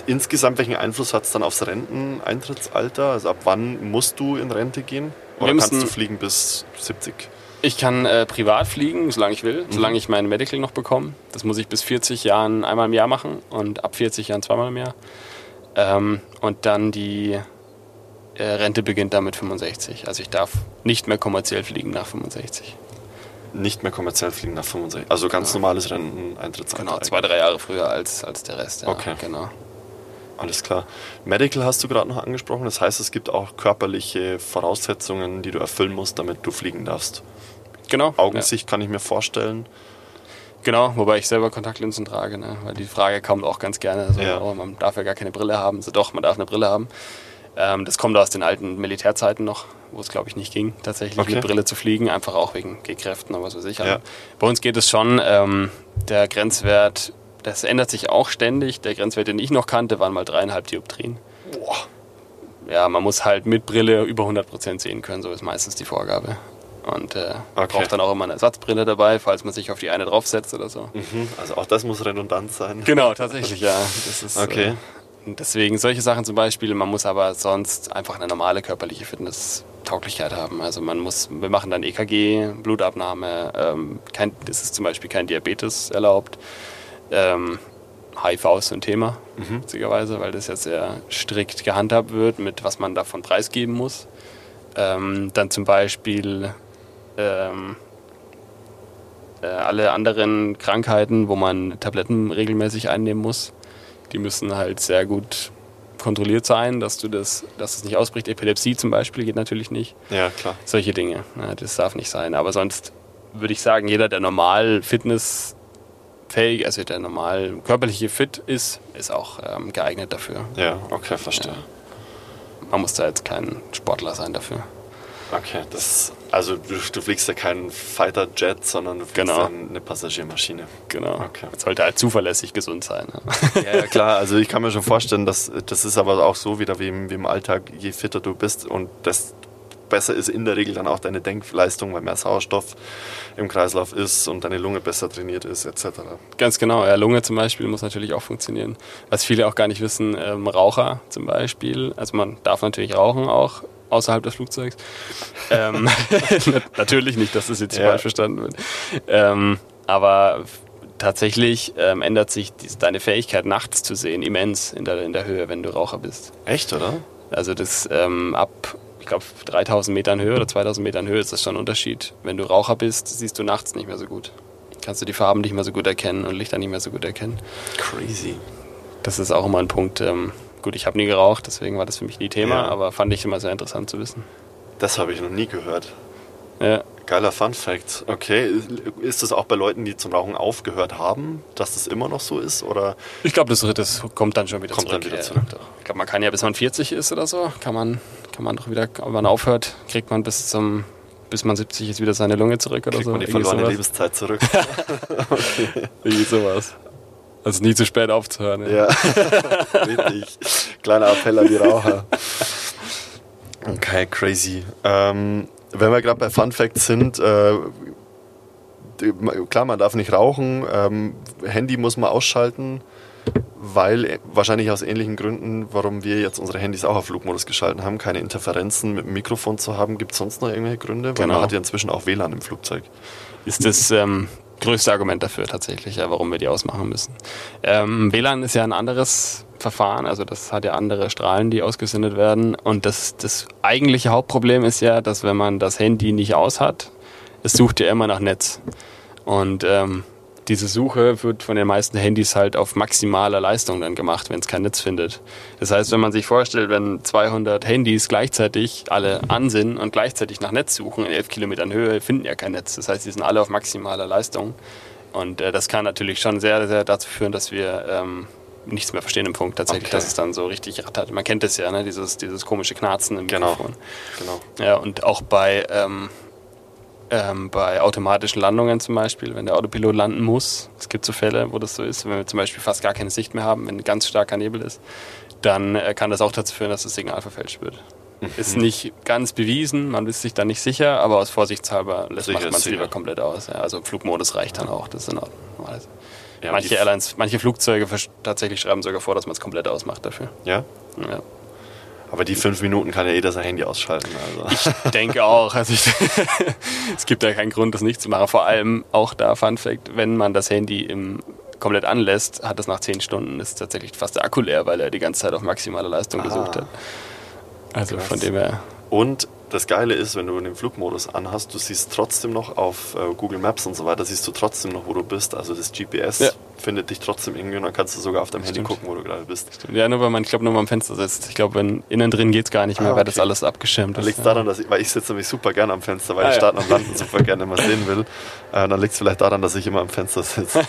insgesamt, welchen Einfluss hat es dann aufs Renteneintrittsalter? Also ab wann musst du in Rente gehen? Oder kannst du fliegen bis 70? Ich kann äh, privat fliegen, solange ich will, mhm. solange ich mein Medical noch bekomme. Das muss ich bis 40 Jahren einmal im Jahr machen und ab 40 Jahren zweimal im Jahr. Ähm, und dann die äh, Rente beginnt dann mit 65. Also ich darf nicht mehr kommerziell fliegen nach 65. Nicht mehr kommerziell fliegen nach 65. Also ganz ja. normales Renteneintrittsalter. Genau, zwei, drei Jahre früher als, als der Rest. Ja, okay. Genau. Alles klar. Medical hast du gerade noch angesprochen. Das heißt, es gibt auch körperliche Voraussetzungen, die du erfüllen musst, damit du fliegen darfst. Genau. Augensicht ja. kann ich mir vorstellen. Genau, wobei ich selber Kontaktlinsen trage, ne? weil die Frage kommt auch ganz gerne. Also, ja. oh, man darf ja gar keine Brille haben. Also doch, man darf eine Brille haben. Ähm, das kommt aus den alten Militärzeiten noch, wo es, glaube ich, nicht ging, tatsächlich okay. mit Brille zu fliegen, einfach auch wegen G-Kräften oder was weiß ich. Ja. Bei uns geht es schon. Ähm, der Grenzwert das ändert sich auch ständig. Der Grenzwert, den ich noch kannte, waren mal dreieinhalb Dioptrien. Boah. Ja, man muss halt mit Brille über 100% sehen können, so ist meistens die Vorgabe. Und äh, okay. braucht dann auch immer eine Ersatzbrille dabei, falls man sich auf die eine draufsetzt oder so. Mhm, also auch das muss redundant sein. Genau, tatsächlich, ja. Das ist, okay. Äh, deswegen solche Sachen zum Beispiel, man muss aber sonst einfach eine normale körperliche Fitnesstauglichkeit haben. Also man muss, wir machen dann EKG, Blutabnahme, ähm, kein, es ist zum Beispiel kein Diabetes erlaubt. Ähm, HIV ist so ein Thema, mhm. witzigerweise, weil das jetzt sehr strikt gehandhabt wird, mit was man davon preisgeben muss. Ähm, dann zum Beispiel ähm, äh, alle anderen Krankheiten, wo man Tabletten regelmäßig einnehmen muss, die müssen halt sehr gut kontrolliert sein, dass du das, dass es nicht ausbricht. Epilepsie zum Beispiel geht natürlich nicht. Ja, klar. Solche Dinge. Ja, das darf nicht sein. Aber sonst würde ich sagen, jeder, der normal fitnessfähig, also der normal körperliche fit ist, ist auch ähm, geeignet dafür. Ja, okay, verstehe. Ja. Man muss da jetzt kein Sportler sein dafür. Okay, das, also du, du fliegst ja keinen Fighter-Jet, sondern du fliegst genau. eine Passagiermaschine. Genau. Okay. Das sollte halt zuverlässig gesund sein. Ja. ja, ja, klar. Also ich kann mir schon vorstellen, dass das ist aber auch so wieder wie im, wie im Alltag, je fitter du bist und das besser ist in der Regel dann auch deine Denkleistung, weil mehr Sauerstoff im Kreislauf ist und deine Lunge besser trainiert ist, etc. Ganz genau, ja, Lunge zum Beispiel muss natürlich auch funktionieren. Was viele auch gar nicht wissen, ähm, Raucher zum Beispiel, also man darf natürlich rauchen auch außerhalb des Flugzeugs. ähm, natürlich nicht, dass das jetzt ja. falsch verstanden wird. Ähm, aber tatsächlich ähm, ändert sich die, deine Fähigkeit, nachts zu sehen, immens in der, in der Höhe, wenn du Raucher bist. Echt, oder? Also das ähm, ab glaube, 3000 Metern Höhe oder 2000 Metern Höhe ist das schon ein Unterschied. Wenn du Raucher bist, siehst du nachts nicht mehr so gut. Kannst du die Farben nicht mehr so gut erkennen und Lichter nicht mehr so gut erkennen. Crazy. Das ist auch immer ein Punkt. Ähm, gut, ich habe nie geraucht, deswegen war das für mich nie Thema, ja. aber fand ich immer sehr interessant zu wissen. Das habe ich noch nie gehört. Ja. Geiler Fun Fact. Okay, ist das auch bei Leuten, die zum Rauchen aufgehört haben, dass das immer noch so ist? Oder? Ich glaube, das, das, kommt dann schon wieder kommt zurück. Dann wieder zurück. Ich glaube, man kann ja, bis man 40 ist oder so, kann man, kann man doch wieder, wenn man aufhört, kriegt man bis zum bis man 70 ist wieder seine Lunge zurück oder kriegt so. man die verlorene sowas. Lebenszeit zurück. okay. Wie sowas. Also nie zu spät aufzuhören. Ja, ja. richtig. Kleiner Appell an die Raucher. Okay, crazy. Ähm, wenn wir gerade bei Fun Facts sind, äh, klar, man darf nicht rauchen, ähm, Handy muss man ausschalten, weil wahrscheinlich aus ähnlichen Gründen, warum wir jetzt unsere Handys auch auf Flugmodus geschalten haben, keine Interferenzen mit dem Mikrofon zu haben. Gibt es sonst noch irgendwelche Gründe? Weil genau. man hat ja inzwischen auch WLAN im Flugzeug. Ist das ähm, größte Argument dafür tatsächlich, ja, warum wir die ausmachen müssen. Ähm, WLAN ist ja ein anderes Verfahren, also das hat ja andere Strahlen, die ausgesendet werden. Und das, das eigentliche Hauptproblem ist ja, dass wenn man das Handy nicht aus hat, es sucht ja immer nach Netz. Und ähm, diese Suche wird von den meisten Handys halt auf maximaler Leistung dann gemacht, wenn es kein Netz findet. Das heißt, wenn man sich vorstellt, wenn 200 Handys gleichzeitig alle an sind und gleichzeitig nach Netz suchen in 11 Kilometern Höhe, finden ja kein Netz. Das heißt, die sind alle auf maximaler Leistung. Und äh, das kann natürlich schon sehr, sehr dazu führen, dass wir ähm, nichts mehr verstehen im Punkt tatsächlich, okay. dass es dann so richtig rattert. Man kennt es ja, ne? dieses, dieses komische Knarzen im genau. Mikrofon. Genau. Ja, und auch bei ähm, ähm, bei automatischen Landungen zum Beispiel, wenn der Autopilot landen muss, es gibt so Fälle, wo das so ist, wenn wir zum Beispiel fast gar keine Sicht mehr haben, wenn ganz starker Nebel ist, dann äh, kann das auch dazu führen, dass das Signal verfälscht wird. Mhm. Ist nicht ganz bewiesen, man ist sich da nicht sicher, aber aus Vorsichtshalber lässt man es lieber komplett aus. Ja. Also Flugmodus reicht dann auch, das ist in Ordnung. Ja, manche Airlines, manche Flugzeuge tatsächlich schreiben sogar vor, dass man es komplett ausmacht dafür. Ja? Ja. Aber die fünf Minuten kann ja jeder sein Handy ausschalten. Also. Ich denke auch. Also ich, es gibt ja keinen Grund, das nicht zu machen. Vor allem auch da Fun Fact, wenn man das Handy im komplett anlässt, hat es nach zehn Stunden ist tatsächlich fast der Akku leer, weil er die ganze Zeit auf maximale Leistung ah. gesucht hat. Also Krass. von dem her. Und das Geile ist, wenn du den Flugmodus anhast, du siehst trotzdem noch auf äh, Google Maps und so weiter, siehst du trotzdem noch, wo du bist. Also das GPS ja. Findet dich trotzdem irgendwie und dann kannst du sogar auf deinem Handy gucken, wo du gerade bist. Stimmt. Ja, nur weil man, ich glaube, nur mal am Fenster sitzt. Ich glaube, wenn innen drin geht es gar nicht mehr, ah, okay. weil das alles abgeschirmt ist. Dann liegt ja. daran, dass ich, weil ich sitze nämlich super gerne am Fenster, weil ah, ich ja. Starten und Landen super gerne immer sehen will. Äh, dann liegt es vielleicht daran, dass ich immer am Fenster sitze.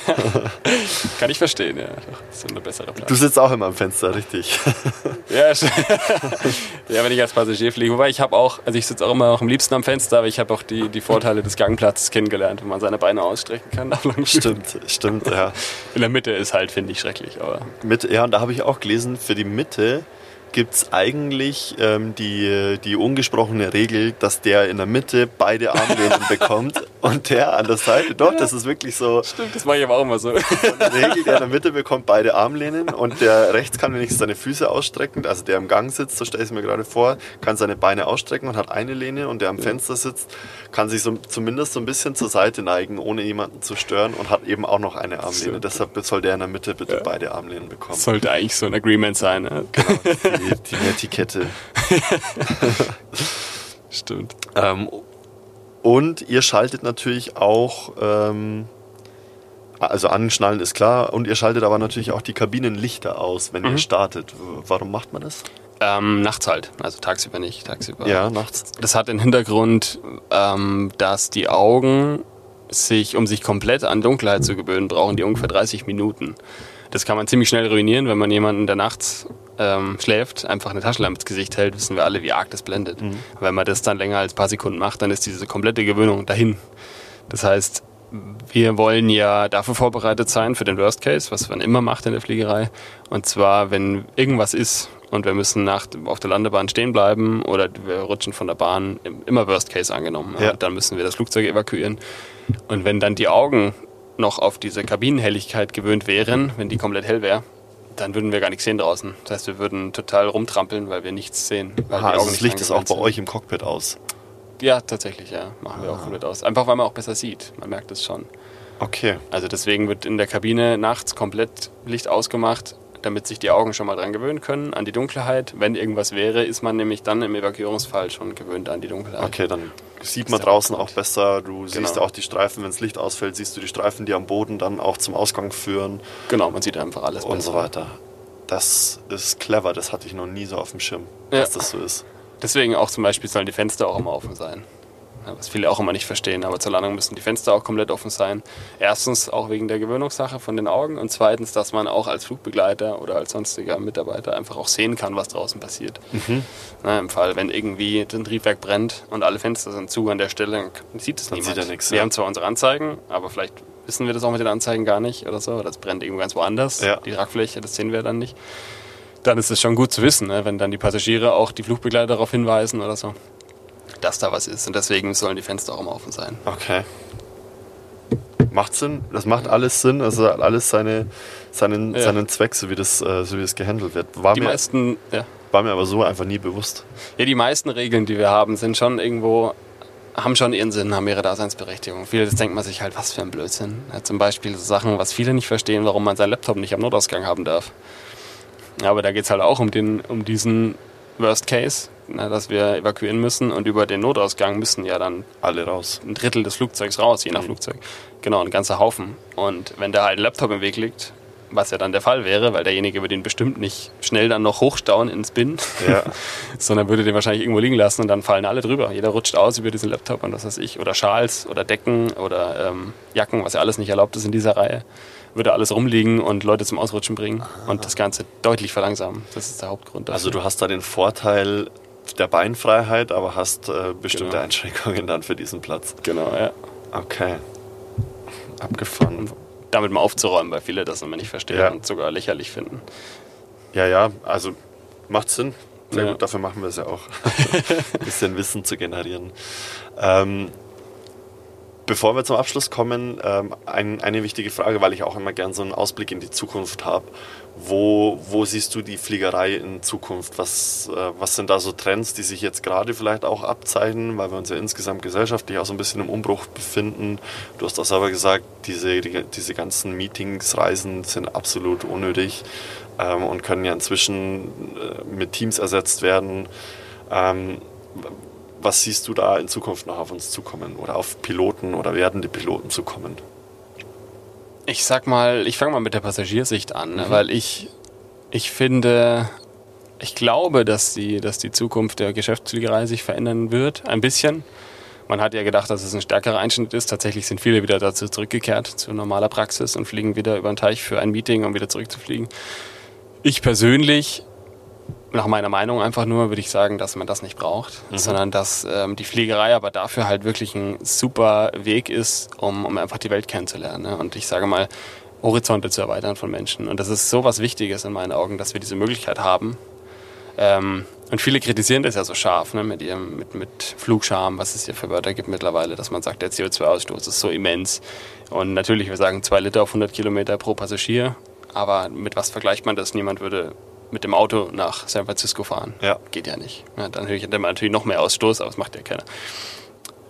Kann ich verstehen, ja. Das ist eine bessere Platz. Du sitzt auch immer am Fenster, richtig. ja, ja, wenn ich als Passagier fliege. Wobei ich habe auch, also ich sitze auch immer auch am liebsten am Fenster, aber ich habe auch die, die Vorteile des Gangplatzes kennengelernt, wenn man seine Beine ausstrecken kann. Stimmt, stimmt, ja. In der Mitte ist halt, finde ich, schrecklich. Aber Mit, ja, und da habe ich auch gelesen, für die Mitte gibt es eigentlich ähm, die, die ungesprochene Regel, dass der in der Mitte beide Armlehnen bekommt und der an der Seite. Doch, ja. das ist wirklich so. Stimmt, das mache ich aber auch immer so. Der Regel, der in der Mitte bekommt beide Armlehnen und der rechts kann wenigstens seine Füße ausstrecken. Also der im Gang sitzt, so stelle ich es mir gerade vor, kann seine Beine ausstrecken und hat eine Lehne und der am Fenster sitzt, kann sich so, zumindest so ein bisschen zur Seite neigen, ohne jemanden zu stören und hat eben auch noch eine Armlehne. So. Deshalb soll der in der Mitte bitte ja. beide Armlehnen bekommen. Sollte eigentlich so ein Agreement sein, ne? Genau, die, die Etikette. Stimmt. Ähm, und ihr schaltet natürlich auch, ähm, also anschnallen ist klar, und ihr schaltet aber natürlich auch die Kabinenlichter aus, wenn mhm. ihr startet. Warum macht man das? Ähm, nachts halt, also tagsüber nicht, tagsüber. Ja, nachts. Das hat den Hintergrund, ähm, dass die Augen sich, um sich komplett an Dunkelheit zu gewöhnen, brauchen die ungefähr 30 Minuten. Das kann man ziemlich schnell ruinieren, wenn man jemanden, der nachts ähm, schläft, einfach eine Taschenlampe ins Gesicht hält, wissen wir alle, wie arg das blendet. Mhm. Wenn man das dann länger als ein paar Sekunden macht, dann ist diese komplette Gewöhnung dahin. Das heißt, wir wollen ja dafür vorbereitet sein, für den Worst Case, was man immer macht in der Fliegerei. Und zwar, wenn irgendwas ist und wir müssen nach, auf der Landebahn stehen bleiben oder wir rutschen von der Bahn, immer Worst Case angenommen. Ja. Dann müssen wir das Flugzeug evakuieren. Und wenn dann die Augen noch auf diese Kabinenhelligkeit gewöhnt wären, wenn die komplett hell wäre, dann würden wir gar nichts sehen draußen. Das heißt, wir würden total rumtrampeln, weil wir nichts sehen. Aha, also das Licht ist auch bei sind. euch im Cockpit aus? Ja, tatsächlich, ja. Machen wir ah. auch komplett aus. Einfach, weil man auch besser sieht. Man merkt es schon. Okay. Also deswegen wird in der Kabine nachts komplett Licht ausgemacht, damit sich die Augen schon mal dran gewöhnen können, an die Dunkelheit. Wenn irgendwas wäre, ist man nämlich dann im Evakuierungsfall schon gewöhnt an die Dunkelheit. Okay, dann sieht man draußen auch besser. Du genau. siehst auch die Streifen, wenn das Licht ausfällt, siehst du die Streifen, die am Boden dann auch zum Ausgang führen. Genau, man sieht einfach alles und besser. so weiter. Das ist clever, das hatte ich noch nie so auf dem Schirm, ja. dass das so ist. Deswegen auch zum Beispiel sollen die Fenster auch immer offen sein was viele auch immer nicht verstehen. Aber zur Landung müssen die Fenster auch komplett offen sein. Erstens auch wegen der Gewöhnungssache von den Augen und zweitens, dass man auch als Flugbegleiter oder als sonstiger Mitarbeiter einfach auch sehen kann, was draußen passiert. Mhm. Na, Im Fall, wenn irgendwie ein Triebwerk brennt und alle Fenster sind zu an der Stelle, dann sieht es niemand. Sieht nichts, wir ja. haben zwar unsere Anzeigen, aber vielleicht wissen wir das auch mit den Anzeigen gar nicht oder so. Oder es brennt irgendwo ganz woanders. Ja. Die Tragfläche, das sehen wir dann nicht. Dann ist es schon gut zu wissen, ne? wenn dann die Passagiere auch die Flugbegleiter darauf hinweisen oder so dass da was ist. Und deswegen sollen die Fenster auch immer offen sein. Okay. Macht Sinn. Das macht alles Sinn. Also alles seine, seinen, ja. seinen Zweck, so wie, das, äh, so wie das gehandelt wird. War die mir, meisten, ja. War mir aber so einfach nie bewusst. Ja, die meisten Regeln, die wir haben, sind schon irgendwo haben schon ihren Sinn, haben ihre Daseinsberechtigung. Vieles denkt man sich halt, was für ein Blödsinn. Ja, zum Beispiel so Sachen, was viele nicht verstehen, warum man seinen Laptop nicht am Notausgang haben darf. aber da geht es halt auch um, den, um diesen Worst Case, na, dass wir evakuieren müssen und über den Notausgang müssen ja dann alle raus. Ein Drittel des Flugzeugs raus, je nach mhm. Flugzeug. Genau, ein ganzer Haufen. Und wenn da halt ein Laptop im Weg liegt, was ja dann der Fall wäre, weil derjenige würde den bestimmt nicht schnell dann noch hochstauen ins Bin, ja. sondern würde den wahrscheinlich irgendwo liegen lassen und dann fallen alle drüber. Jeder rutscht aus über diesen Laptop und was weiß ich. Oder Schals oder Decken oder ähm, Jacken, was ja alles nicht erlaubt ist in dieser Reihe würde alles rumliegen und Leute zum Ausrutschen bringen Aha. und das Ganze deutlich verlangsamen. Das ist der Hauptgrund. Dafür. Also du hast da den Vorteil der Beinfreiheit, aber hast äh, bestimmte genau. Einschränkungen dann für diesen Platz. Genau, ja. Okay. Abgefahren. Um damit mal aufzuräumen, weil viele das immer nicht verstehen ja. und sogar lächerlich finden. Ja, ja, also macht Sinn. Sehr ja. gut, dafür machen wir es ja auch. Ein bisschen Wissen zu generieren. Ähm, Bevor wir zum Abschluss kommen, ähm, ein, eine wichtige Frage, weil ich auch immer gern so einen Ausblick in die Zukunft habe. Wo, wo siehst du die Fliegerei in Zukunft? Was, äh, was sind da so Trends, die sich jetzt gerade vielleicht auch abzeichnen, weil wir uns ja insgesamt gesellschaftlich auch so ein bisschen im Umbruch befinden? Du hast auch selber gesagt, diese, die, diese ganzen Meetings, Reisen sind absolut unnötig ähm, und können ja inzwischen äh, mit Teams ersetzt werden. Ähm, was siehst du da in Zukunft noch auf uns zukommen oder auf Piloten oder werdende Piloten zukommen? Ich sag mal, ich fange mal mit der Passagiersicht an, ne, mhm. weil ich, ich finde, ich glaube, dass die, dass die Zukunft der Geschäftsfliegerei sich verändern wird, ein bisschen. Man hat ja gedacht, dass es ein stärkerer Einschnitt ist. Tatsächlich sind viele wieder dazu zurückgekehrt, zu normaler Praxis und fliegen wieder über den Teich für ein Meeting, um wieder zurückzufliegen. Ich persönlich nach meiner Meinung einfach nur würde ich sagen, dass man das nicht braucht, mhm. sondern dass ähm, die Fliegerei aber dafür halt wirklich ein super Weg ist, um, um einfach die Welt kennenzulernen. Ne? Und ich sage mal, Horizonte zu erweitern von Menschen. Und das ist so was Wichtiges in meinen Augen, dass wir diese Möglichkeit haben. Ähm, und viele kritisieren das ja so scharf, ne, mit ihrem, mit, mit Flugscham, was es hier für Wörter gibt mittlerweile, dass man sagt, der CO2-Ausstoß ist so immens. Und natürlich, wir sagen zwei Liter auf 100 Kilometer pro Passagier, aber mit was vergleicht man das? Niemand würde mit dem Auto nach San Francisco fahren. Ja. Geht ja nicht. Ja, dann hätte man natürlich noch mehr Ausstoß, aber das macht ja keiner.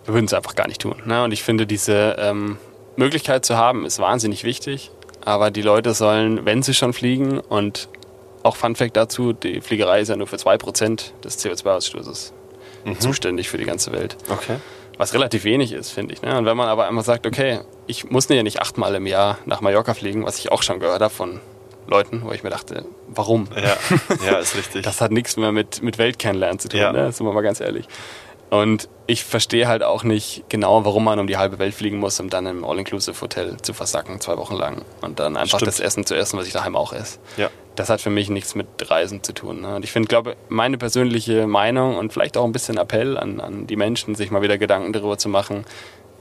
Wir würden es einfach gar nicht tun. Ne? Und ich finde, diese ähm, Möglichkeit zu haben, ist wahnsinnig wichtig. Aber die Leute sollen, wenn sie schon fliegen, und auch Fun Fact dazu, die Fliegerei ist ja nur für 2% des CO2-Ausstoßes mhm. zuständig für die ganze Welt. Okay. Was relativ wenig ist, finde ich. Ne? Und wenn man aber einmal sagt, okay, ich muss ja nicht achtmal im Jahr nach Mallorca fliegen, was ich auch schon gehört habe von Leuten, wo ich mir dachte, warum? Ja, ja ist richtig. das hat nichts mehr mit, mit Welt kennenlernen zu tun, ja. ne? sind wir mal ganz ehrlich. Und ich verstehe halt auch nicht genau, warum man um die halbe Welt fliegen muss, um dann im All-Inclusive-Hotel zu versacken, zwei Wochen lang. Und dann einfach Stimmt. das Essen zu essen, was ich daheim auch esse. Ja. Das hat für mich nichts mit Reisen zu tun. Ne? Und ich finde, glaube, meine persönliche Meinung und vielleicht auch ein bisschen Appell an, an die Menschen, sich mal wieder Gedanken darüber zu machen,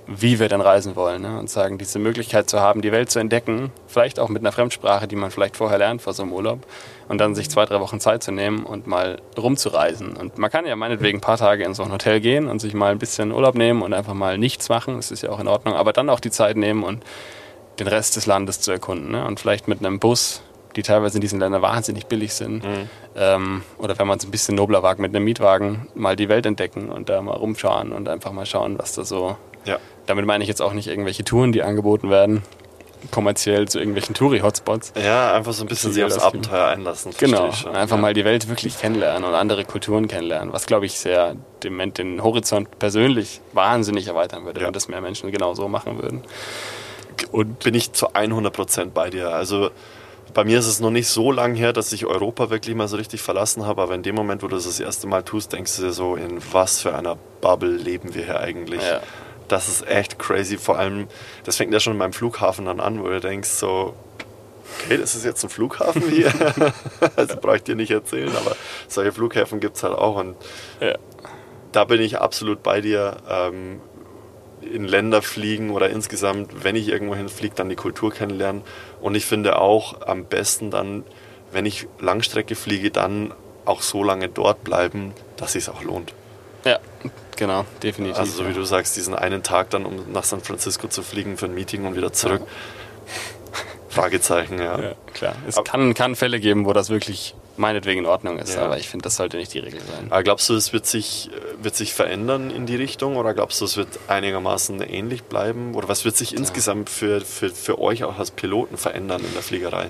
wie wir denn reisen wollen. Ne? Und sagen, diese Möglichkeit zu haben, die Welt zu entdecken, vielleicht auch mit einer Fremdsprache, die man vielleicht vorher lernt vor so einem Urlaub, und dann sich zwei, drei Wochen Zeit zu nehmen und mal rumzureisen. Und man kann ja meinetwegen ein paar Tage in so ein Hotel gehen und sich mal ein bisschen Urlaub nehmen und einfach mal nichts machen. Das ist ja auch in Ordnung. Aber dann auch die Zeit nehmen und den Rest des Landes zu erkunden. Ne? Und vielleicht mit einem Bus, die teilweise in diesen Ländern wahnsinnig billig sind. Mhm. Ähm, oder wenn man es ein bisschen nobler wagt, mit einem Mietwagen mal die Welt entdecken und da mal rumschauen und einfach mal schauen, was da so ja. Damit meine ich jetzt auch nicht irgendwelche Touren, die angeboten werden, kommerziell zu irgendwelchen Touri-Hotspots. Ja, einfach so ein bisschen sich aufs Abenteuer einlassen. Genau, einfach ja. mal die Welt wirklich kennenlernen und andere Kulturen kennenlernen, was glaube ich sehr dem, den Horizont persönlich wahnsinnig erweitern würde, ja. wenn das mehr Menschen genau so machen würden. Und bin ich zu 100% bei dir. Also bei mir ist es noch nicht so lang her, dass ich Europa wirklich mal so richtig verlassen habe, aber in dem Moment, wo du das das erste Mal tust, denkst du dir so, in was für einer Bubble leben wir hier eigentlich? Ja. Das ist echt crazy. Vor allem, das fängt ja schon beim Flughafen dann an, wo du denkst so, okay, das ist jetzt ein Flughafen hier. also brauche ich dir nicht erzählen, aber solche Flughäfen gibt es halt auch. Und ja. da bin ich absolut bei dir. Ähm, in Länder fliegen oder insgesamt, wenn ich irgendwo hinfliege, dann die Kultur kennenlernen. Und ich finde auch am besten dann, wenn ich Langstrecke fliege, dann auch so lange dort bleiben, dass es auch lohnt. Ja, genau, definitiv. Also so wie du sagst, diesen einen Tag dann, um nach San Francisco zu fliegen für ein Meeting und wieder zurück. Ja. Fragezeichen, ja. ja. Klar, es kann, kann Fälle geben, wo das wirklich meinetwegen in Ordnung ist, ja. aber ich finde, das sollte nicht die Regel sein. Aber glaubst du, es wird sich, äh, wird sich verändern in die Richtung oder glaubst du, es wird einigermaßen ähnlich bleiben? Oder was wird sich ja. insgesamt für, für, für euch auch als Piloten verändern in der Fliegerei?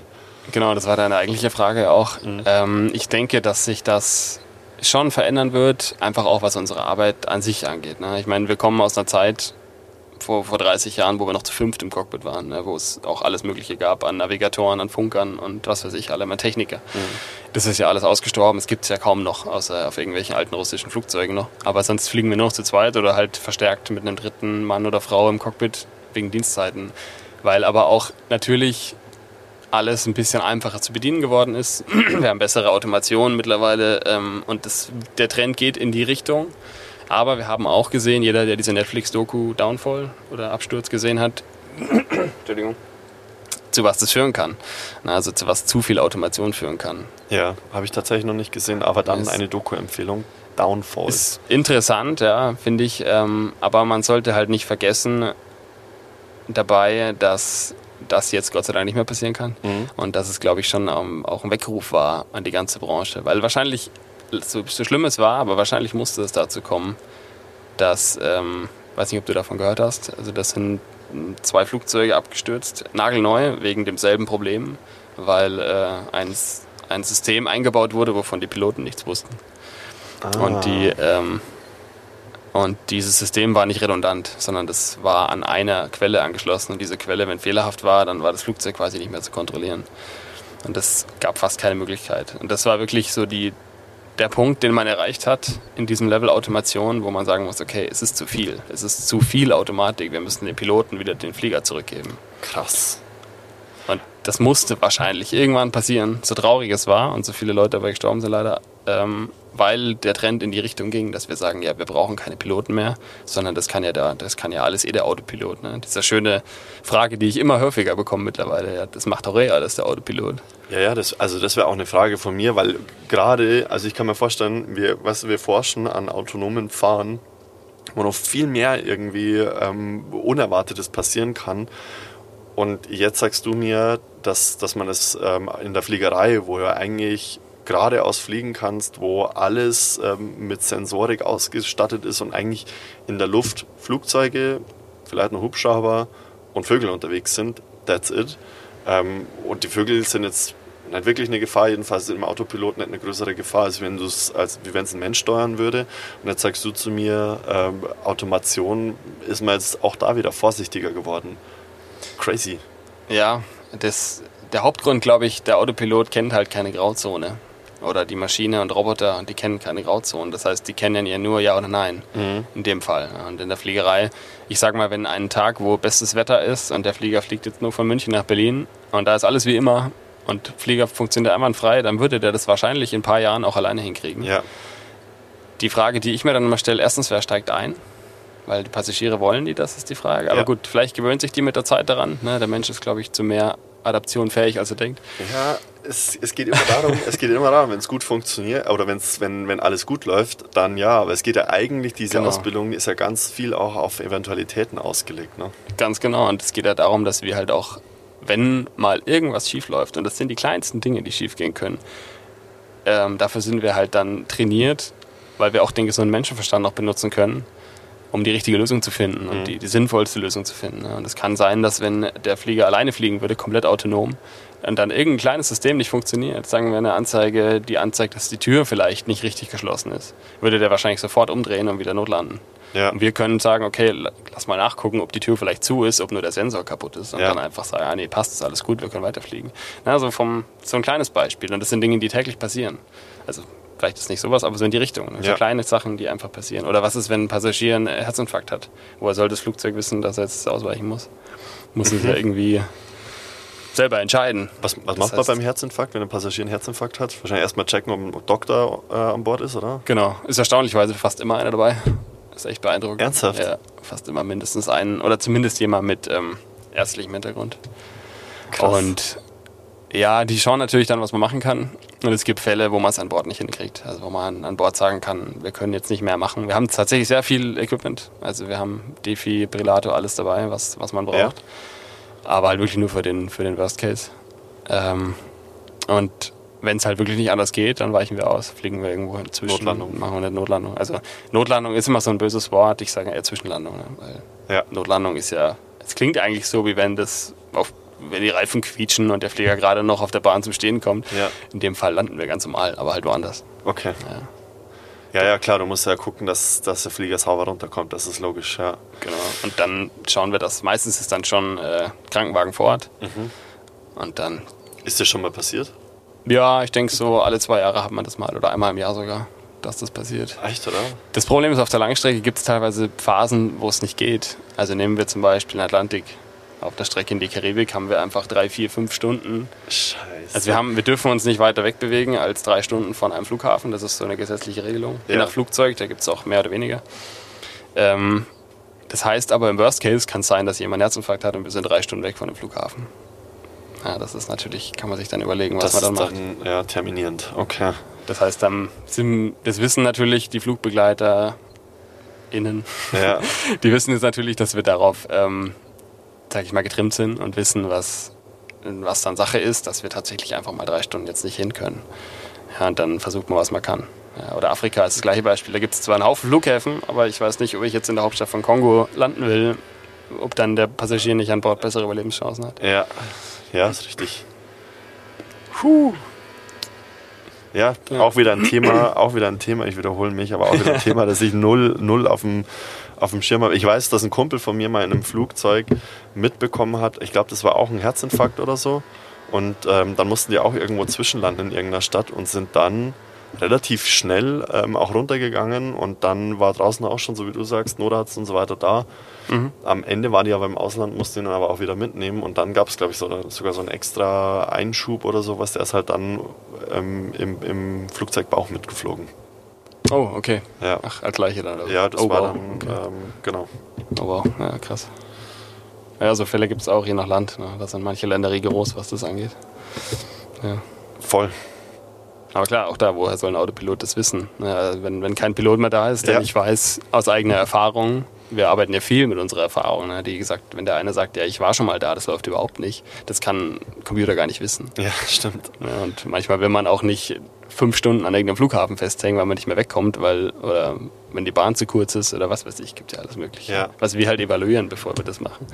Genau, das war deine eigentliche Frage auch. Mhm. Ähm, ich denke, dass sich das schon verändern wird, einfach auch was unsere Arbeit an sich angeht. Ne? Ich meine, wir kommen aus einer Zeit vor, vor 30 Jahren, wo wir noch zu fünft im Cockpit waren, ne? wo es auch alles Mögliche gab an Navigatoren, an Funkern und was weiß ich, alle mal Techniker. Mhm. Das ist ja alles ausgestorben, es gibt es ja kaum noch, außer auf irgendwelchen alten russischen Flugzeugen noch. Aber sonst fliegen wir nur noch zu zweit oder halt verstärkt mit einem dritten Mann oder Frau im Cockpit wegen Dienstzeiten. Weil aber auch natürlich alles ein bisschen einfacher zu bedienen geworden ist. Wir haben bessere Automation mittlerweile ähm, und das, der Trend geht in die Richtung. Aber wir haben auch gesehen, jeder, der diese Netflix-Doku Downfall oder Absturz gesehen hat, Entschuldigung, zu was das führen kann. Also zu was zu viel Automation führen kann. Ja, habe ich tatsächlich noch nicht gesehen, aber dann ist, eine Doku-Empfehlung. Downfall. Ist interessant, ja, finde ich. Ähm, aber man sollte halt nicht vergessen dabei, dass das jetzt Gott sei Dank nicht mehr passieren kann. Mhm. Und dass es, glaube ich, schon um, auch ein Weckruf war an die ganze Branche. Weil wahrscheinlich, so, so schlimm es war, aber wahrscheinlich musste es dazu kommen, dass, ähm, weiß nicht, ob du davon gehört hast, also das sind zwei Flugzeuge abgestürzt, nagelneu, wegen demselben Problem, weil äh, ein, ein System eingebaut wurde, wovon die Piloten nichts wussten. Ah. Und die ähm, und dieses System war nicht redundant, sondern das war an einer Quelle angeschlossen. Und diese Quelle, wenn fehlerhaft war, dann war das Flugzeug quasi nicht mehr zu kontrollieren. Und das gab fast keine Möglichkeit. Und das war wirklich so die, der Punkt, den man erreicht hat in diesem Level Automation, wo man sagen muss, okay, es ist zu viel. Es ist zu viel Automatik. Wir müssen den Piloten wieder den Flieger zurückgeben. Krass. Und das musste wahrscheinlich irgendwann passieren, so traurig es war und so viele Leute dabei gestorben sind leider, ähm, weil der Trend in die Richtung ging, dass wir sagen, ja, wir brauchen keine Piloten mehr, sondern das kann ja da, das kann ja alles eh der Autopilot. Ne? Diese schöne Frage, die ich immer häufiger bekomme mittlerweile, ja, das macht auch eh alles der Autopilot. Ja, ja, das, also das wäre auch eine Frage von mir, weil gerade, also ich kann mir vorstellen, wir, was wir forschen an autonomen Fahren, wo noch viel mehr irgendwie ähm, Unerwartetes passieren kann. Und jetzt sagst du mir, dass, dass man es ähm, in der Fliegerei, wo ja eigentlich geradeaus fliegen kannst, wo alles ähm, mit Sensorik ausgestattet ist und eigentlich in der Luft Flugzeuge, vielleicht noch Hubschrauber und Vögel unterwegs sind. That's it. Ähm, und die Vögel sind jetzt nicht wirklich eine Gefahr, jedenfalls im Autopilot nicht eine größere Gefahr, als wenn es ein Mensch steuern würde. Und jetzt sagst du zu mir, ähm, Automation ist man jetzt auch da wieder vorsichtiger geworden. Crazy. Ja, das, der Hauptgrund, glaube ich, der Autopilot kennt halt keine Grauzone oder die Maschine und Roboter, die kennen keine Grauzonen. Das heißt, die kennen ja nur Ja oder Nein mhm. in dem Fall. Und in der Fliegerei, ich sag mal, wenn ein Tag, wo bestes Wetter ist und der Flieger fliegt jetzt nur von München nach Berlin und da ist alles wie immer und Flieger funktioniert einwandfrei, dann würde der das wahrscheinlich in ein paar Jahren auch alleine hinkriegen. Ja. Die Frage, die ich mir dann immer stelle, erstens, wer steigt ein? Weil die Passagiere wollen die, das ist die Frage. Aber ja. gut, vielleicht gewöhnt sich die mit der Zeit daran. Ne? Der Mensch ist, glaube ich, zu mehr Adaption fähig, als er denkt. Ja, es, es geht immer darum, es geht immer darum, wenn es gut funktioniert oder wenn's, wenn, wenn alles gut läuft, dann ja. Aber es geht ja eigentlich, diese genau. Ausbildung ist ja ganz viel auch auf Eventualitäten ausgelegt. Ne? Ganz genau. Und es geht ja darum, dass wir halt auch, wenn mal irgendwas schief läuft, und das sind die kleinsten Dinge, die schief gehen können, ähm, dafür sind wir halt dann trainiert, weil wir auch den gesunden Menschenverstand noch benutzen können um die richtige Lösung zu finden und mhm. die, die, sinnvollste Lösung zu finden. Und es kann sein, dass wenn der Flieger alleine fliegen würde, komplett autonom, und dann irgendein kleines System nicht funktioniert, sagen wir eine Anzeige, die anzeigt, dass die Tür vielleicht nicht richtig geschlossen ist, würde der wahrscheinlich sofort umdrehen und wieder notlanden. Ja. Und wir können sagen, okay, lass mal nachgucken, ob die Tür vielleicht zu ist, ob nur der Sensor kaputt ist. Und ja. dann einfach sagen, ah nee, passt, ist alles gut, wir können weiterfliegen. Also vom, so ein kleines Beispiel. Und das sind Dinge, die täglich passieren. Also vielleicht ist nicht sowas, aber so in die Richtung. Also ja. kleine Sachen, die einfach passieren. Oder was ist, wenn ein Passagier einen Herzinfarkt hat? Woher soll das Flugzeug wissen, dass er jetzt ausweichen muss? Muss es ja irgendwie selber entscheiden. Was, was macht man beim Herzinfarkt, wenn ein Passagier einen Herzinfarkt hat? Wahrscheinlich erstmal checken, ob ein Doktor äh, an Bord ist, oder? Genau. Ist erstaunlichweise fast immer einer dabei. ist echt beeindruckend. Ernsthaft? Ja, fast immer mindestens einen oder zumindest jemand mit ähm, ärztlichem Hintergrund. Krass. Und ja, die schauen natürlich dann, was man machen kann. Und es gibt Fälle, wo man es an Bord nicht hinkriegt. Also wo man an Bord sagen kann, wir können jetzt nicht mehr machen. Wir haben tatsächlich sehr viel Equipment. Also wir haben Defibrillator, alles dabei, was, was man braucht. Ja. Aber halt wirklich nur für den, für den Worst Case. Ähm, und wenn es halt wirklich nicht anders geht, dann weichen wir aus, fliegen wir irgendwo zwischen, Notlandung. machen wir eine Notlandung. Also Notlandung ist immer so ein böses Wort, ich sage eher Zwischenlandung. Ne? Weil ja. Notlandung ist ja, es klingt eigentlich so, wie wenn das auf wenn die Reifen quietschen und der Flieger gerade noch auf der Bahn zum Stehen kommt. Ja. In dem Fall landen wir ganz normal, aber halt woanders. Okay. Ja. Ja, ja, klar, du musst ja gucken, dass, dass der Flieger sauber runterkommt, das ist logisch, ja. Genau. Und dann schauen wir das. Meistens ist dann schon äh, Krankenwagen vor Ort. Mhm. Und dann. Ist das schon mal passiert? Ja, ich denke so, alle zwei Jahre hat man das mal oder einmal im Jahr sogar, dass das passiert. Echt, oder? Das Problem ist, auf der Langstrecke gibt es teilweise Phasen, wo es nicht geht. Also nehmen wir zum Beispiel den Atlantik auf der Strecke in die Karibik haben wir einfach drei, vier, fünf Stunden. Scheiße. Also wir, haben, wir dürfen uns nicht weiter wegbewegen als drei Stunden von einem Flughafen. Das ist so eine gesetzliche Regelung. Ja. Je nach Flugzeug, da gibt es auch mehr oder weniger. Ähm, das heißt aber im Worst Case kann es sein, dass jemand einen Herzinfarkt hat und wir sind drei Stunden weg von dem Flughafen. Ja, das ist natürlich, kann man sich dann überlegen, was das man dann macht. Dann, ja, terminierend, okay. Das heißt, dann sind, das wissen natürlich die Flugbegleiter innen. Ja. Die wissen jetzt natürlich, dass wir darauf ähm, sag ich mal, getrimmt sind und wissen, was, was dann Sache ist, dass wir tatsächlich einfach mal drei Stunden jetzt nicht hin können. Ja, und dann versucht man, was man kann. Ja, oder Afrika ist das gleiche Beispiel. Da gibt es zwar einen Haufen Flughäfen, aber ich weiß nicht, ob ich jetzt in der Hauptstadt von Kongo landen will, ob dann der Passagier nicht an Bord bessere Überlebenschancen hat. Ja, ja, ist richtig. Puh. Ja, ja, auch wieder ein Thema, auch wieder ein Thema, ich wiederhole mich, aber auch wieder ein Thema, das ich null, null auf dem auf dem Schirm habe. Ich weiß, dass ein Kumpel von mir mal in einem Flugzeug mitbekommen hat, ich glaube, das war auch ein Herzinfarkt oder so. Und ähm, dann mussten die auch irgendwo zwischenlanden in irgendeiner Stadt und sind dann relativ schnell ähm, auch runtergegangen und dann war draußen auch schon, so wie du sagst, Notarzt und so weiter da. Mhm. Am Ende waren die aber im Ausland, mussten ihn dann aber auch wieder mitnehmen und dann gab es, glaube ich, so, sogar so einen extra Einschub oder sowas, der ist halt dann ähm, im, im Flugzeugbauch mitgeflogen. Oh, okay. Ja. Ach, als gleiche dann. Oder? Ja, das oh, war wow. dann, Okay. ähm, genau. Oh, wow. Ja, krass. Ja, so Fälle gibt es auch je nach Land. Ne? Da sind manche Länder rigoros, was das angeht. Ja. Voll. Aber klar, auch da, woher soll ein Autopilot das wissen? Ja, wenn, wenn kein Pilot mehr da ist, der Ja. nicht weiß aus eigener Erfahrung, wir arbeiten ja viel mit unserer Erfahrung, ne? die gesagt, wenn der eine sagt, ja, ich war schon mal da, das läuft überhaupt nicht, das kann ein Computer gar nicht wissen. Ja, stimmt. Ja, und manchmal will man auch nicht fünf Stunden an irgendeinem Flughafen festhängen, weil man nicht mehr wegkommt, weil, oder wenn die Bahn zu kurz ist oder was weiß ich, gibt ja alles Mögliche. Ja. Was wir halt evaluieren, bevor wir das machen.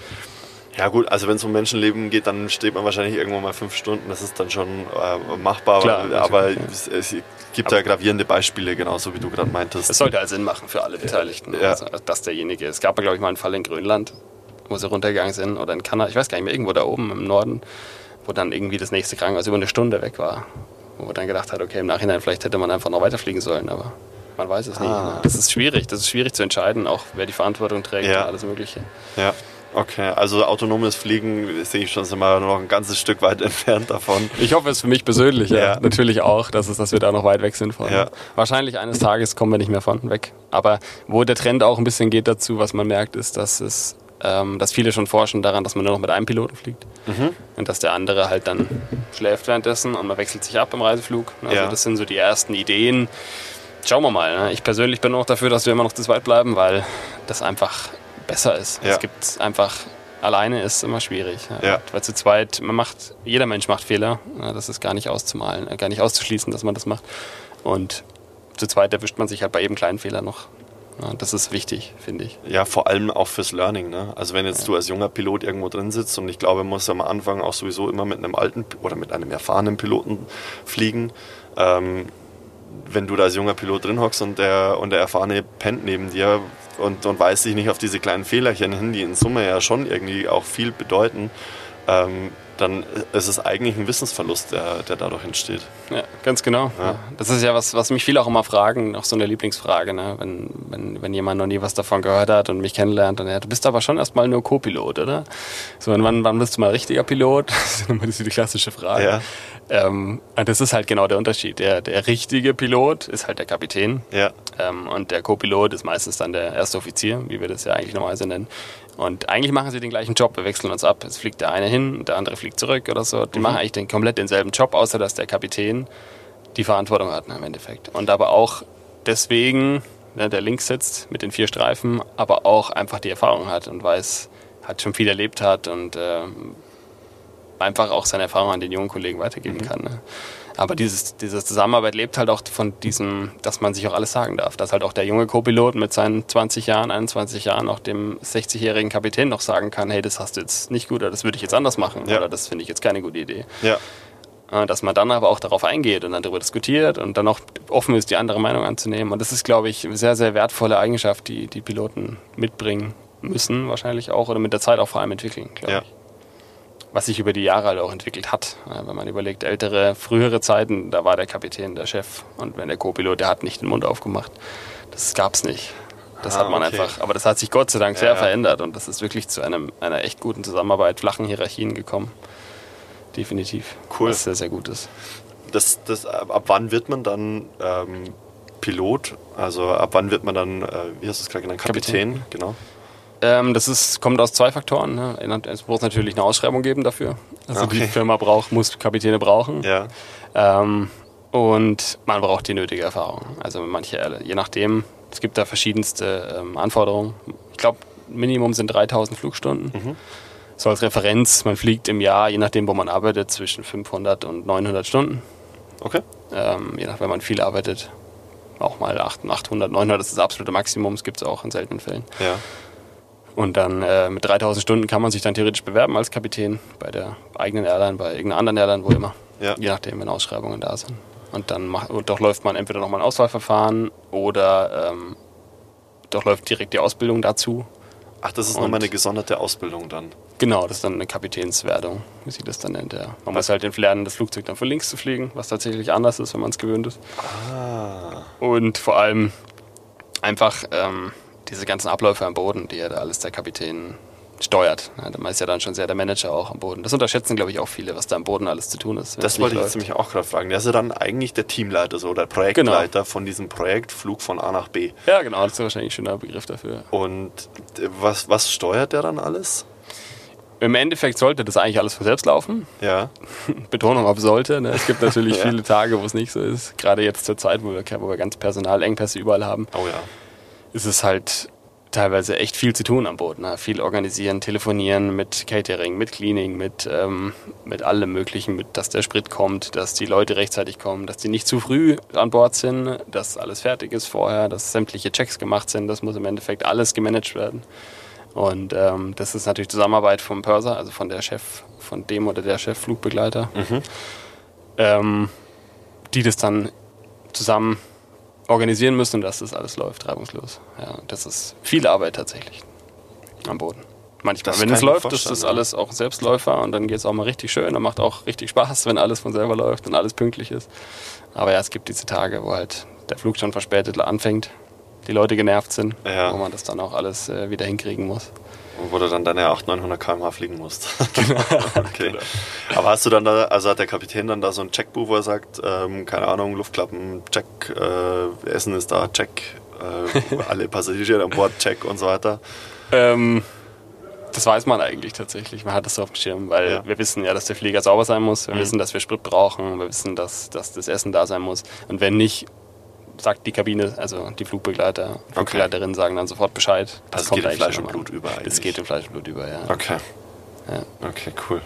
Ja gut, also wenn es um Menschenleben geht, dann steht man wahrscheinlich irgendwo mal fünf Stunden. Das ist dann schon äh, machbar. Klar, aber aber ja. es, es gibt da gravierende Beispiele, genauso wie du gerade meintest. Es sollte halt Sinn machen für alle Beteiligten, Ja. also, dass derjenige. Es gab ja, glaube ich, mal einen Fall in Grönland, wo sie runtergegangen sind, oder in Kanada, ich weiß gar nicht mehr, irgendwo da oben im Norden, wo dann irgendwie das nächste Krankenhaus über eine Stunde weg war. Wo man dann gedacht hat, okay, im Nachhinein vielleicht hätte man einfach noch weiterfliegen sollen, aber man weiß es nicht. Ah. Ne? Das ist schwierig, das ist schwierig zu entscheiden, auch wer die Verantwortung trägt Ja. und alles Mögliche. Ja, okay. Also autonomes Fliegen sehe ich schon wir noch ein ganzes Stück weit entfernt davon. Ich hoffe es für mich persönlich, ja. Ja. Natürlich auch, dass, es, dass wir da noch weit weg sind von. Ja. Wahrscheinlich eines Tages kommen wir nicht mehr von weg. Aber wo der Trend auch ein bisschen geht dazu, was man merkt, ist, dass es ähm, dass viele schon forschen daran, dass man nur noch mit einem Piloten fliegt. Und dass der andere halt dann schläft währenddessen und man wechselt sich ab im Reiseflug. Also Ja. das sind so die ersten Ideen. Schauen wir mal. Ne? Ich persönlich bin auch dafür, dass wir immer noch zu zweit bleiben, weil das einfach besser ist. Ja. Es gibt einfach alleine ist immer schwierig. Ja. Weil zu zweit, man macht, jeder Mensch macht Fehler. Das ist gar nicht auszumalen, äh, gar nicht auszuschließen, dass man das macht. Und zu zweit erwischt man sich halt bei jedem kleinen Fehler noch. Ja, das ist wichtig, finde ich. Ja, vor allem auch fürs Learning. Ne? Also wenn jetzt du als junger Pilot irgendwo drin sitzt und ich glaube, man muss am Anfang auch sowieso immer mit einem alten oder mit einem erfahrenen Piloten fliegen. Ähm, wenn du da als junger Pilot drin hockst und der, und der erfahrene pennt neben dir und, und weist dich nicht auf diese kleinen Fehlerchen hin, die in Summe ja schon irgendwie auch viel bedeuten, ähm, dann ist es eigentlich ein Wissensverlust, der, der dadurch entsteht. Ja, ganz genau. Ja. Das ist ja was, was mich viele auch immer fragen, auch so eine Lieblingsfrage, ne? wenn, wenn, wenn jemand noch nie was davon gehört hat und mich kennenlernt, dann ja, du bist aber schon erstmal nur Co-Pilot, oder? So, und wann, wann bist du mal richtiger Pilot? Das ist immer die klassische Frage. Ja. Ähm, und das ist halt genau der Unterschied. Der, der richtige Pilot ist halt der Kapitän. Ja, Ähm, und der Co-Pilot ist meistens dann der erste Offizier, wie wir das ja eigentlich normalerweise nennen. Und eigentlich machen sie den gleichen Job, wir wechseln uns ab. Es fliegt der eine hin, der andere fliegt zurück oder so. Die machen eigentlich den komplett denselben Job, außer dass der Kapitän die Verantwortung hat ne, im Endeffekt. Und aber auch deswegen, ne, der links sitzt mit den vier Streifen, aber auch einfach die Erfahrung hat und weiß, hat schon viel erlebt hat und ähm, einfach auch seine Erfahrung an den jungen Kollegen weitergeben kann. Ne? Aber dieses, diese Zusammenarbeit lebt halt auch von diesem, dass man sich auch alles sagen darf. Dass halt auch der junge Co-Pilot mit seinen 20 Jahren, 21 Jahren auch dem 60-jährigen Kapitän noch sagen kann, hey, das hast du jetzt nicht gut oder das würde ich jetzt anders machen Ja. oder das finde ich jetzt keine gute Idee. ja, Dass man dann aber auch darauf eingeht und dann darüber diskutiert und dann auch offen ist, die andere Meinung anzunehmen. Und das ist, glaube ich, eine sehr, sehr wertvolle Eigenschaft, die die Piloten mitbringen müssen, wahrscheinlich auch, oder mit der Zeit auch vor allem entwickeln, glaube ja. ich. Was sich über die Jahre halt auch entwickelt hat. Wenn man überlegt, ältere, frühere Zeiten, da war der Kapitän der Chef. Und wenn der Co-Pilot, der hat nicht den Mund aufgemacht. Das gab's nicht. Das Ah, hat man okay. einfach, aber das hat sich Gott sei Dank sehr Ja, verändert und das ist wirklich zu einem, einer echt guten Zusammenarbeit, flachen Hierarchien gekommen. Definitiv. Cool. Was sehr, sehr gut ist. Das, das, ab ab wann wird man dann ähm, Pilot? Also ab wann wird man dann, äh, wie hast du es gerade genannt, Kapitän? Kapitän. Genau. Ähm, das ist, kommt aus zwei Faktoren. Ne? Es muss natürlich eine Ausschreibung geben dafür. Also die Okay. Firma braucht, muss Kapitäne brauchen. Ja, Ähm, und man braucht die nötige Erfahrung. Also manche, je nachdem, es gibt da verschiedenste ähm, Anforderungen. Ich glaube, Minimum sind 3000 Flugstunden. So als Referenz, man fliegt im Jahr, je nachdem, wo man arbeitet, zwischen 500 und 900 Stunden. okay. Ähm, je nach, wenn man viel arbeitet, auch mal 800, 900, das ist das absolute Maximum, das gibt es auch in seltenen Fällen. Ja, Und dann äh, mit 3000 Stunden kann man sich dann theoretisch bewerben als Kapitän bei der eigenen Airline, bei irgendeiner anderen Airline, wo immer. Ja. Je nachdem, wenn Ausschreibungen da sind. Und dann macht, und durchläuft man entweder nochmal ein Auswahlverfahren oder ähm, durchläuft direkt die Ausbildung dazu. Ach, das ist nochmal eine gesonderte Ausbildung dann. Genau, das ist dann eine Kapitänswerdung, wie sich das dann nennt. Ja. Man muss halt lernen, das Flugzeug dann von links zu fliegen, was tatsächlich anders ist, wenn man es gewöhnt ist. Ah, Und vor allem einfach ähm, diese ganzen Abläufe am Boden, die ja da alles der Kapitän steuert. Ja, man ist ja dann schon sehr der Manager auch am Boden. Das unterschätzen, glaube ich, auch viele, was da am Boden alles zu tun ist. Das wollte ich jetzt nämlich auch gerade fragen. Der ist ja dann eigentlich der Teamleiter so, oder Projektleiter genau. von diesem Projekt Flug von A nach B. Ja, genau, das ist wahrscheinlich ein schöner Begriff dafür. Und was, was steuert der dann alles? Im Endeffekt sollte das eigentlich alles von selbst laufen. Ja. Betonung auf sollte. Ne? Es gibt natürlich ja. viele Tage, wo es nicht so ist. Gerade jetzt zur Zeit, wo wir, wo wir ganz Personalengpässe überall haben. Oh ja. Ist es halt teilweise echt viel zu tun am Boot. Ne? Viel organisieren, telefonieren mit Catering, mit Cleaning, mit, ähm, mit allem Möglichen, mit, dass der Sprit kommt, dass die Leute rechtzeitig kommen, dass die nicht zu früh an Bord sind, dass alles fertig ist vorher, dass sämtliche Checks gemacht sind. Das muss im Endeffekt alles gemanagt werden. Und ähm, das ist natürlich Zusammenarbeit vom Purser, also von der Chef, von dem oder der Chefflugbegleiter, mhm. ähm, die das dann zusammen organisieren müssen, dass das alles läuft, reibungslos. Ja, das ist viel Arbeit tatsächlich am Boden. Manchmal, das wenn es läuft, ist das alles auch Selbstläufer und dann geht es auch mal richtig schön. Dann macht auch richtig Spaß, wenn alles von selber läuft und alles pünktlich ist. Aber ja, es gibt diese Tage, wo halt der Flug schon verspätet anfängt, die Leute genervt sind, ja. wo man das dann auch alles äh, wieder hinkriegen muss. Wo du dann deine 800, 900 km/h fliegen musst. Genau. okay. Genau. Aber hast du dann da, also hat der Kapitän dann da so ein Checkbuch, wo er sagt, ähm, keine Ahnung, Luftklappen, Check, äh, Essen ist da, Check, äh, alle Passagiere an Bord, Check und so weiter? Ähm, das weiß man eigentlich tatsächlich. Man hat das so auf dem Schirm, weil ja. wir wissen ja, dass der Flieger sauber sein muss. Wir mhm. wissen, dass wir Sprit brauchen. Wir wissen, dass, dass das Essen da sein muss. Und wenn nicht, sagt die Kabine, also die Flugbegleiter, Flugbegleiterinnen okay. sagen dann sofort Bescheid. Das also kommt geht in Fleisch und Blut über eigentlich. Das geht in Fleisch und Blut über, ja. Okay. Ja. Okay, cool.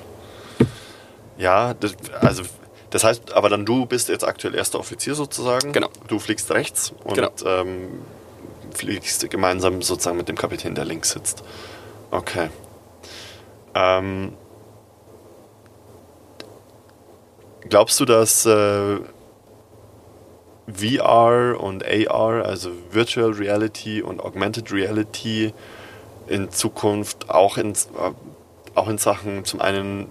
Ja, das, also das heißt, aber dann du bist jetzt aktuell erster Offizier sozusagen. Genau. Du fliegst rechts und genau. ähm, fliegst gemeinsam sozusagen mit dem Kapitän, der links sitzt. Okay. Ähm, glaubst du, dass äh, VR und AR, also Virtual Reality und Augmented Reality in Zukunft auch in, auch in Sachen zum einen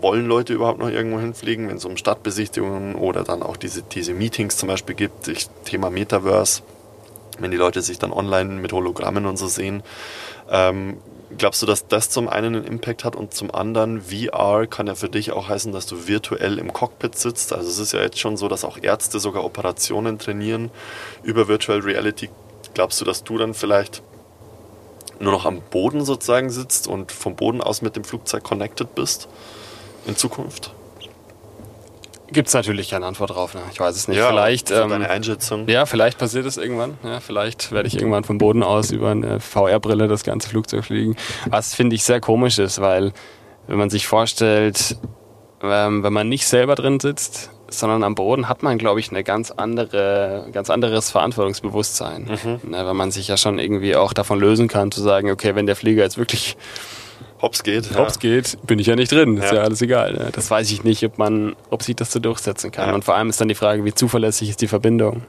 wollen Leute überhaupt noch irgendwo hinfliegen, wenn es um Stadtbesichtigungen oder dann auch diese, diese Meetings zum Beispiel gibt, ich, Thema Metaverse, wenn die Leute sich dann online mit Hologrammen und so sehen. Ähm, Glaubst du, dass das zum einen einen Impact hat und zum anderen VR kann ja für dich auch heißen, dass du virtuell im Cockpit sitzt? Also es ist ja jetzt schon so, dass auch Ärzte sogar Operationen trainieren über Virtual Reality. Glaubst du, dass du dann vielleicht nur noch am Boden sozusagen sitzt und vom Boden aus mit dem Flugzeug connected bist in Zukunft? Gibt es natürlich keine Antwort drauf. Ne? Ich weiß es nicht. Ja, vielleicht. Ähm, deine Einschätzung. Ja, vielleicht passiert es irgendwann. Ja, vielleicht werde ich irgendwann vom Boden aus über eine VR-Brille das ganze Flugzeug fliegen. Was finde ich sehr komisch ist, weil wenn man sich vorstellt, ähm, wenn man nicht selber drin sitzt, sondern am Boden hat man, glaube ich, eine ganz andere, ganz anderes Verantwortungsbewusstsein. Mhm. Ne, weil man sich ja schon irgendwie auch davon lösen kann, zu sagen, okay, wenn der Flieger jetzt wirklich Hops geht. Hops ja. geht, bin ich ja nicht drin. Ist ja, ja alles egal. Ne? Das weiß ich nicht, ob man, ob sich das so durchsetzen kann. Ja. Und vor allem ist dann die Frage, wie zuverlässig ist die Verbindung.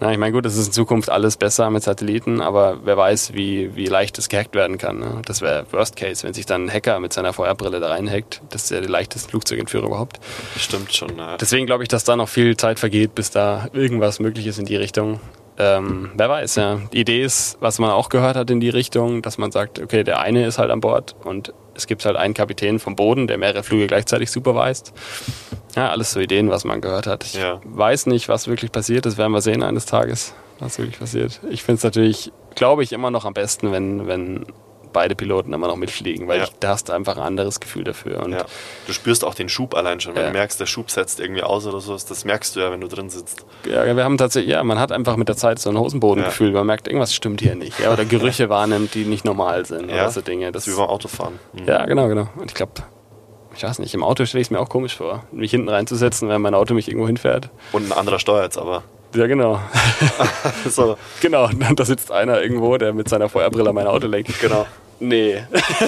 Na, ich meine, gut, es ist in Zukunft alles besser mit Satelliten, aber wer weiß, wie, wie leicht das gehackt werden kann. Ne? Das wäre Worst Case, wenn sich dann ein Hacker mit seiner VR-Brille da reinhackt. Das ist ja die leichteste Flugzeugentführung überhaupt. Stimmt schon. Ja. Deswegen glaube ich, dass da noch viel Zeit vergeht, bis da irgendwas möglich ist in die Richtung. Ähm, wer weiß, ja. Die Idee ist, was man auch gehört hat in die Richtung, dass man sagt, okay, der eine ist halt an Bord und es gibt halt einen Kapitän vom Boden, der mehrere Flüge gleichzeitig superweist. Ja, alles so Ideen, was man gehört hat. Ich ja. weiß nicht, was wirklich passiert. Das werden wir sehen eines Tages, was wirklich passiert. Ich finde es natürlich, glaube ich, immer noch am besten, wenn, wenn beide Piloten immer noch mitfliegen, weil ja. ich, da hast du einfach ein anderes Gefühl dafür. Und ja. Du spürst auch den Schub allein schon, wenn ja. du merkst, der Schub setzt irgendwie aus oder so, das merkst du ja, wenn du drin sitzt. Ja, wir haben tatsächlich, ja, man hat einfach mit der Zeit so ein Hosenbodengefühl, man merkt, irgendwas stimmt hier nicht. Ja, oder Gerüche wahrnimmt, die nicht normal sind oder so Dinge. Das, das ist wie beim Autofahren. Mhm. Ja, genau, genau. Und ich glaube, ich weiß nicht, im Auto stelle ich es mir auch komisch vor, mich hinten reinzusetzen, wenn mein Auto mich irgendwo hinfährt. Und ein anderer steuert es aber. Ja, genau. so. Genau, da sitzt einer irgendwo, der mit seiner Feuerbrille mein Auto lenkt. Genau. Nee.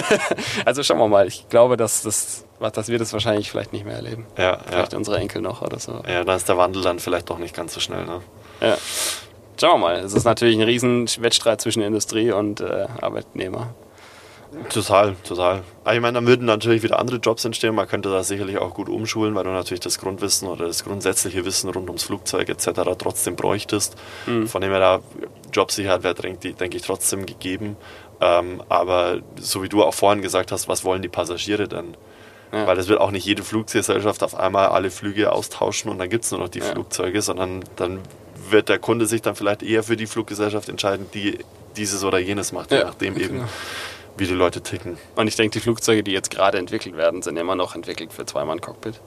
also schauen wir mal. Ich glaube, dass, das, dass wir das wahrscheinlich vielleicht nicht mehr erleben. Ja, vielleicht ja. unsere Enkel noch oder so. Ja, dann ist der Wandel dann vielleicht doch nicht ganz so schnell. Ne? Ja. Schauen wir mal. Es ist natürlich ein riesen Wettstreit zwischen Industrie und äh, Arbeitnehmer. Total, total. Aber ich meine, dann würden natürlich wieder andere Jobs entstehen. Man könnte da sicherlich auch gut umschulen, weil du natürlich das Grundwissen oder das grundsätzliche Wissen rund ums Flugzeug etc. trotzdem bräuchtest. Mhm. Von dem her, da Jobsicherheit wäre, denke ich, trotzdem gegeben. Ähm, aber so wie du auch vorhin gesagt hast, was wollen die Passagiere denn? Ja. Weil es wird auch nicht jede Fluggesellschaft auf einmal alle Flüge austauschen und dann gibt es nur noch die ja. Flugzeuge, sondern dann wird der Kunde sich dann vielleicht eher für die Fluggesellschaft entscheiden, die dieses oder jenes macht, je nachdem genau. Wie die Leute ticken. Und ich denke, die Flugzeuge, die jetzt gerade entwickelt werden, sind immer noch entwickelt für Zweimann-Cockpit.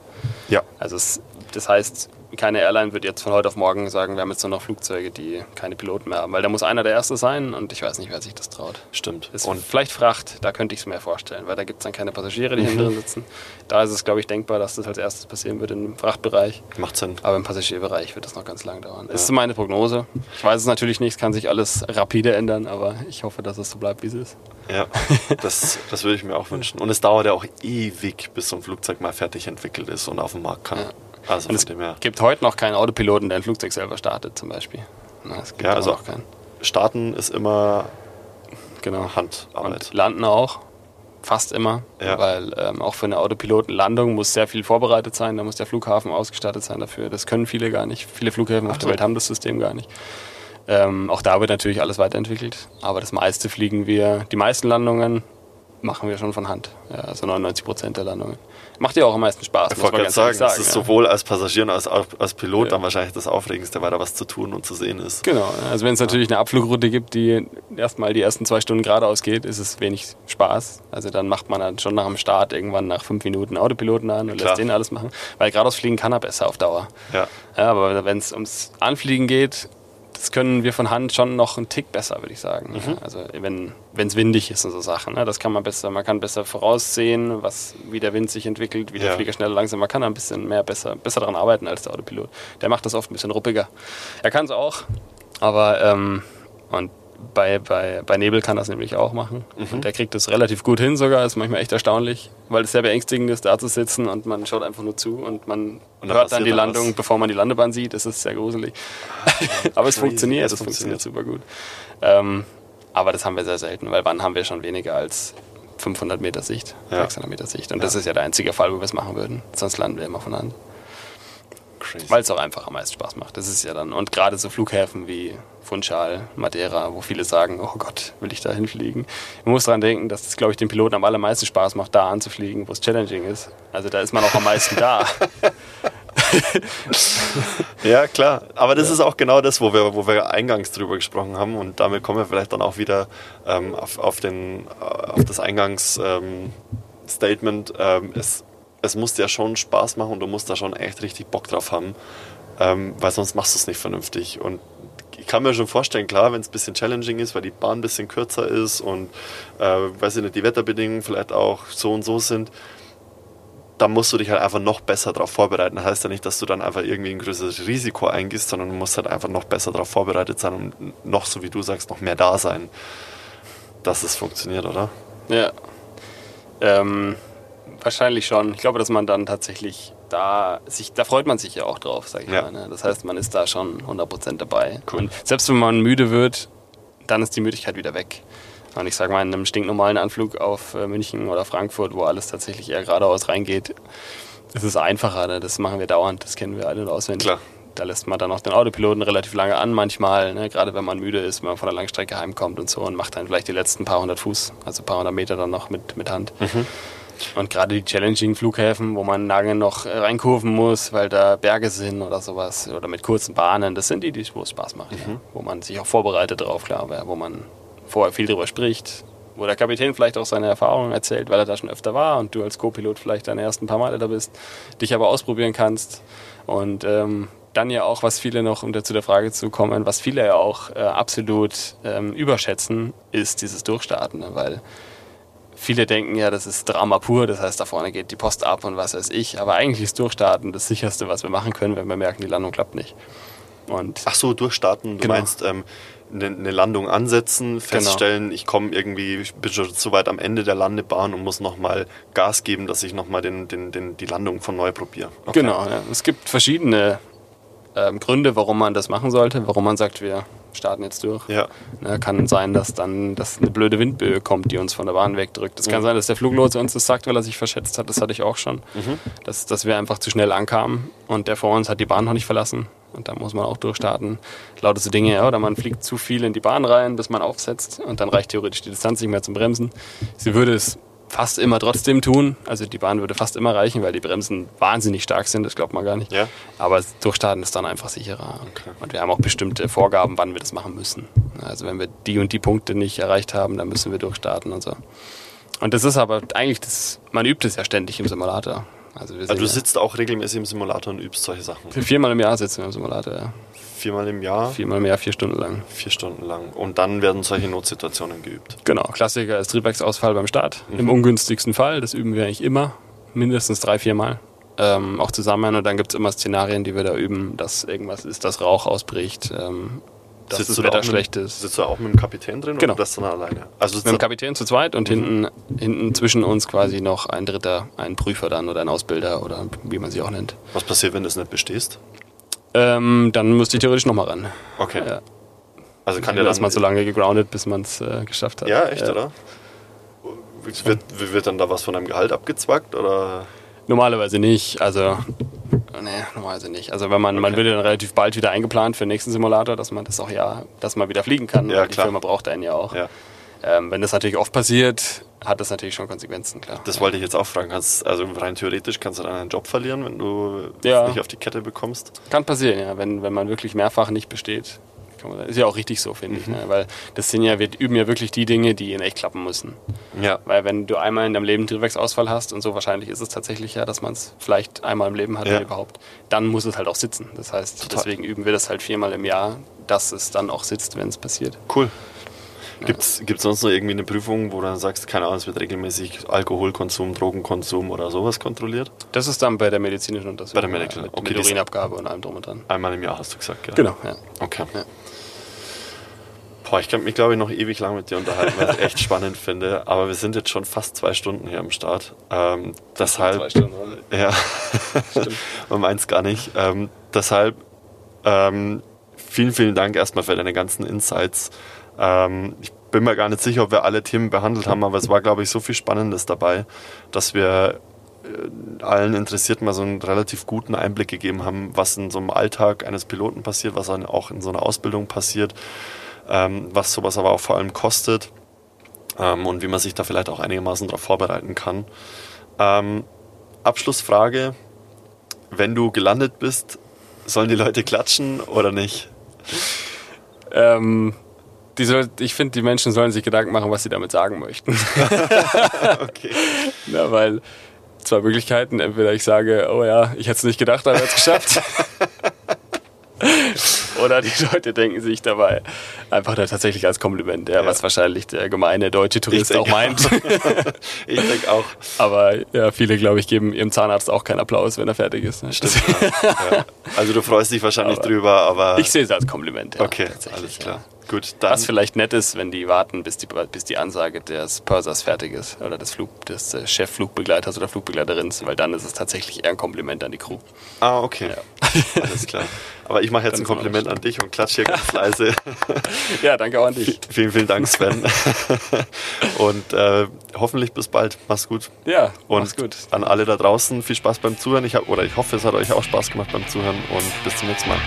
Ja. Also es, das heißt, keine Airline wird jetzt von heute auf morgen sagen, wir haben jetzt nur noch Flugzeuge, die keine Piloten mehr haben, weil da muss einer der Erste sein und ich weiß nicht, wer sich das traut. Stimmt. Ist und vielleicht Fracht, da könnte ich es mir vorstellen, weil da gibt es dann keine Passagiere, die mhm. drin sitzen. Da ist es, glaube ich, denkbar, dass das als erstes passieren wird im Frachtbereich. Macht Sinn. Aber im Passagierbereich wird das noch ganz lang dauern. Ja. Das ist meine Prognose. Ich weiß es natürlich nicht, es kann sich alles rapide ändern, aber ich hoffe, dass es so bleibt, wie es ist. Ja, das, das würde ich mir auch wünschen. Und es dauert ja auch ewig, bis so ein Flugzeug mal fertig entwickelt ist und auf dem Markt kann. Ja. Also es gibt heute noch keinen Autopiloten, der ein Flugzeug selber startet, zum Beispiel. Na, es gibt ja, also noch keinen. Starten ist immer genau. Handarbeit. Und landen auch. Fast immer, ja. weil ähm, auch für eine Autopilotenlandung muss sehr viel vorbereitet sein, da muss der Flughafen ausgestattet sein dafür. Das können viele gar nicht. Viele Flughäfen Ach auf der Welt haben das System gar nicht. Ähm, auch da wird natürlich alles weiterentwickelt, aber das meiste fliegen wir, die meisten Landungen machen wir schon von Hand. Ja, also 99 Prozent der Landungen. Macht ja auch am meisten Spaß. Ich wollte gerade sagen, sagen, das ist ja. sowohl als Passagier als auch als Pilot ja. dann wahrscheinlich das Aufregendste, weil da was zu tun und zu sehen ist. Genau, also wenn es natürlich eine Abflugroute gibt, die erstmal die ersten zwei Stunden geradeaus geht, ist es wenig Spaß. Also dann macht man dann schon nach dem Start irgendwann nach fünf Minuten Autopiloten an und Klar. lässt den alles machen. Weil geradeaus fliegen kann er besser auf Dauer. Ja. ja aber wenn es ums Anfliegen geht, das können wir von Hand schon noch einen Tick besser, würde ich sagen. Mhm. Also wenn es windig ist und so Sachen. Ne? Das kann man besser, man kann besser voraussehen, was, wie der Wind sich entwickelt, wie der Flieger schneller langsam. Man kann ein bisschen mehr besser, besser daran arbeiten als der Autopilot. Der macht das oft ein bisschen ruppiger. Er kann es auch, aber ähm, und bei, bei, bei Nebel kann das nämlich auch machen. Mhm. Und der kriegt das relativ gut hin sogar. Ist manchmal echt erstaunlich, weil es sehr beängstigend ist, da zu sitzen und man schaut einfach nur zu und man und hört dann die Landung, was? bevor man die Landebahn sieht. Das ist sehr gruselig. aber es funktioniert, es funktioniert. funktioniert super gut. Ähm, aber das haben wir sehr selten, weil wann haben wir schon weniger als 500 Meter Sicht, ja. 600 Meter Sicht. Und ja. das ist ja der einzige Fall, wo wir es machen würden. Sonst landen wir immer von Hand. Weil es auch einfach am meisten Spaß macht. Das ist ja dann. Und gerade so Flughäfen wie Funchal, Madeira, wo viele sagen, oh Gott, will ich da hinfliegen. Man muss daran denken, dass es, glaube ich, den Piloten am allermeisten Spaß macht, da anzufliegen, wo es challenging ist. Also da ist man auch am meisten da. ja, klar. Aber das ja. ist auch genau das, wo wir, wo wir eingangs drüber gesprochen haben. Und damit kommen wir vielleicht dann auch wieder ähm, auf, auf, den, auf das Eingangsstatement. Ähm, es, es muss dir schon Spaß machen und du musst da schon echt richtig Bock drauf haben. Ähm, weil sonst machst du es nicht vernünftig. Und ich kann mir schon vorstellen, klar, wenn es ein bisschen challenging ist, weil die Bahn ein bisschen kürzer ist und äh, weiß ich nicht, die Wetterbedingungen vielleicht auch so und so sind, dann musst du dich halt einfach noch besser darauf vorbereiten. Das heißt ja nicht, dass du dann einfach irgendwie ein größeres Risiko eingehst, sondern du musst halt einfach noch besser darauf vorbereitet sein und noch, so wie du sagst, noch mehr da sein, dass es funktioniert, oder? Ja. Ähm, wahrscheinlich schon. Ich glaube, dass man dann tatsächlich da sich, da freut man sich ja auch drauf, sag ich ja. mal. Ne? Das heißt, man ist da schon 100% dabei. Cool. Und selbst wenn man müde wird, dann ist die Müdigkeit wieder weg. Und ich sage mal, in einem stinknormalen Anflug auf äh, München oder Frankfurt, wo alles tatsächlich eher geradeaus reingeht, ist es einfacher. Ne? Das machen wir dauernd, das kennen wir alle und auswendig. Klar. Da lässt man dann auch den Autopiloten relativ lange an, manchmal, ne? gerade wenn man müde ist, wenn man von der Langstrecke heimkommt und so und macht dann vielleicht die letzten paar hundert Fuß, also paar hundert Meter dann noch mit, mit Hand. Mhm. Und gerade die challenging Flughäfen, wo man lange noch reinkurven muss, weil da Berge sind oder sowas, oder mit kurzen Bahnen, das sind die, die wo es Spaß machen. Mhm. Ja. Wo man sich auch vorbereitet drauf, klar, wo man vorher viel drüber spricht, wo der Kapitän vielleicht auch seine Erfahrungen erzählt, weil er da schon öfter war und du als Co-Pilot vielleicht deine ersten paar Male da bist, dich aber ausprobieren kannst. Und ähm, dann ja auch, was viele noch, um zu der Frage zu kommen, was viele ja auch äh, absolut ähm, überschätzen, ist dieses Durchstarten, ne? weil viele denken ja, das ist Drama pur, das heißt, da vorne geht die Post ab und was weiß ich. Aber eigentlich ist Durchstarten das sicherste, was wir machen können, wenn wir merken, die Landung klappt nicht. Und Ach so, durchstarten, du genau. meinst ähm, eine, eine, Landung ansetzen, genau. feststellen, genau. ich komme irgendwie, ich bin schon so weit am Ende der Landebahn und muss nochmal Gas geben, dass ich nochmal den, den, den, die Landung von neu probiere. Okay. Genau, ja. es gibt verschiedene ähm, Gründe, warum man das machen sollte, warum man sagt, wir starten jetzt durch. Ja. Ne, kann sein, dass dann dass eine blöde Windböe kommt, die uns von der Bahn wegdrückt. Es mhm. kann sein, dass der Fluglotse uns das sagt, weil er sich verschätzt hat. Das hatte ich auch schon. Mhm. Dass, dass wir einfach zu schnell ankamen und der vor uns hat die Bahn noch nicht verlassen. und da muss man auch durchstarten. Lauter so Dinge, ja, oder man fliegt zu viel in die Bahn rein, bis man aufsetzt und dann reicht theoretisch die Distanz nicht mehr zum Bremsen. Sie würde es fast immer trotzdem tun. Also die Bahn würde fast immer reichen, weil die Bremsen wahnsinnig stark sind, das glaubt man gar nicht. Ja. Aber durchstarten ist dann einfach sicherer. Okay. Und wir haben auch bestimmte Vorgaben, wann wir das machen müssen. Also wenn wir die und die Punkte nicht erreicht haben, dann müssen wir durchstarten und so. Und das ist aber eigentlich, das, man übt es ja ständig im Simulator. Also, also du sitzt auch regelmäßig im Simulator und übst solche Sachen? Viermal im Jahr sitzen wir im Simulator, ja. Viermal im Jahr? Viermal im Jahr, vier Stunden lang. Vier Stunden lang. Und dann werden solche Notsituationen geübt? Genau. Klassiker ist Triebwerksausfall beim Start. Mhm. Im ungünstigsten Fall. Das üben wir eigentlich immer. Mindestens drei, viermal. Ähm, auch zusammen. Und dann gibt es immer Szenarien, die wir da üben, dass irgendwas ist, dass Rauch ausbricht. Ähm, dass sitzt das Wetter schlecht ist. Sitzt du auch mit dem Kapitän drin genau. oder das dann alleine? Also mit dem Kapitän zu zweit und mhm. hinten, hinten zwischen uns quasi noch ein Dritter, ein Prüfer dann oder ein Ausbilder oder wie man sie auch nennt. Was passiert, wenn du es nicht bestehst? Ähm, dann müsste ich theoretisch nochmal ran. Okay. Ja. Also kann der dann mal so lange gegroundet, bis man es äh, geschafft hat. Ja, echt, ja. oder? Wird, wird dann da was von einem Gehalt abgezwackt oder? Normalerweise nicht. Also Nee, normalerweise nicht. Also wenn man, okay. man würde dann relativ bald wieder eingeplant für den nächsten Simulator, dass man das auch ja, dass man wieder fliegen kann, ja, weil die Firma braucht einen ja auch. Ja. Ähm, wenn das natürlich oft passiert, hat das natürlich schon Konsequenzen, klar. Das wollte ich jetzt auch fragen. Kannst, also rein theoretisch kannst du dann einen Job verlieren, wenn du ja. nicht auf die Kette bekommst? Kann passieren, ja. Wenn, wenn man wirklich mehrfach nicht besteht. Ist ja auch richtig so, finde mhm. ich. Ne? Weil das sind ja, wir üben ja wirklich die Dinge, die in echt klappen müssen. Ja. Weil wenn du einmal in deinem Leben Triebwerksausfall hast, und so wahrscheinlich ist es tatsächlich ja, dass man es vielleicht einmal im Leben hat, ja. überhaupt, dann muss es halt auch sitzen. Das heißt, Total. deswegen üben wir das halt viermal im Jahr, dass es dann auch sitzt, wenn es passiert. Cool. Gibt es sonst noch irgendwie eine Prüfung, wo du dann sagst, keine Ahnung, es wird regelmäßig Alkoholkonsum, Drogenkonsum oder sowas kontrolliert? Das ist dann bei der medizinischen Untersuchung. Bei der Medical, mit, okay, mit Urinabgabe und allem drum und dran. Einmal im Jahr hast du gesagt, ja. Genau, ja. Okay. Ja. Boah, ich könnte mich, glaube ich, noch ewig lang mit dir unterhalten, weil ich es echt spannend finde. Aber wir sind jetzt schon fast zwei Stunden hier am Start. Ähm, deshalb. Zwei Stunden, oder? Ja. Man meint es gar nicht. Ähm, deshalb ähm, vielen, vielen Dank erstmal für deine ganzen Insights. Ähm, ich bin mir gar nicht sicher, ob wir alle Themen behandelt haben, aber es war, glaube ich, so viel Spannendes dabei, dass wir äh, allen Interessierten mal so einen relativ guten Einblick gegeben haben, was in so einem Alltag eines Piloten passiert, was auch in so einer Ausbildung passiert ähm, was sowas aber auch vor allem kostet ähm, und wie man sich da vielleicht auch einigermaßen darauf vorbereiten kann. Ähm, Abschlussfrage, wenn du gelandet bist, sollen die Leute klatschen oder nicht? Ähm, soll, ich finde, die Menschen sollen sich Gedanken machen, was sie damit sagen möchten. okay. Na, weil zwei Möglichkeiten. Entweder ich sage, oh ja, ich hätte es nicht gedacht, aber er es geschafft. Oder die Leute denken sich dabei einfach tatsächlich als Kompliment, ja, ja. was wahrscheinlich der gemeine deutsche Tourist auch meint. ich denke auch. Aber ja, viele, glaube ich, geben ihrem Zahnarzt auch keinen Applaus, wenn er fertig ist. Ne? Stimmt. Ja. Also du freust dich wahrscheinlich aber drüber, aber. Ich sehe es als Kompliment, ja. Okay, alles klar. Gut, dann Was vielleicht nett ist, wenn die warten, bis die, bis die Ansage des Pursers fertig ist oder des, Flug, des äh, Chefflugbegleiters oder Flugbegleiterin, weil dann ist es tatsächlich eher ein Kompliment an die Crew. Ah, okay. Ja. Alles klar. Aber ich mache jetzt ein Kompliment an dich und klatsche hier ganz leise. ja, danke auch an dich. vielen, vielen Dank, Sven. und äh, hoffentlich bis bald. Mach's gut. Ja, und mach's gut. An alle da draußen viel Spaß beim Zuhören. Ich hab, oder ich hoffe, es hat euch auch Spaß gemacht beim Zuhören und bis zum nächsten Mal.